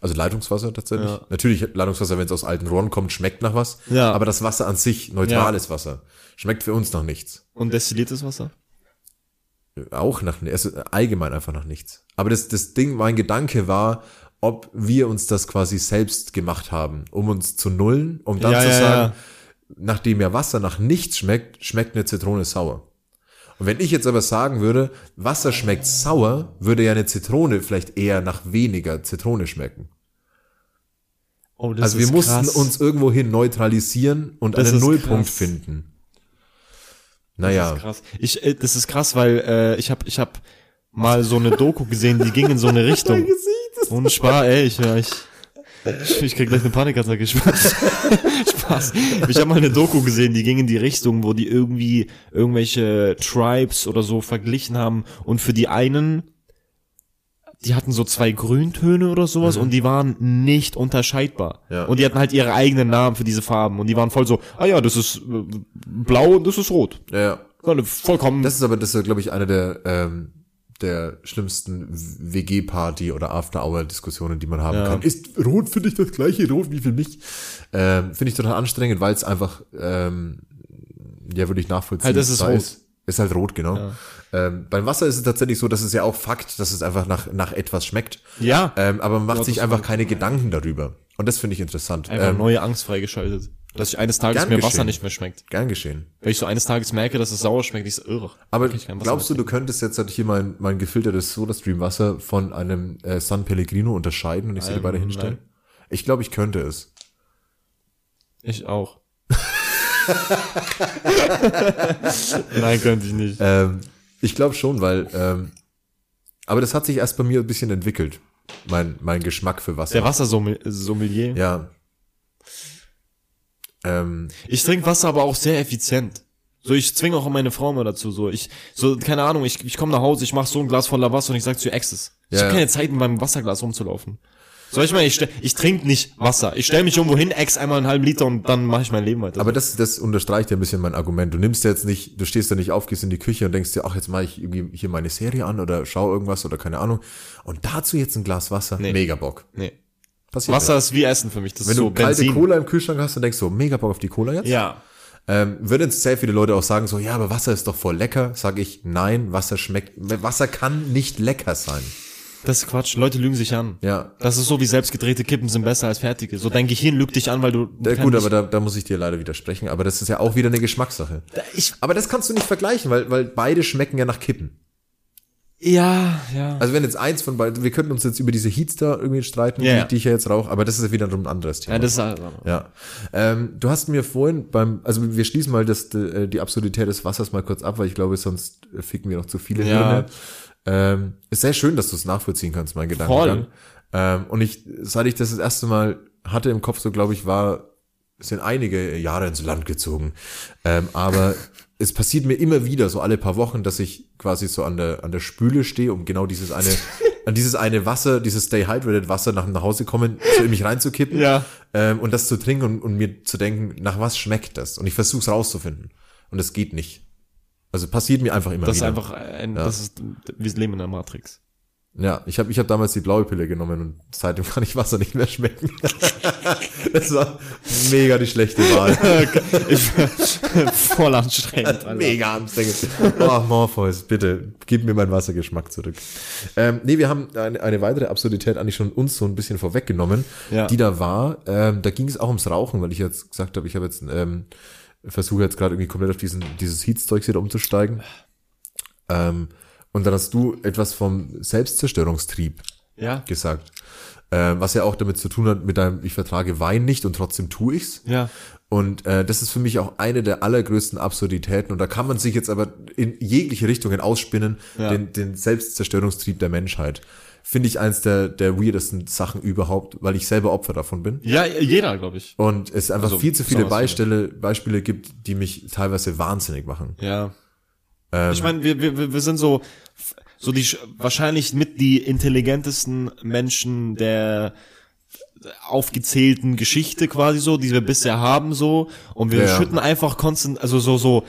Also Leitungswasser tatsächlich. Ja. Natürlich Leitungswasser, wenn es aus alten Rohren kommt, schmeckt nach was. Ja. Aber das Wasser an sich, neutrales Wasser, schmeckt für uns nach nichts. Und destilliertes Wasser? Auch nach, also allgemein einfach nach nichts. Aber das, das Ding, mein Gedanke war, ob wir uns das quasi selbst gemacht haben, um uns zu nullen, um dann Ja, zu ja, sagen, ja. nachdem ja Wasser nach nichts schmeckt, schmeckt eine Zitrone sauer. Und wenn ich jetzt aber sagen würde, Wasser schmeckt sauer, würde ja eine Zitrone vielleicht eher nach weniger Zitrone schmecken. Oh, das also wir ist mussten krass. uns irgendwohin neutralisieren und Das einen ist Nullpunkt krass. finden. Das Naja, ist krass. Ich, äh, das ist krass, weil äh, ich habe ich hab mal so eine Doku gesehen, die ging in so eine Richtung. Ohne Spar, ey, ich, ja, ich, ich, ich krieg gleich eine Panikattacke. Spaß. Spaß. Ich habe mal eine Doku gesehen, die ging in die Richtung, wo die irgendwie irgendwelche Tribes oder so verglichen haben und für die einen, die hatten so zwei Grüntöne oder sowas und die waren nicht unterscheidbar. Ja. Und die hatten halt ihre eigenen Namen für diese Farben und die waren voll so, ah ja, das ist äh, blau und das ist rot. ja, ja. Ja, vollkommen. Das ist aber, das ist, glaube ich, eine der, ähm, der schlimmsten WG-Party oder After-Hour-Diskussionen, die man haben Ja. kann. Ist Rot für dich das gleiche Rot wie für mich? Ähm, Finde ich total anstrengend, weil es einfach, ähm, ja, würde ich nachvollziehen. Halt, es ist da rot. Ist, ist halt rot, genau. Ähm, beim Wasser ist es tatsächlich so, dass es ja auch Fakt, dass es einfach nach, nach etwas schmeckt. ja, Ähm, aber man macht Ja, sich das einfach keine Gedanken darüber. Und das finde ich interessant. einfach Ähm, neue Angst freigeschaltet. Dass ich eines Tages gern mir Wasser geschehen. nicht mehr schmeckt. gern geschehen. Wenn ich so eines Tages merke, dass es sauer schmeckt, ich so, irre. Aber Wasser glaubst du, du könntest jetzt halt hier mein, mein gefiltertes SodaStream-Wasser von einem äh, San Pellegrino unterscheiden und ich sie dir beide hinstellen? Ich glaube, ich könnte es. Ich auch. Nein, könnte ich nicht. Ähm, ich glaube schon, weil, ähm, aber das hat sich erst bei mir ein bisschen entwickelt. Mein, mein Geschmack für Wasser. Der Wassersommelier. Ja. Ähm, Ich trinke Wasser aber auch sehr effizient. So, ich zwinge auch meine Frau mal dazu. So, ich, so, keine Ahnung, ich, ich komme nach Hause, ich mache so ein Glas voller Wasser und ich sag zu ihr, Access. Ich Ja, habe keine Zeit, mit meinem Wasserglas rumzulaufen. Soll ich mal, ich, ich trinke nicht Wasser. Ich stelle mich irgendwo hin, ex einmal einen halben Liter und dann mache ich mein Leben weiter. aber das, das unterstreicht ja ein bisschen mein Argument. Du nimmst ja jetzt nicht, du stehst ja nicht auf, gehst in die Küche und denkst dir, ach, jetzt mache ich irgendwie hier meine Serie an oder schau irgendwas oder keine Ahnung. Und dazu jetzt ein Glas Wasser. Nee. Mega Bock. nee. Passiert Wasser ist wie Essen für mich. Das Wenn ist du so kalte Benzin. Cola im Kühlschrank hast und denkst so, mega Bock auf die Cola jetzt. Ja. Ähm, würden sehr viele Leute auch sagen so, ja, aber Wasser ist doch voll lecker. Sag ich, nein, Wasser schmeckt, Wasser kann nicht lecker sein. Das ist Quatsch. Leute lügen sich an. Ja. Das ist so wie selbstgedrehte Kippen sind besser als fertige. So dein Gehirn lügt dich an, weil du. Ja, gut, aber da, da muss ich dir leider widersprechen. Aber das ist ja auch wieder eine Geschmackssache. Ich, Aber das kannst du nicht vergleichen, weil, weil beide schmecken ja nach Kippen. Ja, ja. Also wenn jetzt eins von beiden, wir könnten uns jetzt über diese Heats da irgendwie streiten, Ja, die, ja. die ich ja jetzt rauche, aber das ist ja wiederum ein anderes Thema. Ja, das ist halt, Ja. Ähm, du hast mir vorhin beim, also wir schließen mal das, die, die Absurdität des Wassers mal kurz ab, weil ich glaube, sonst ficken wir noch zu viele Ja. Hirne. Ähm, ist sehr schön, dass du es nachvollziehen kannst, mein Gedankengang. Voll. Ähm, und ich, seit ich das das erste Mal hatte im Kopf, so glaube ich, war, sind einige Jahre ins Land gezogen. Ähm, aber es passiert mir immer wieder, so alle paar Wochen, dass ich quasi so an der, an der Spüle stehe, um genau dieses eine, an dieses eine Wasser, dieses Stay Hydrated Wasser nach, nach Hause kommen, so in mich reinzukippen Ja. ähm, und das zu trinken und, und mir zu denken, nach was schmeckt das? Und ich versuche es rauszufinden. Und es geht nicht. Also passiert mir einfach immer Das ist wieder. einfach ein, das ist, wir leben in der Matrix. Ja, ich habe ich hab damals die blaue Pille genommen und seitdem kann ich Wasser nicht mehr schmecken. das war mega die schlechte Wahl. ich, voll anstrengend. Alter. Mega anstrengend. Oh, Morpheus, bitte, gib mir meinen Wassergeschmack zurück. Ähm, nee, wir haben eine, eine weitere Absurdität eigentlich schon uns so ein bisschen vorweggenommen, Ja. die da war. Ähm, da ging es auch ums Rauchen, weil ich jetzt gesagt habe, ich habe jetzt ähm, versuche jetzt gerade irgendwie komplett auf diesen, dieses Heatzeug hier umzusteigen. Ähm, und dann hast du etwas vom Selbstzerstörungstrieb Ja. gesagt. Ähm, was ja auch damit zu tun hat mit deinem, ich vertrage Wein nicht und trotzdem tue ich's. Ja. Und äh, das ist für mich auch eine der allergrößten Absurditäten. Und da kann man sich jetzt aber in jegliche Richtungen ausspinnen, Ja. den, den Selbstzerstörungstrieb der Menschheit. Finde ich eins der, der weirdesten Sachen überhaupt, weil ich selber Opfer davon bin. Ja, jeder, glaube ich. Und es einfach Also, viel zu viele Beispiele, Beispiele gibt, die mich teilweise wahnsinnig machen. Ja. Ähm, Ich meine, wir, wir, wir sind so, so die sch- wahrscheinlich mit die intelligentesten Menschen der aufgezählten Geschichte quasi so, die wir bisher haben so und wir Ja. schütten einfach konstant, also so so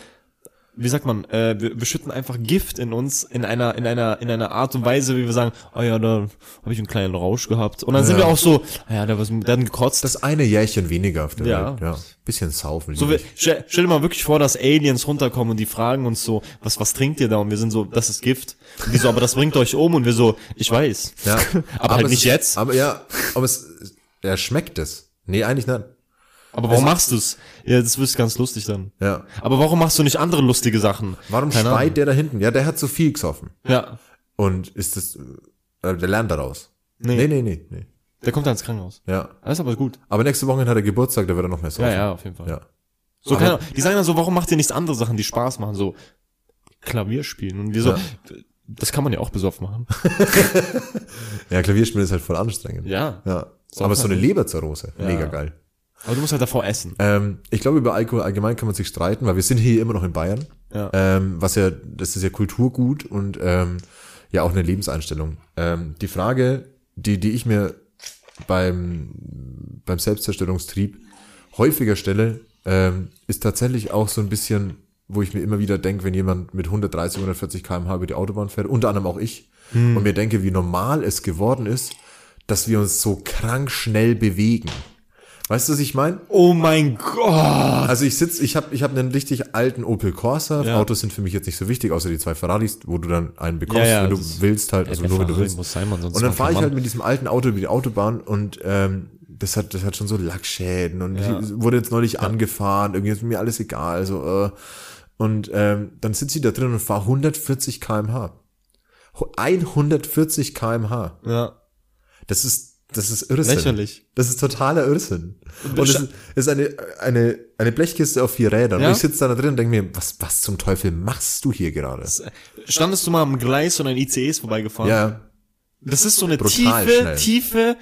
wie sagt man, äh, wir, wir schütten einfach Gift in uns in einer in einer in einer Art und Weise, wie wir sagen, oh ja, da habe ich einen kleinen Rausch gehabt und dann sind Ja. wir auch so, ah ja, der was hat gekotzt. das eine Jährchen weniger auf der Ja. Welt. Ja. Bisschen saufen. So, wir, stell, stell dir mal wirklich vor, dass Aliens runterkommen und die fragen uns so, was, was trinkt ihr da? Und wir sind so, das ist Gift. Und die so, aber das bringt euch um. Und wir so, ich weiß. ja. aber, halt es nicht jetzt. Aber ja, aber es, er schmeckt es. Nee, eigentlich nicht. Aber warum machst du's? Ja, das wird ganz lustig dann. Ja. Aber warum machst du nicht andere lustige Sachen? Warum Keine schreit Ahnung. der da hinten? Ja, der hat zu viel gesoffen. Ja, Und ist das, äh, der lernt daraus. Nee. Nee, nee, nee, nee. der kommt dann ins Krankenhaus. Ja. Das ist aber gut. Aber nächste Woche hat er Geburtstag, da wird er noch mehr saufen. Ja, ja, auf jeden Fall. Ja. So, Aber- keine Ahnung. Die sagen dann so, warum macht ihr nicht andere Sachen, die Spaß machen? So, Klavier spielen. Und wir so, Ja. das kann man ja auch besoffen machen. Ja, Klavierspielen ist halt voll anstrengend. Ja. Ja. So Aber so eine. Leberzirrhose. Mega geil. Aber du musst halt davor essen. Ähm, ich glaube, über Alkohol allgemein kann man sich streiten, weil wir sind hier immer noch in Bayern. Ja. Ähm, was ja, das ist ja Kulturgut und ähm, ja auch eine Lebenseinstellung. Ähm, die Frage, die, die ich mir beim, beim Selbstzerstörungstrieb häufiger stelle, ähm, ist tatsächlich auch so ein bisschen, wo ich mir immer wieder denke, wenn jemand mit 130, 140 km/h über die Autobahn fährt, unter anderem auch ich, und mir denke, wie normal es geworden ist, dass wir uns so krank schnell bewegen. Weißt du, was ich meine? Oh mein Gott. Also ich sitz, ich habe ich hab einen richtig alten Opel Corsa. Ja. Autos sind für mich jetzt nicht so wichtig, außer die zwei Ferraris, wo du dann einen bekommst, Ja, ja, wenn du willst halt, also nur wenn du willst. muss sein, und dann fahre ich halt mit diesem alten Auto über die Autobahn und ähm, das hat das hat schon so Lackschäden und wurde jetzt neulich angefahren, irgendwie ist mir alles egal, so äh, und ähm, dann sitze ich da drin und fahre 140 km/h. 140 km/h. Ja. Das ist das ist Irrsinn. Lächerlich. Das ist totaler Irrsinn. Und es ist, es ist eine, eine, eine Blechkiste auf vier Rädern. Ja. Und ich sitze da drin und denke mir, was, was zum Teufel machst du hier gerade? Standest du mal am Gleis und ein ICE ist vorbeigefahren? Ja, Das ist so eine Brutal tiefe, schnell. tiefe,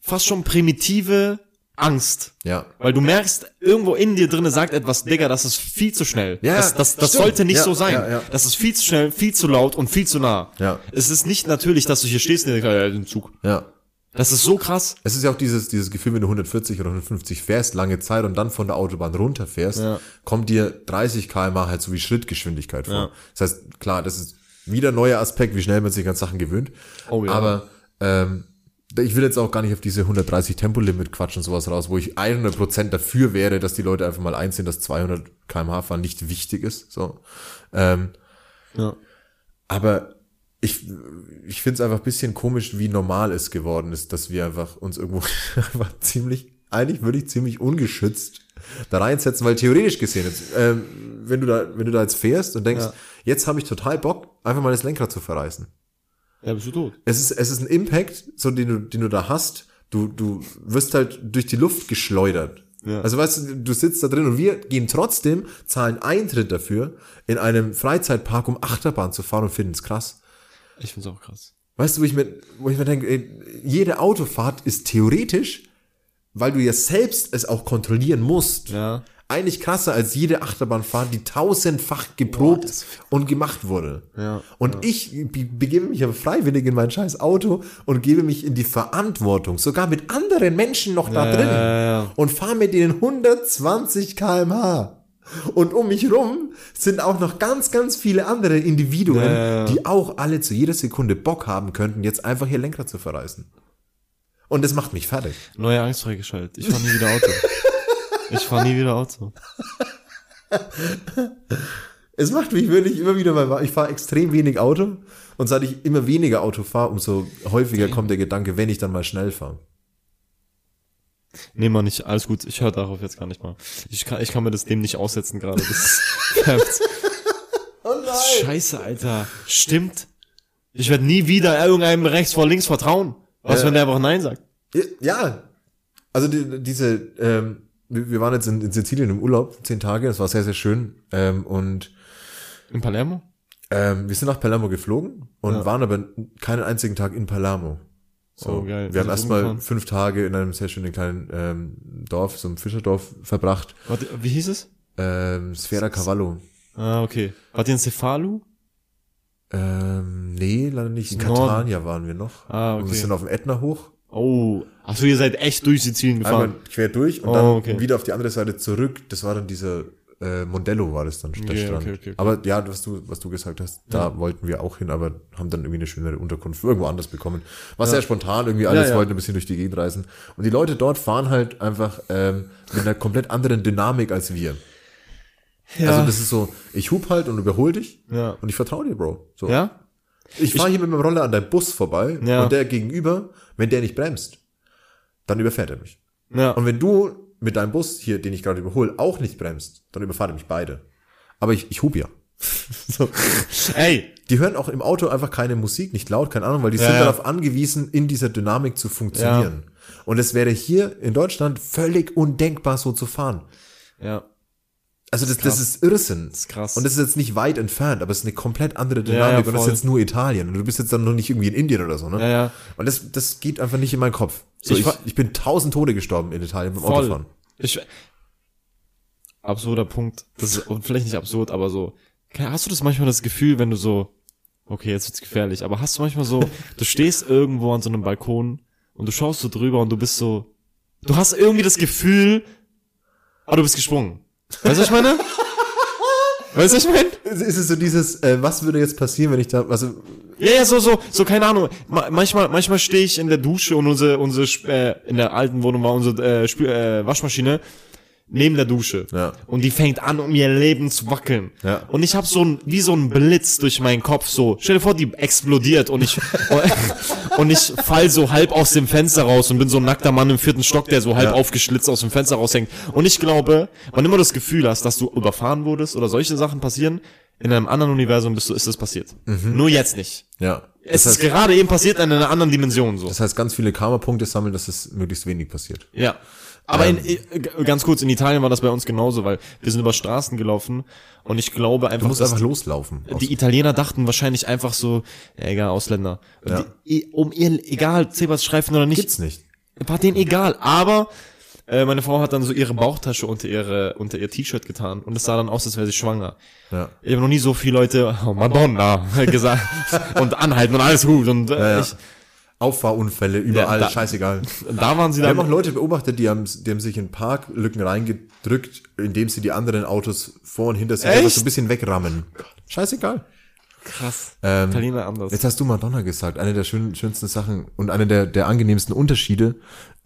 fast schon primitive Angst. ja. Weil du merkst, irgendwo in dir drinne sagt etwas, Digga, das ist viel zu schnell. Ja, das das, das stimmt. sollte nicht Ja, so sein. ja, ja. Das ist viel zu schnell, viel zu laut und viel zu nah. Ja. Es ist nicht natürlich, dass du hier stehst und denkst, ja, den Zug. Ja. Das ist so krass. Es ist ja auch dieses, dieses Gefühl, wenn du 140 oder 150 fährst, lange Zeit und dann von der Autobahn runterfährst, Ja. kommt dir 30 km/h halt so wie Schrittgeschwindigkeit vor. Ja. Das heißt, klar, das ist wieder ein neuer Aspekt, wie schnell man sich an Sachen gewöhnt. Oh ja. Aber ähm, ich will jetzt auch gar nicht auf diese 130 Tempolimit quatschen und sowas raus, wo ich 100% dafür wäre, dass die Leute einfach mal einsehen, dass 200 km/h fahren nicht wichtig ist. So. Ähm, Ja. aber ich, ich finde es einfach ein bisschen komisch, wie normal es geworden ist, dass wir einfach uns irgendwo einfach ziemlich, eigentlich würde ich ziemlich ungeschützt da reinsetzen, weil theoretisch gesehen, jetzt, ähm, wenn du da, wenn du da jetzt fährst und denkst, Ja. jetzt habe ich total Bock, einfach mal das Lenkrad zu verreißen. Ja, bist du tot. Es ist, es ist ein Impact, so den du, den du da hast. Du, du wirst halt durch die Luft geschleudert. Ja. Also weißt du, du sitzt da drin und wir gehen trotzdem, zahlen Eintritt dafür, in einem Freizeitpark um Achterbahn zu fahren und finden es krass. Ich find's auch krass. Weißt du, wo ich mir, wo ich mir denke, jede Autofahrt ist theoretisch, weil du ja selbst es auch kontrollieren musst, Ja. eigentlich krasser als jede Achterbahnfahrt, die tausendfach geprobt und gemacht wurde. Ja, Und ich be begebe mich aber freiwillig in mein scheiß Auto und gebe mich in die Verantwortung, sogar mit anderen Menschen noch da Ja, drin ja, ja. und fahre mit denen 120 km/h. Und um mich rum sind auch noch ganz, ganz viele andere Individuen, Ja, die auch alle zu jeder Sekunde Bock haben könnten, jetzt einfach hier Lenkrad zu verreißen. Und das macht mich fertig. Neue Angst freigeschaltet. Ich fahr nie wieder Auto. Ich fahr nie wieder Auto. Es macht mich wirklich immer wieder mal, ich fahre extrem wenig Auto und seit ich immer weniger Auto fahre, umso häufiger kommt der Gedanke, wenn ich dann mal schnell fahre. Nee, mal nicht. Alles gut. Ich höre darauf jetzt gar nicht mal. Ich kann, ich kann mir das dem nicht aussetzen gerade. Das ist Oh nein! Scheiße, Alter. Stimmt. Ich werde nie wieder irgendeinem rechts vor links vertrauen. Was, Ja. wenn der einfach Nein sagt? Ja, also die, diese, ähm, wir wir waren jetzt in, in Sizilien im Urlaub, zehn Tage, das war sehr, sehr schön. Ähm, und In Palermo? ähm, wir sind nach Palermo geflogen und Ja. waren aber keinen einzigen Tag in Palermo. So, Oh, geil. Wir haben erstmal fünf Tage in einem sehr schönen kleinen ähm, Dorf, so einem Fischerdorf, verbracht. Warte, wie hieß es? Ähm, Sfera Cavallo. Ah, okay. Wart ihr in Cefalu? Ähm, nee, leider nicht. In. Catania waren wir noch. Ah, Und wir okay. sind auf dem Ätna hoch. Oh. Ach so, ihr seid echt durch Sizilien gefahren. Einmal quer durch und Oh, dann okay. wieder auf die andere Seite zurück. Das war dann dieser äh, Mondello war das dann der Okay, Strand. okay, okay, okay. Aber ja, was du was du gesagt hast, da wollten wir auch hin, aber haben dann irgendwie eine schönere Unterkunft irgendwo anders bekommen. War sehr spontan, irgendwie alles Ja, ja. wollten ein bisschen durch die Gegend reisen. Und die Leute dort fahren halt einfach ähm, mit einer komplett anderen Dynamik als wir. ja. Also das ist so, ich hub halt und überhol dich Ja. und ich vertraue dir, Bro. So. ja? Ich fahre hier mit meinem Roller an deinem Bus vorbei Ja. und der gegenüber, wenn der nicht bremst, dann überfährt er mich. Ja. Und wenn du mit deinem Bus hier, den ich gerade überhole, auch nicht bremst, dann überfahrt ihr mich beide. Aber ich, ich hub ja. so. Ey, Die hören auch im Auto einfach keine Musik, nicht laut, keine Ahnung, weil die Ja, sind ja. darauf angewiesen, in dieser Dynamik zu funktionieren. Und es wäre hier in Deutschland völlig undenkbar, so zu fahren. ja. Also das, das ist Irrsinn. Das ist krass. Und das ist jetzt nicht weit entfernt, aber es ist eine komplett andere Ja, ja, Dynamik und das ist jetzt nur Italien. Und du bist jetzt dann noch nicht irgendwie in Indien oder so, ne? Ja, ja. Und das, das geht einfach nicht in meinen Kopf. So, Ich ich, ich, bin tausend Tode gestorben in Italien beim Voll. Autofahren. Ich, absurder Punkt. Das ist und vielleicht nicht absurd, aber so. Hast du das manchmal das Gefühl, wenn du so, okay, jetzt wird's gefährlich, aber hast du manchmal so, du stehst irgendwo an so einem Balkon und du schaust so drüber und du bist so, du hast irgendwie das Gefühl, ah, du bist gesprungen. Weißt du, was ich meine? Weißt du, was ich meine? Ist ist es so dieses, äh, was würde jetzt passieren, wenn ich da, also, Ja, ja, so, so, so, keine Ahnung. Ma manchmal, manchmal stehe ich in der Dusche und unsere, unsere, äh, in der alten Wohnung war unsere äh, Spül äh, Waschmaschine neben der Dusche. Ja. Und die fängt an, um ihr Leben zu wackeln. Ja. Und ich habe so ein, wie so ein Blitz durch meinen Kopf, so, stell dir vor, die explodiert und ich, und ich fall so halb aus dem Fenster raus und bin so ein nackter Mann im vierten Stock, der so halb Ja. aufgeschlitzt aus dem Fenster raushängt. Und ich glaube, wann immer du das Gefühl hast, dass du überfahren wurdest oder solche Sachen passieren, in einem anderen Universum bist du, ist das passiert. Nur jetzt nicht. ja. Es Das ist heißt, gerade eben passiert in einer anderen Dimension so. das heißt, ganz viele Karma-Punkte sammeln, dass es möglichst wenig passiert. Ja. Aber in, äh, ganz kurz, in Italien war das bei uns genauso, weil wir sind über Straßen gelaufen und ich glaube Du einfach, musst dass einfach loslaufen. die Italiener dachten wahrscheinlich einfach so, ja egal, Ausländer. Ja. Die, um ihr, egal, Zebrastreifen oder nicht, Gibt's nicht. war denen egal. Aber äh, meine Frau hat dann so ihre Bauchtasche unter ihre unter ihr T-Shirt getan und es sah dann aus, als wäre sie schwanger. Ja. Ich habe noch nie so viele Leute oh, Madonna gesagt und anhalten und alles gut und äh, ja. Ich, Auffahrunfälle, überall, da- scheißegal. da waren sie Wir haben auch dann Leute beobachtet, die haben, die haben sich in Parklücken reingedrückt, indem sie die anderen Autos vor und hinter sich einfach so ein bisschen wegrammen. Scheißegal. krass. Ähm, Italiener anders. Jetzt hast du Madonna gesagt. Eine der schön, schönsten Sachen und eine der, der angenehmsten Unterschiede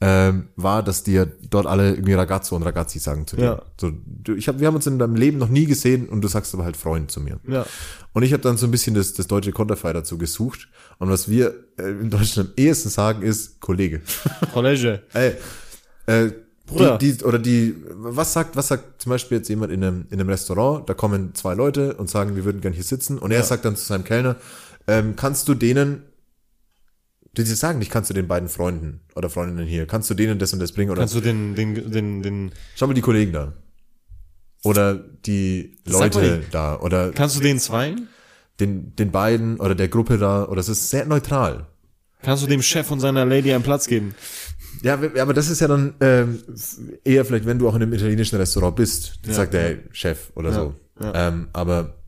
ähm, war, dass dir dort alle irgendwie Ragazzo und Ragazzi sagen zu dir. Ja. So, du, ich hab, wir haben uns in deinem Leben noch nie gesehen und du sagst aber halt Freund zu mir. Ja. Und ich habe dann so ein bisschen das, das deutsche Konterfei dazu gesucht. Und was wir äh, in Deutschland am ehesten sagen, ist Kollege. Kollege. Ey, äh, Bruder. Die, die, oder die, was sagt, was sagt zum Beispiel jetzt jemand in einem, in einem Restaurant, da kommen zwei Leute und sagen, wir würden gern hier sitzen und er sagt dann zu seinem Kellner, ähm, kannst du denen, die sie sagen nicht, kannst du den beiden Freunden oder Freundinnen hier, kannst du denen das und das bringen oder Kannst du den, den, den, den, schau mal die Kollegen da. Oder die Leute da oder kannst du den zweien? den, den beiden oder der Gruppe da oder es ist sehr neutral. Kannst du dem Chef und seiner Lady einen Platz geben? Ja, aber das ist ja dann ähm, eher vielleicht, wenn du auch in einem italienischen Restaurant bist, dann Ja, sagt der Chef oder Ja, so. Ähm, aber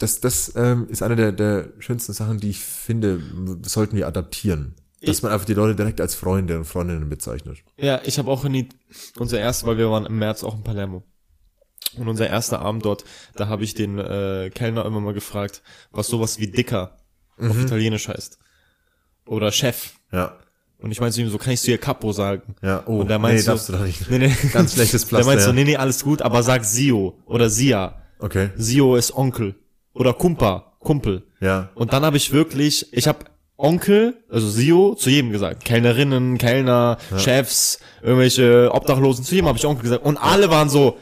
das, das ähm, ist eine der, der schönsten Sachen, die ich finde, sollten wir adaptieren. Dass Ich- man einfach die Leute direkt als Freunde und Freundinnen bezeichnet. Ja, ich habe auch in die, unser erstes, weil wir waren im März auch in Palermo. Und unser erster Abend dort, da habe ich den äh, Kellner immer mal gefragt, was sowas wie Dicker auf Mhm. Italienisch heißt. Oder Chef. Ja. Und ich meinte zu ihm so, kann ich zu ihr Capo sagen? Ja, oh, und der nee, so, darfst du doch nicht. Nee, nee. Ganz schlechtes Der Pflaster, meint so, ja. nee, nee, alles gut, aber sag Sio oder Sia. Okay. Sio ist Onkel. Oder Kumpa, Kumpel. Ja. Und dann habe ich wirklich, ich habe Onkel, also Sio, zu jedem gesagt. Kellnerinnen, Kellner, Chefs, irgendwelche Obdachlosen, zu jedem habe ich Onkel gesagt. Und alle waren so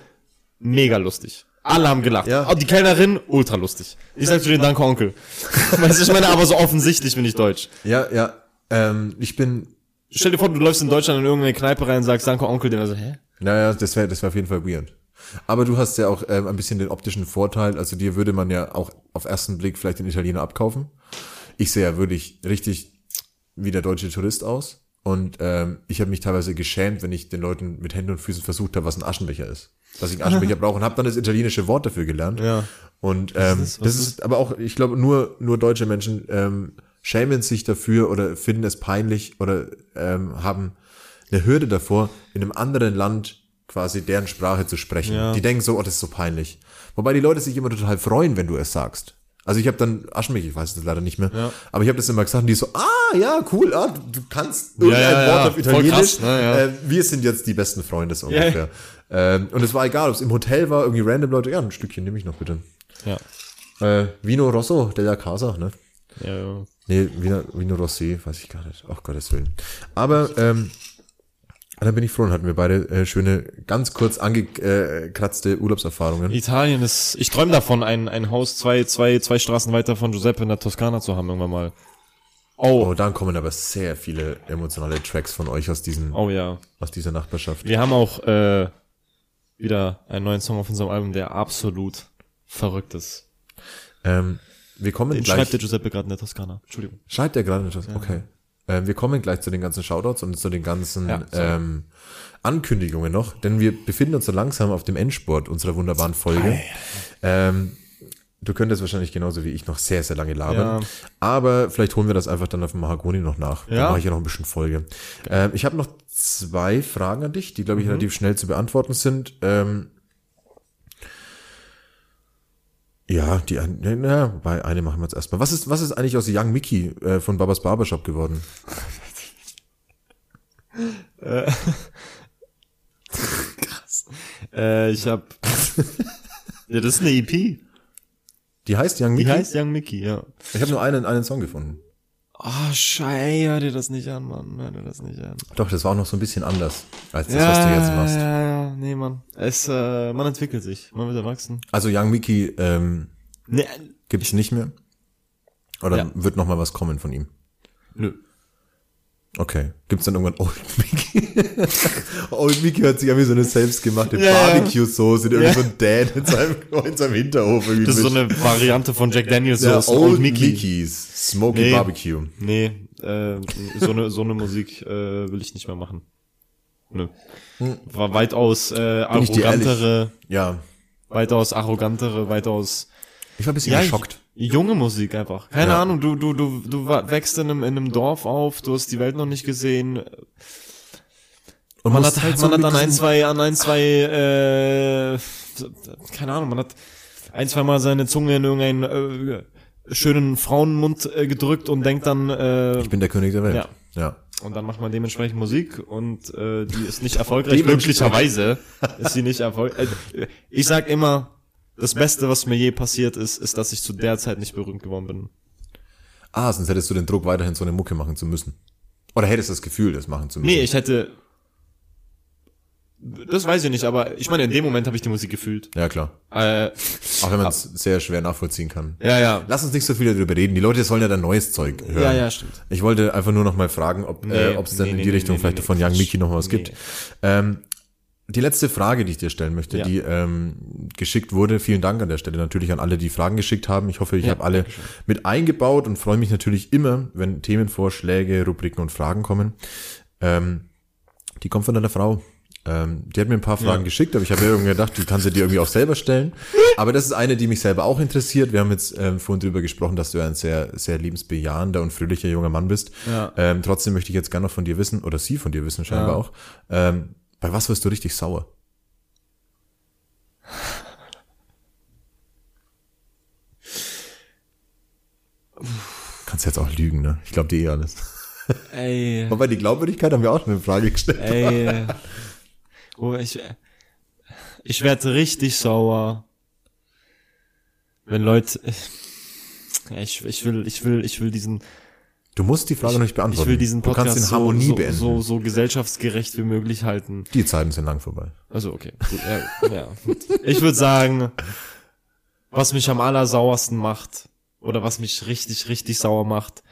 mega lustig. Alle haben gelacht. Ja. Auch die Kellnerin, ultra lustig. Ich sag zu denen, danke Onkel. weißt du, ich meine, aber so offensichtlich bin ich deutsch. Ja, ja. Ähm, ich bin, Stell dir vor, du läufst in Deutschland in irgendeine Kneipe rein und sagst, danke Onkel, den also, hä? naja, das wäre das wär auf jeden Fall weird. Aber du hast ja auch ähm, ein bisschen den optischen Vorteil, also dir würde man ja auch auf ersten Blick vielleicht den Italiener abkaufen. Ich sehe ja wirklich richtig wie der deutsche Tourist aus. Und ähm, ich habe mich teilweise geschämt, wenn ich den Leuten mit Händen und Füßen versucht habe, was ein Aschenbecher ist. Dass ich einen Aschenbecher brauche und habe dann das italienische Wort dafür gelernt. Ja. Und ähm, ist- das, was ist, aber auch, ich glaube, nur, nur deutsche Menschen ähm, schämen sich dafür oder finden es peinlich oder ähm, haben eine Hürde davor, in einem anderen Land quasi deren Sprache zu sprechen. Ja. Die denken so, oh, das ist so peinlich. Wobei die Leute sich immer total freuen, wenn du es sagst. Also ich habe dann Aschenbecher, ich weiß es leider nicht mehr, Ja. aber ich habe das immer gesagt und die so, ah, ja, cool, ah, du, kannst irgendein ja, ja, Wort auf Italienisch. krass, ne, äh, wir sind jetzt die besten Freunde so ungefähr. Ähm, und es war egal, ob es im Hotel war, irgendwie random Leute, ja, ein Stückchen nehme ich noch bitte. Ja. Äh, Vino Rosso della Casa, ne? Ja, ja. Nee, Vino, Vino Rosé, weiß ich gar nicht. Ach Gottes Willen. Aber ähm, da bin ich froh und hatten wir beide äh, schöne, ganz kurz angekratzte Urlaubserfahrungen. Italien ist, ich träume davon, ein, ein Haus zwei, zwei, zwei Straßen weiter von Giuseppe in der Toskana zu haben irgendwann mal. Oh, Oh, dann kommen aber sehr viele emotionale Tracks von euch aus diesen, oh ja. aus dieser Nachbarschaft. Wir haben auch äh, wieder einen neuen Song auf unserem Album, der absolut verrückt ist. Ähm, wir kommen Den gleich. schreibt der Giuseppe gerade in der Toskana. Entschuldigung. Schreibt er gerade etwas? Okay. Ähm, wir kommen gleich zu den ganzen Shoutouts und zu den ganzen Ja, ähm, Ankündigungen noch, denn wir befinden uns so langsam auf dem Endsport unserer wunderbaren Folge. Ähm, du könntest wahrscheinlich genauso wie ich noch sehr, sehr lange labern. Ja. Aber vielleicht holen wir das einfach dann auf dem Mahagoni noch nach. Ja. mache ich ja noch ein bisschen Folge. Ähm, ich habe noch zwei Fragen an dich, die, glaube ich, Mhm. relativ schnell zu beantworten sind. Ähm, ja, die na, bei eine machen wir jetzt erstmal. Was ist, was ist eigentlich aus Young Mickey äh, von Babas Barbershop geworden? Äh, ich hab. ja, das ist eine EP. Die heißt Young Die Mickey? heißt Young Mickey, ja. ich habe nur einen, einen Song gefunden. Oh, scheiße, hör dir das nicht an, Mann. Hör dir das nicht an. Doch, das war auch noch so ein bisschen anders als das, was du jetzt machst. Ja, ja, nee, Mann. Es, äh, man entwickelt sich. Man wird erwachsen. Also Young Mickey ähm, Nee, gibt's nicht mehr? Oder Ja. wird noch mal was kommen von ihm? nö. Okay. Gibt's dann irgendwann Old Mickey? Old Mickey hört sich an wie so eine selbstgemachte Ja. Barbecue-Soße, der Ja. irgendwie so ein Dad in seinem, in seinem Hinterhof irgendwie Das ist so eine Variante von Jack Daniels ja, Sauce. Old, Mickeys. Smoky Nee. Barbecue. Nee, äh, so eine so eine Musik äh, will ich nicht mehr machen. Nö. War weitaus äh, arrogantere, Ja. weitaus arrogantere, weitaus Ich war ein bisschen ja, geschockt. Junge Musik einfach. Keine Ja. Ahnung, du du du du wächst in einem in einem Dorf auf, du hast die Welt noch nicht gesehen. Und Man hat halt man so hat mit an ein zwei an ein zwei äh, keine Ahnung, man hat ein zwei Mal seine Zunge in irgendeinen äh, schönen Frauenmund äh, gedrückt und denkt dann äh, Ich bin der König der Welt. Ja. ja. Und dann macht man dementsprechend Musik und äh, die ist nicht erfolgreich. Glücklicherweise ist sie nicht erfolgreich. Äh, ich sag immer, das Beste, was mir je passiert ist, ist, dass ich zu der Zeit nicht berühmt geworden bin. Ah, sonst hättest du den Druck, weiterhin so eine Mucke machen zu müssen. Oder hättest du das Gefühl, das machen zu müssen. Nee, ich hätte. Das weiß ich nicht, aber ich meine, in dem Moment habe ich die Musik gefühlt. Ja, klar. Äh, Auch wenn man es sehr schwer nachvollziehen kann. ja, ja. Lass uns nicht so viel darüber reden. Die Leute sollen ja dann neues Zeug hören. Ja, ja, stimmt. Ich wollte einfach nur noch mal fragen, ob Nee, äh, ob es dann nee, in die nee, Richtung vielleicht von Young. Mickey noch was gibt. Ähm, die letzte Frage, die ich dir stellen möchte, Ja. die ähm, geschickt wurde, vielen Dank an der Stelle natürlich an alle, die Fragen geschickt haben. Ich hoffe, ich Ja, habe alle mit eingebaut und freue mich natürlich immer, wenn Themenvorschläge, Rubriken und Fragen kommen. Ähm, die kommt von einer Frau. Ähm, die hat mir ein paar Fragen Ja. geschickt, aber ich habe mir irgendwie gedacht, die kann sie dir irgendwie auch selber stellen. Aber das ist eine, die mich selber auch interessiert. Wir haben jetzt ähm, vorhin drüber gesprochen, dass du ein sehr, sehr liebensbejahender und fröhlicher junger Mann bist. Ja. Ähm, trotzdem möchte ich jetzt gerne noch von dir wissen, oder sie von dir wissen scheinbar Ja. auch. Ähm, bei was wirst du richtig sauer? Kannst jetzt auch lügen, ne? Ich glaube dir eh alles. Ey. Aber die Glaubwürdigkeit haben wir auch schon in Frage gestellt. Ey. Oh, ich, ich werde richtig sauer. Wenn Leute, ich, ich will, ich will, ich will diesen, Du musst die Frage noch nicht ich beantworten. will diesen Podcast in Harmonie so, so, beenden. so, so gesellschaftsgerecht wie möglich halten. Die Zeiten sind lang vorbei. Also okay, gut, ja, ja. Ich würde sagen, was mich am allersauersten macht oder was mich richtig, richtig sauer macht,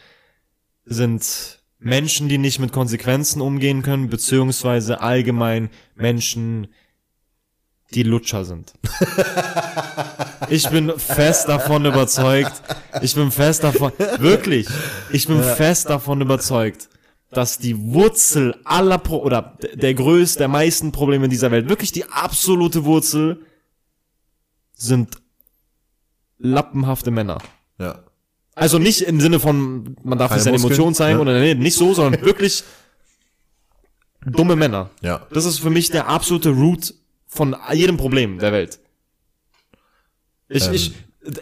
sind Menschen, die nicht mit Konsequenzen umgehen können, beziehungsweise allgemein Menschen, die Lutscher sind. Ich bin fest davon überzeugt, ich bin fest davon, wirklich, ich bin fest davon überzeugt, dass die Wurzel aller Pro oder der größte, der meisten Probleme dieser Welt, wirklich die absolute Wurzel, sind lappenhafte Männer. Ja. Also nicht im Sinne von, man darf Keine nicht seine Muskeln, Emotionen zeigen ja. oder nee, nicht so, sondern wirklich dumme Männer. Ja. Das ist für mich der absolute Root von jedem Problem der Welt. Ich, Ähm, ich,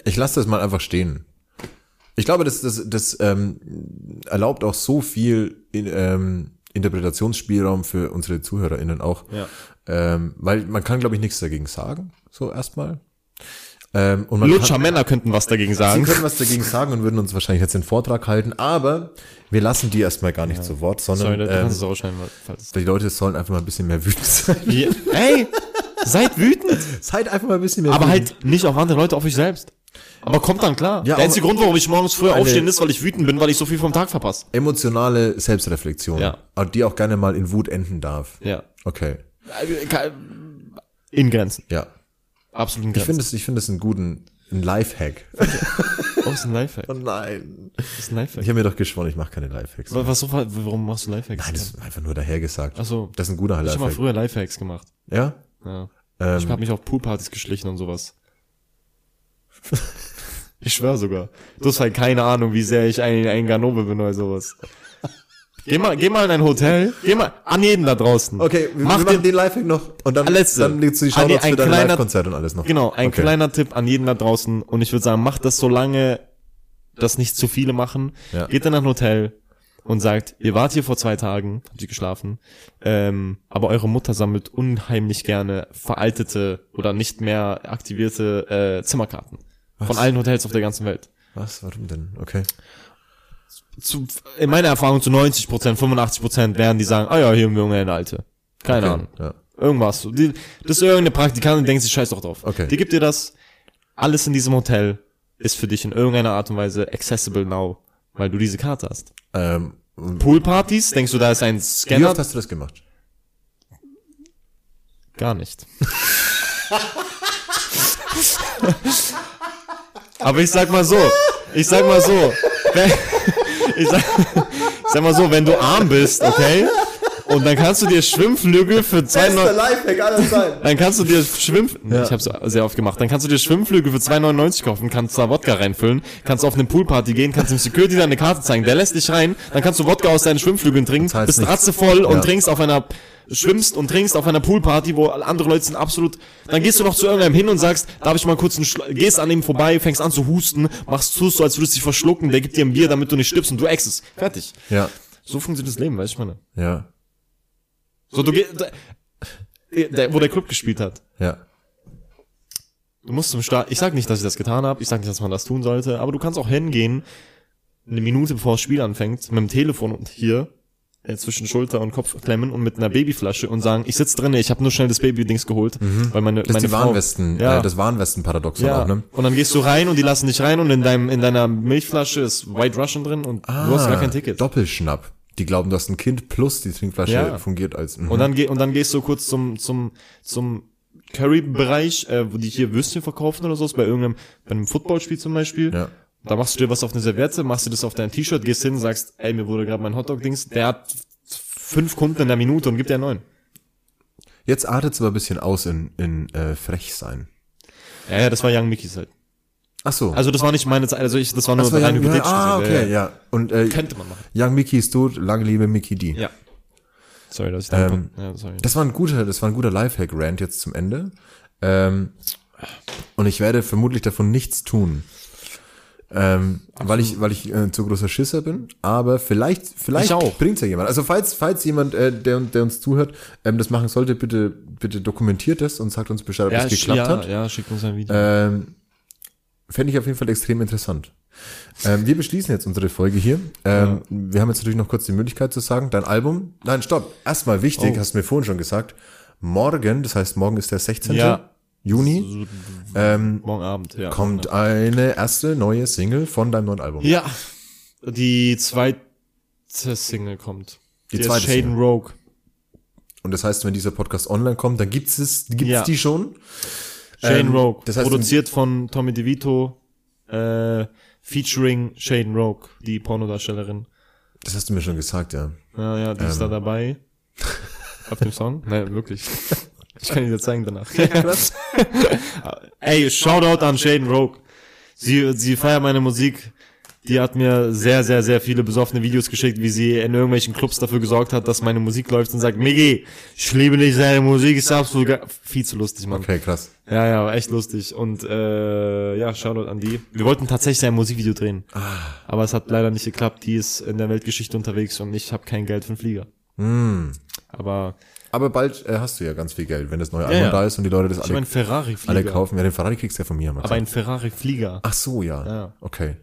Ich lasse das mal einfach stehen. Ich glaube, das, das, das ähm, erlaubt auch so viel in, ähm, Interpretationsspielraum für unsere ZuhörerInnen auch. Ja. Ähm, weil man kann, glaube ich, nichts dagegen sagen, so erstmal. Ähm, und man Lutscher kann, Männer könnten was dagegen Sie sagen. können was dagegen sagen und würden uns wahrscheinlich jetzt den Vortrag halten, aber wir lassen die erstmal gar nicht zu Wort, Sorry, sondern du ähm, die Leute sollen einfach mal ein bisschen mehr wütend sein. Ja. Ey, seid wütend, Seid einfach mal ein bisschen mehr aber wütend. halt nicht auf andere Leute, auf euch selbst. Aber kommt dann klar. Ja, der einzige Grund, warum ich morgens früher aufstehen ist, weil ich wütend bin, weil ich so viel vom Tag verpasse. Emotionale Selbstreflexion, Ja. die auch gerne mal in Wut enden darf. Ja. Okay, In Grenzen. ja. Absolut in Ich Grenzen. finde es, ich finde es einen guten, einen Lifehack. Oh, ist ein Lifehack. Oh nein. Das ist ein Lifehack. Ich habe mir doch geschworen, ich mache keine Lifehacks. Was, was warum machst du Lifehacks? Nein, das ist einfach nur dahergesagt. Ach so. Das ist ein guter Ich habe mal Lifehack. früher Lifehacks gemacht. Ja? Ja. Ähm, Ich habe mich auf Poolpartys geschlichen und sowas. Ich schwör sogar. Du hast halt keine Ahnung, wie sehr ich ein, ein Ganove bin oder sowas. Geh mal, geh mal in ein Hotel. Geh mal an jeden da draußen. okay, wir, Mach wir machen den, den Lifehack noch und dann, Letzte. dann legst du die Shoutouts ein für dein kleiner- Live-Konzert und alles noch. genau, ein Okay. kleiner Tipp an jeden da draußen. Und ich würde sagen, macht das so lange, dass nicht zu viele machen. Ja. Geht dann nach ein Hotel und sagt, ihr wart hier vor zwei Tagen, habt ihr geschlafen, ähm, aber eure Mutter sammelt unheimlich gerne veraltete oder nicht mehr aktivierte äh, Zimmerkarten. Von allen Hotels auf der ganzen Welt. Was? Warum denn? Okay. Zu, in meiner Erfahrung zu 90 Prozent, 85 Prozent werden die sagen, ah ja, hier haben wir eine alte. Keine okay. Ahnung. Ja. Irgendwas. Die, das ist irgendeine Praktikantin, denkt sich, scheiß doch drauf. Okay. Die gibt dir das. Alles in diesem Hotel ist für dich in irgendeiner Art und Weise accessible now, weil du diese Karte hast. Ähm, Poolpartys, denkst du, da ist ein wie Scanner? oft hast du das gemacht? Gar nicht. Aber ich sag mal so, ich sag mal so, wenn, ich, sag, ich sag mal so, wenn du arm bist, okay, und dann kannst du dir Schwimmflügel für zwei Neu- Lifehack aller Zeiten. dann kannst du dir Schwimm, ich hab's sehr oft gemacht, dann kannst du dir Schwimmflügel für 2,99 kaufen, kannst da Wodka reinfüllen, kannst auf eine Poolparty gehen, kannst dem Security deine Karte zeigen, der lässt dich rein, dann kannst du Wodka aus deinen Schwimmflügeln trinken, zahlst bist nichts. ratzevoll Ja. und trinkst auf einer, schwimmst und trinkst auf einer Poolparty, wo andere Leute sind absolut, dann gehst du noch zu irgendeinem hin und sagst, darf ich mal kurz einen Schla gehst an ihm vorbei, fängst an zu husten, machst zu, so als würdest du dich verschlucken, der gibt dir ein Bier, damit du nicht stirbst und du exest. Fertig. Ja. So funktioniert das Leben, weißt du, ich meine. Ja. So, du gehst, wo der Club gespielt hat. Ja. Du musst zum Start. Ich sag nicht, dass ich das getan habe. Ich sag nicht, dass man das tun sollte. Aber du kannst auch hingehen, eine Minute bevor das Spiel anfängt, mit dem Telefon und hier äh, zwischen Schulter und Kopf klemmen und mit einer Babyflasche und sagen, ich sitz drinne, ich habe nur schnell das Baby-Dings geholt, weil meine Das ist meine die Frau, Warnwesten, Ja. äh, das Warnwesten-Paradoxon ja. auch, ne? Und dann gehst du rein und die lassen dich rein und in deinem in deiner Milchflasche ist White Russian drin und du hast gar kein Ticket. Ah, Doppelschnapp. Die glauben, du hast ein Kind plus die Trinkflasche Ja. fungiert als. mhm. Und dann geh, und dann gehst du kurz zum zum zum Curry-Bereich, äh, wo die hier Würstchen verkaufen oder so, bei irgendeinem bei einem Footballspiel zum Beispiel. Ja. Da machst du dir was auf eine Serviette, machst du das auf dein T-Shirt, gehst hin, sagst, ey, mir wurde gerade mein Hotdog-Dings, der hat fünf Kunden in der Minute und gibt dir neun. Jetzt artet es aber ein bisschen aus in, in äh, frech sein. Ja, ja, das war Young Mickey's halt. Ach so. Also das war nicht meine Zeit, also ich, das war nur das war rein hypothetisch. Ah, okay, ja. Und äh, Könnte man machen. Young Mickey ist tot, lange lebe Mickey D. Ja. Sorry, dass ich da Ähm, ja, sorry. Das war ein guter, das war ein guter Lifehack-Rant jetzt zum Ende. Ähm, und ich werde vermutlich davon nichts tun. Ähm, weil ich, weil ich äh, zu großer Schisser bin, aber vielleicht, vielleicht bringt's ja jemand. Also falls, falls jemand, äh, der, der uns zuhört, ähm, das machen sollte, bitte, bitte dokumentiert es und sagt uns Bescheid, ob Ja, das geklappt ja, hat. ja, schickt uns ein Video. Ähm, Fände ich auf jeden Fall extrem interessant. Ähm, wir beschließen jetzt unsere Folge hier. Ähm, Wir haben jetzt natürlich noch kurz die Möglichkeit zu sagen, dein Album, nein, stopp, erstmal wichtig, Oh. hast du mir vorhin schon gesagt, morgen, das heißt morgen ist der 16. Ja. Juni, ähm, Morgen Abend, ja. kommt eine erste neue Single von deinem neuen Album. Ja. Die zweite Single kommt. Die ist zweite Shaden Single. Rogue. Und das heißt, wenn dieser Podcast online kommt, dann gibt's es, gibt's Ja. die schon. Shaden Ähm, Rogue. das heißt, produziert von Tommy DeVito, äh, featuring Shaden Rogue, die Pornodarstellerin. Das hast du mir schon gesagt, ja. Ja, ja, die ist Ähm. da dabei. Auf dem Song? Nein, wirklich. Ich kann dir das zeigen danach. Ey, Shoutout an Shaden Rogue. Sie, sie feiert meine Musik. Die hat mir sehr, sehr, sehr viele besoffene Videos geschickt, wie sie in irgendwelchen Clubs dafür gesorgt hat, dass meine Musik läuft und sagt, Miggi, ich liebe dich, deine Musik ist absolut ge-" viel zu lustig, Mann. Okay, krass. Ja, ja, war echt lustig. Und äh, ja, Shoutout an die. Wir wollten tatsächlich ein Musikvideo drehen. Aber es hat leider nicht geklappt. Die ist in der Weltgeschichte unterwegs und ich habe kein Geld für einen Flieger. Aber Aber bald äh, hast du ja ganz viel Geld, wenn das neue Ja, Album ja. da ist und die Leute das ich alle, habe einen alle kaufen. Ja, den Ferrari kriegst du ja von mir. wir Aber ein Ferrari-Flieger. Ach so, ja. Ja. Okay.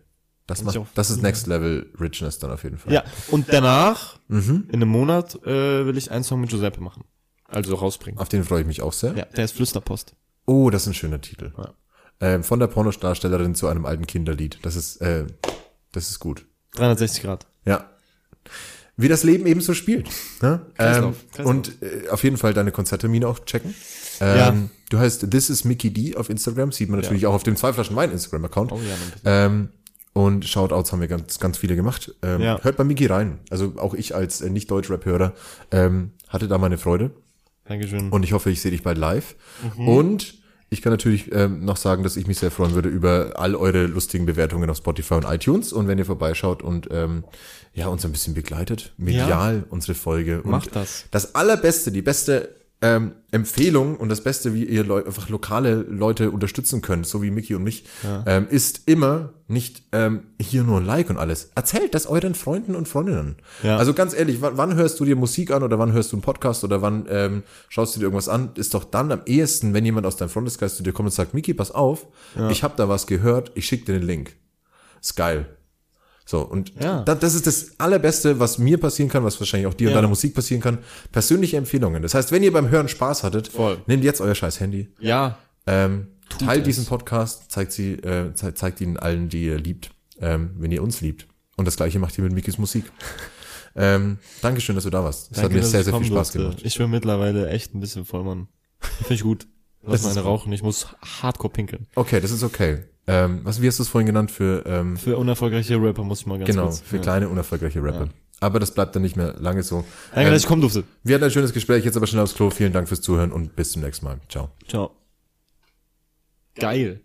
Das, macht, das ist Next Level Richness dann auf jeden Fall. Ja, und danach, Mhm. in einem Monat, äh, will ich einen Song mit Giuseppe machen. Also rausbringen. Auf den freue ich mich auch sehr. Ja, der ist Flüsterpost. Oh, das ist ein schöner Titel. Ja. Ähm, von der Pornodarstellerin zu einem alten Kinderlied. Das ist, äh, das ist gut. 360 Grad. Ja. Wie das Leben eben so spielt. Ne? Ähm, Kreislauf, Kreislauf. und äh, auf jeden Fall deine Konzerttermine auch checken. Ähm, Ja. Du heißt This is Mickey D auf Instagram, sieht man natürlich auch auf dem zwei Flaschen Wein Instagram-Account. Oh ja. Ähm, und Shoutouts haben wir ganz, ganz viele gemacht. Ähm, Ja. Hört bei Miki rein. Also auch ich als äh, Nicht-Deutsch-Rap-Hörer ähm, hatte da meine Freude. Dankeschön. Und ich hoffe, ich sehe dich bald live. Mhm. Und ich kann natürlich ähm, noch sagen, dass ich mich sehr freuen würde über all eure lustigen Bewertungen auf Spotify und iTunes. Und wenn ihr vorbeischaut und ähm, ja uns ein bisschen begleitet, medial unsere Folge. Und Macht das. Das allerbeste, die beste ähm, Empfehlung und das Beste, wie ihr Leu einfach lokale Leute unterstützen könnt, so wie Mickey und mich, ähm, ist immer nicht ähm, hier nur ein Like und alles. Erzählt das euren Freunden und Freundinnen. Ja. Also ganz ehrlich, wann, hörst du dir Musik an oder wann hörst du einen Podcast oder wann ähm, schaust du dir irgendwas an? Ist doch dann am ehesten, wenn jemand aus deinem Freundeskreis zu dir kommt und sagt, Mickey, pass auf, ich habe da was gehört, ich schicke dir den Link. Ist geil. So, und Ja. da, das ist das Allerbeste, was mir passieren kann, was wahrscheinlich auch dir und Ja. deiner Musik passieren kann. Persönliche Empfehlungen. Das heißt, wenn ihr beim Hören Spaß hattet, Voll. nehmt jetzt euer scheiß Handy, Ja, ähm, teilt es. diesen Podcast, zeigt sie, äh, zeigt, zeigt ihn allen, die ihr liebt, ähm, wenn ihr uns liebt. Und das gleiche macht ihr mit Mikis Musik. ähm, Dankeschön, dass du da warst. Das Danke, hat mir sehr, sehr viel Spaß durfte. gemacht. Ich bin mittlerweile echt ein bisschen voll, Mann. Finde ich gut. Lass Das gut. rauchen. Ich muss hardcore pinkeln. Okay, das ist okay. Ähm, was, wie hast du es vorhin genannt? Für, ähm, Für unerfolgreiche Rapper muss ich mal ganz genau, kurz. für ja. kleine, unerfolgreiche Rapper. Aber das bleibt dann nicht mehr lange so. Danke, Ähm, dass ich kommen durfte. wir hatten ein schönes Gespräch, jetzt aber schnell aufs Klo. Vielen Dank fürs Zuhören und bis zum nächsten Mal. Ciao. Ciao. Geil.